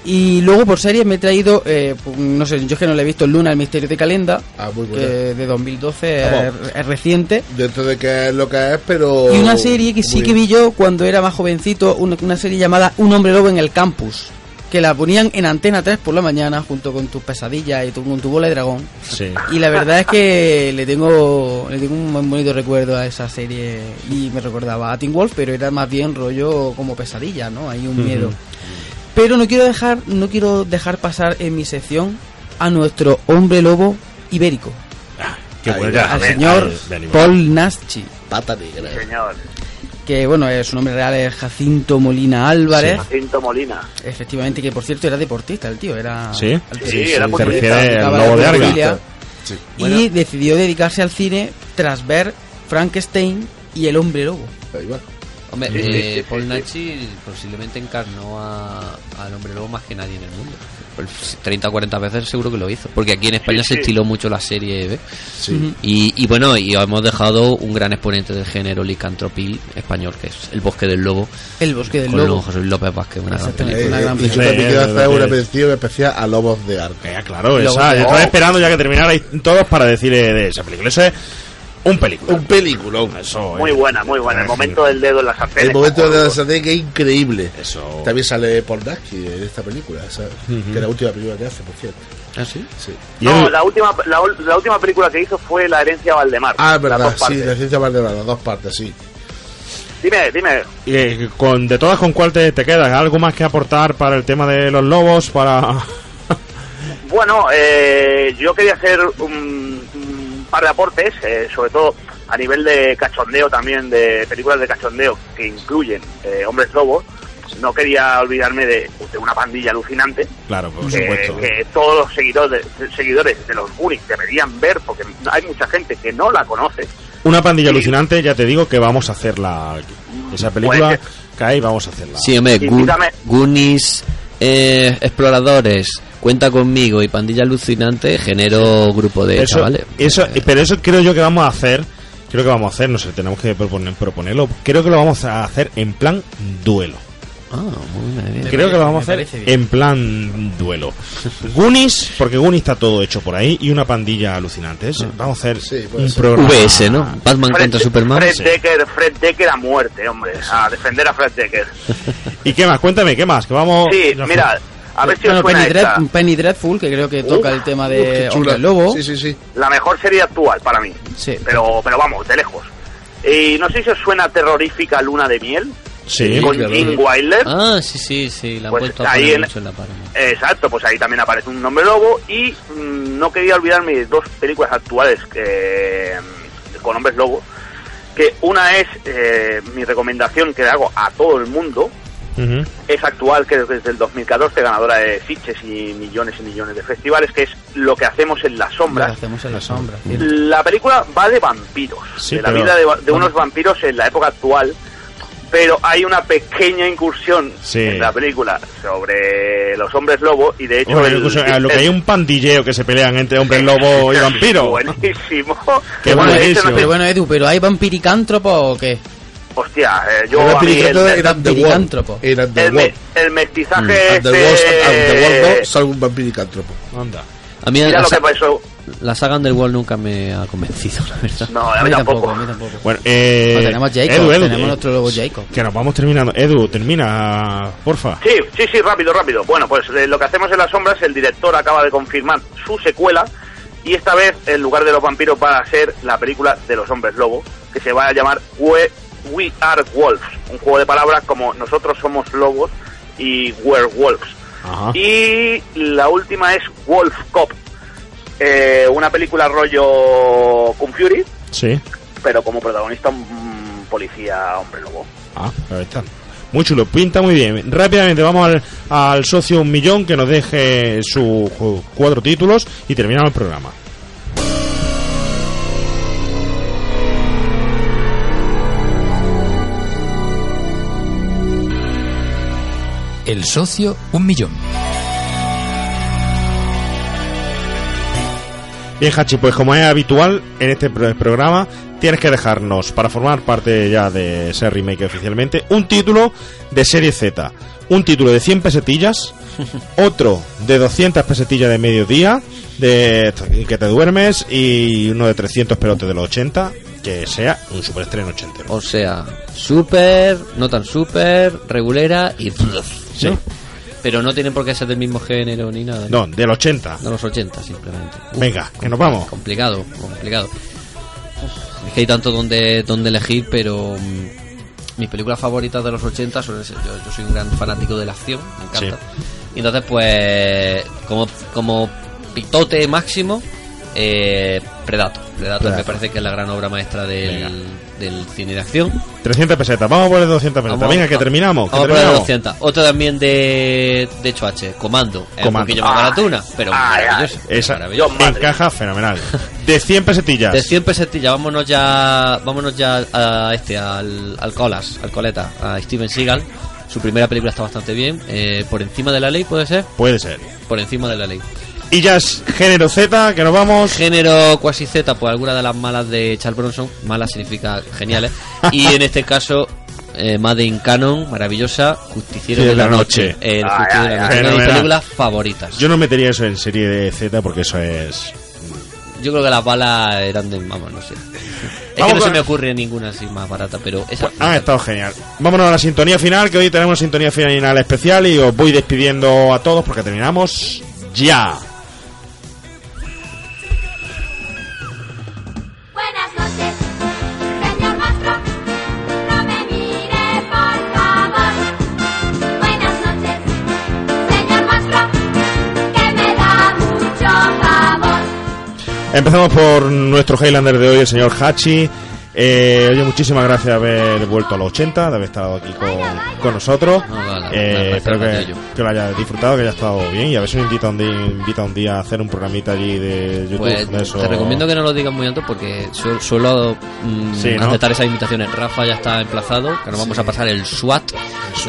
Y luego por serie me he traído, eh, pu- no sé, yo es que no le he visto Luna, el misterio de Calenda, Ah, muy que de 2012 es, Vamos. es reciente. Dentro de que es lo que es, pero... Y una serie que sí que vi yo cuando era más jovencito, una, una serie llamada Un hombre lobo en el campus, que la ponían en Antena 3 por la mañana junto con tus pesadillas y tu, con tu bola de dragón. Sí. Y la verdad es que le tengo le tengo un muy bonito recuerdo a esa serie y me recordaba a Teen Wolf, pero era más bien rollo como pesadilla, ¿no? Hay un miedo. Pero no quiero dejar no quiero dejar pasar en mi sección a nuestro hombre lobo ibérico, Qué bueno, ya, al señor. Paul Naschi, Pata negra. Señor, que bueno, eh, su nombre real es Jacinto Molina Álvarez. Jacinto Molina. Efectivamente, que por cierto era deportista el tío, era... ¿Sí? Sí, era Se refiere al lobo de la Arga. y decidió dedicarse al cine tras ver Frankenstein y El Hombre Lobo. Ahí va. Hombre, eh, sí, Paul sí. Nachi posiblemente encarnó a- al hombre lobo más que nadie en el mundo. Pues 30 o 40 veces seguro que lo hizo. Porque aquí en España Sí, se sí. estiló mucho la serie B. Sí. Y, y bueno, y hemos dejado un gran exponente del género licantropil español, que es El Bosque del Lobo, El Bosque del con Lobo. José Luis López Vázquez, una gran película. una gran Eh, y yo también quiero hacer una mención especial a Lobos de Arca. Ya, claro, esa. Yo estaba esperando ya que terminarais todos para decir eh, de esa película. Eso es un película. Un película. Eso, Muy eh. buena, muy buena. El momento del dedo en la sartén. El momento de la sartén que es increíble. Eso. También sale Paul Nasky en esta película, ¿sabes? que es la última película que hace, por cierto. ¿Ah, sí? Sí. Y No, la última, la, ul- la última película que hizo fue La herencia Valdemar. Ah, verdad, sí, la ciencia Valdemar, las dos partes, sí. Dime, dime. y, eh, con, de todas, ¿con cuál te, te quedas? ¿Algo más que aportar para el tema de los lobos? Para. [LAUGHS] Bueno, eh, yo quería hacer un par de aportes, eh, sobre todo a nivel de cachondeo también, de películas de cachondeo que incluyen eh, hombres lobos. No quería olvidarme de, de una pandilla alucinante Claro, por que, supuesto. que todos los seguidores, seguidores de los Goonies deberían ver porque hay mucha gente que no la conoce. Una pandilla Sí. alucinante, ya te digo que vamos a hacerla. aquí. Esa película Pues que hay, vamos a hacerla. Sí, hombre. Goonies, eh, Exploradores, Cuenta conmigo y Pandilla Alucinante, genero grupo de eso, chavales. eso, pero eso creo yo que vamos a hacer. Creo que vamos a hacer, no sé, tenemos que proponer, proponerlo. Creo que lo vamos a hacer en plan duelo. Ah, muy bien. Creo que lo vamos a hacer en plan duelo. Goonies, porque Goonies está todo hecho por ahí, y una pandilla alucinante. Es- Vamos a hacer Sí, un programa. VS, ¿no? Batman Fred, contra Superman. Fred Sí. Decker, Fred Decker a muerte, hombre, a defender a Fred Decker. ¿Y qué más? Cuéntame, ¿qué más? Que vamos. Sí, mira, a ver si Bueno, os suena Penny, esta. Dread- Penny Dreadful, que creo que toca el tema de chula. Hombre Lobo. Sí, sí, sí. La mejor serie actual para mí. Sí. Pero, pero vamos, de lejos. Y no sé si os suena terrorífica Luna de Miel Sí, con claro. Jim Wilder. Ah, sí, sí, sí, la han Pues puesto a ahí poner en- mucho en la Paramount. Exacto, pues ahí también aparece un nombre lobo y mm, no quería olvidarme de dos películas actuales que, mm, con hombres lobo, que una es eh, mi recomendación que le hago a todo el mundo, Es actual, que es desde el 2014, ganadora de fiches y millones y millones de festivales, que es Lo que hacemos en las Lo sombras. hacemos en la sombra. cierto. La película va de vampiros, Sí, de la pero- vida de, va- de unos vampiros en la época actual, pero hay una pequeña incursión Sí. en la película sobre los hombres lobo y de hecho Bueno, el- incluso, a lo que hay un pandilleo que se pelean entre hombres [LAUGHS] lobo y vampiro. buenísimo Qué buenísimo. pero bueno, Edu, ¿pero hay vampiricántropos o qué? Hostia eh, yo a mí el, el, el el mestizaje And the este- no, salvo un vampiricántropo. Anda. A mí mira la, lo que pasó la saga Underworld nunca me ha convencido, la verdad. no a A mí tampoco, tampoco, a mí tampoco. Bueno, eh, Bueno, tenemos Jacob, Edu, Edu, tenemos eh, nuestro lobo Jacob. Que nos vamos terminando. Edu, termina, porfa. Sí, sí, sí, rápido, rápido. Bueno, pues eh, lo que hacemos en las sombras, el director acaba de confirmar su secuela y esta vez, en lugar de los vampiros, va a ser la película de los hombres lobo, que se va a llamar We, We Are Wolves, un juego de palabras como nosotros somos lobos y werewolves. Ajá. Y la última es Wolf Cop, eh, una película rollo Kung Fury, Sí. pero como protagonista un policía hombre lobo. Ah, ahí está. Muy chulo, pinta muy bien. Rápidamente vamos al, al socio un millón que nos deje sus cuatro títulos y terminamos el programa. El socio, un millón. Bien, Hachi, pues como es habitual en este pro- programa, tienes que dejarnos, para formar parte ya de ese remake oficialmente, un título de serie Z. Un título de 100 pesetillas, [LAUGHS] otro de 200 pesetillas de mediodía, de que te duermes, y uno de 300 pelotes de los 80, que sea un superestreno ochentero. O sea, super, no tan super, regulera y... Sí. ¿no? Pero no tienen por qué ser del mismo género ni nada. No, del 80. De los 80 simplemente. Uf, Venga, que nos vamos. Complicado, complicado. Uf, es que hay tanto donde, donde elegir, pero mm, mis películas favoritas de los 80 suelen ser. Yo, yo soy un gran fanático de la acción, me encanta. Y entonces, pues, como, como pitote máximo, eh, Predator. Predator. Predator. me parece que es la gran obra maestra del, del cine de acción. 300 pesetas, vamos a poner 200 pesetas. Vamos- Venga, que terminamos. Que Vamos a poner terminamos. 200. Otro también de, de hecho H, Comando. Es un Comando. poquillo más baratuna, pero maravilloso. Esa Maravilloso. encaja fenomenal. [LAUGHS] De 100 pesetillas. De 100 pesetillas, vámonos ya, vámonos ya a este, al, al Colas, al Coleta, a Steven Seagal. Su primera película está bastante bien. Eh, por encima de la ley, ¿puede ser? Puede ser. Por encima de la ley. Y ya es género Z, que nos vamos. Género cuasi Z, pues alguna de las malas de Charles Bronson. Mala significa geniales. Y en este caso, eh, Made in Canon, maravillosa. Justiciero Sí, de la noche. El Ay, Justiciero de ay, la ay. noche. Una de mis películas favoritas. Yo no metería eso en serie de Z porque eso es. Yo creo que las balas eran de. Vamos, no sé. Es Vamos que no con- se me ocurre ninguna así más barata, pero esa. Ha estado genial. Vámonos a la sintonía final, que hoy tenemos una sintonía final especial y os voy despidiendo a todos porque terminamos ya. Empezamos por nuestro Highlander de hoy, el señor Hachi. Eh, oye, muchísimas gracias de haber vuelto a los 80, de haber estado aquí con, con nosotros. No, Eh, espero que, que lo hayas disfrutado, que haya estado bien y a ver si nos invita un día, invita un día a hacer un programita allí de YouTube. Pues de eso. te recomiendo que no lo digas muy alto porque su- suelo mm, Sí, ¿no? aceptar esas invitaciones. Rafa ya está emplazado, que nos vamos a pasar el SWAT.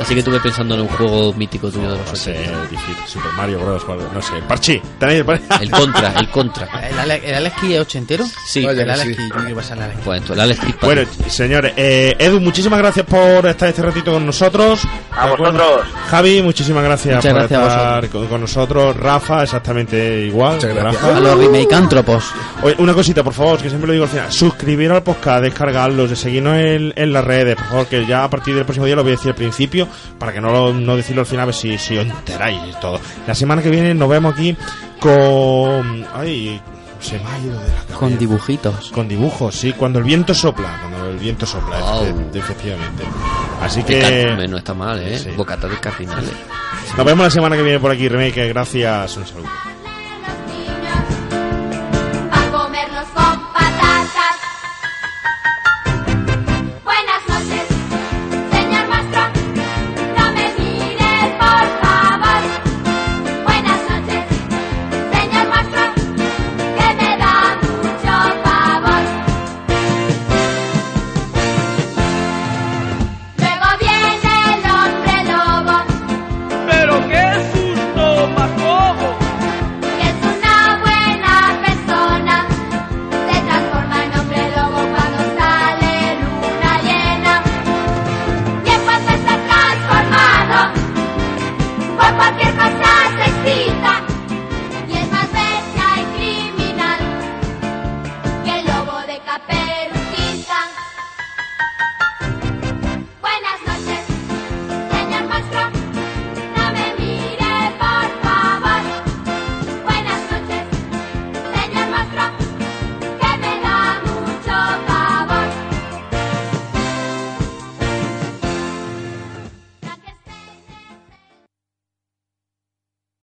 Así que estuve pensando en un juego mítico tuyo de los No sé, 80. difícil, Super Mario Bros. No sé, Parchi, ¿tenéis el Parchi? El contra, el contra. ¿El, Ale- el Alex es ochentero? Sí. el Vaya que Alex sí. Yo Alex Kidd. Pues entonces, el Alex Bueno, señores, eh, Edu, muchísimas gracias por estar este ratito con nosotros. A vosotros. Javi, muchísimas gracias Muchas por gracias estar con, con nosotros. Rafa, exactamente igual. Rafa. A los remakeántropos. Oye, una cosita, por favor, que siempre lo digo al final. Suscribiros al podcast, descargarlos, de seguirnos en, en las redes, por favor, que ya a partir del próximo día lo voy a decir al principio, para que no, lo, no decirlo al final, a ver si, si os enteráis y todo. La semana que viene nos vemos aquí con... Ay, se me ha ido de la cabeza. Con dibujitos. Con dibujos, sí, cuando el viento sopla, cuando el viento sopla, Wow. efe- efectivamente. Así car- que no está mal, ¿eh? Sí. De cardinales. nos vemos la semana que viene por aquí, Remake, gracias, un saludo.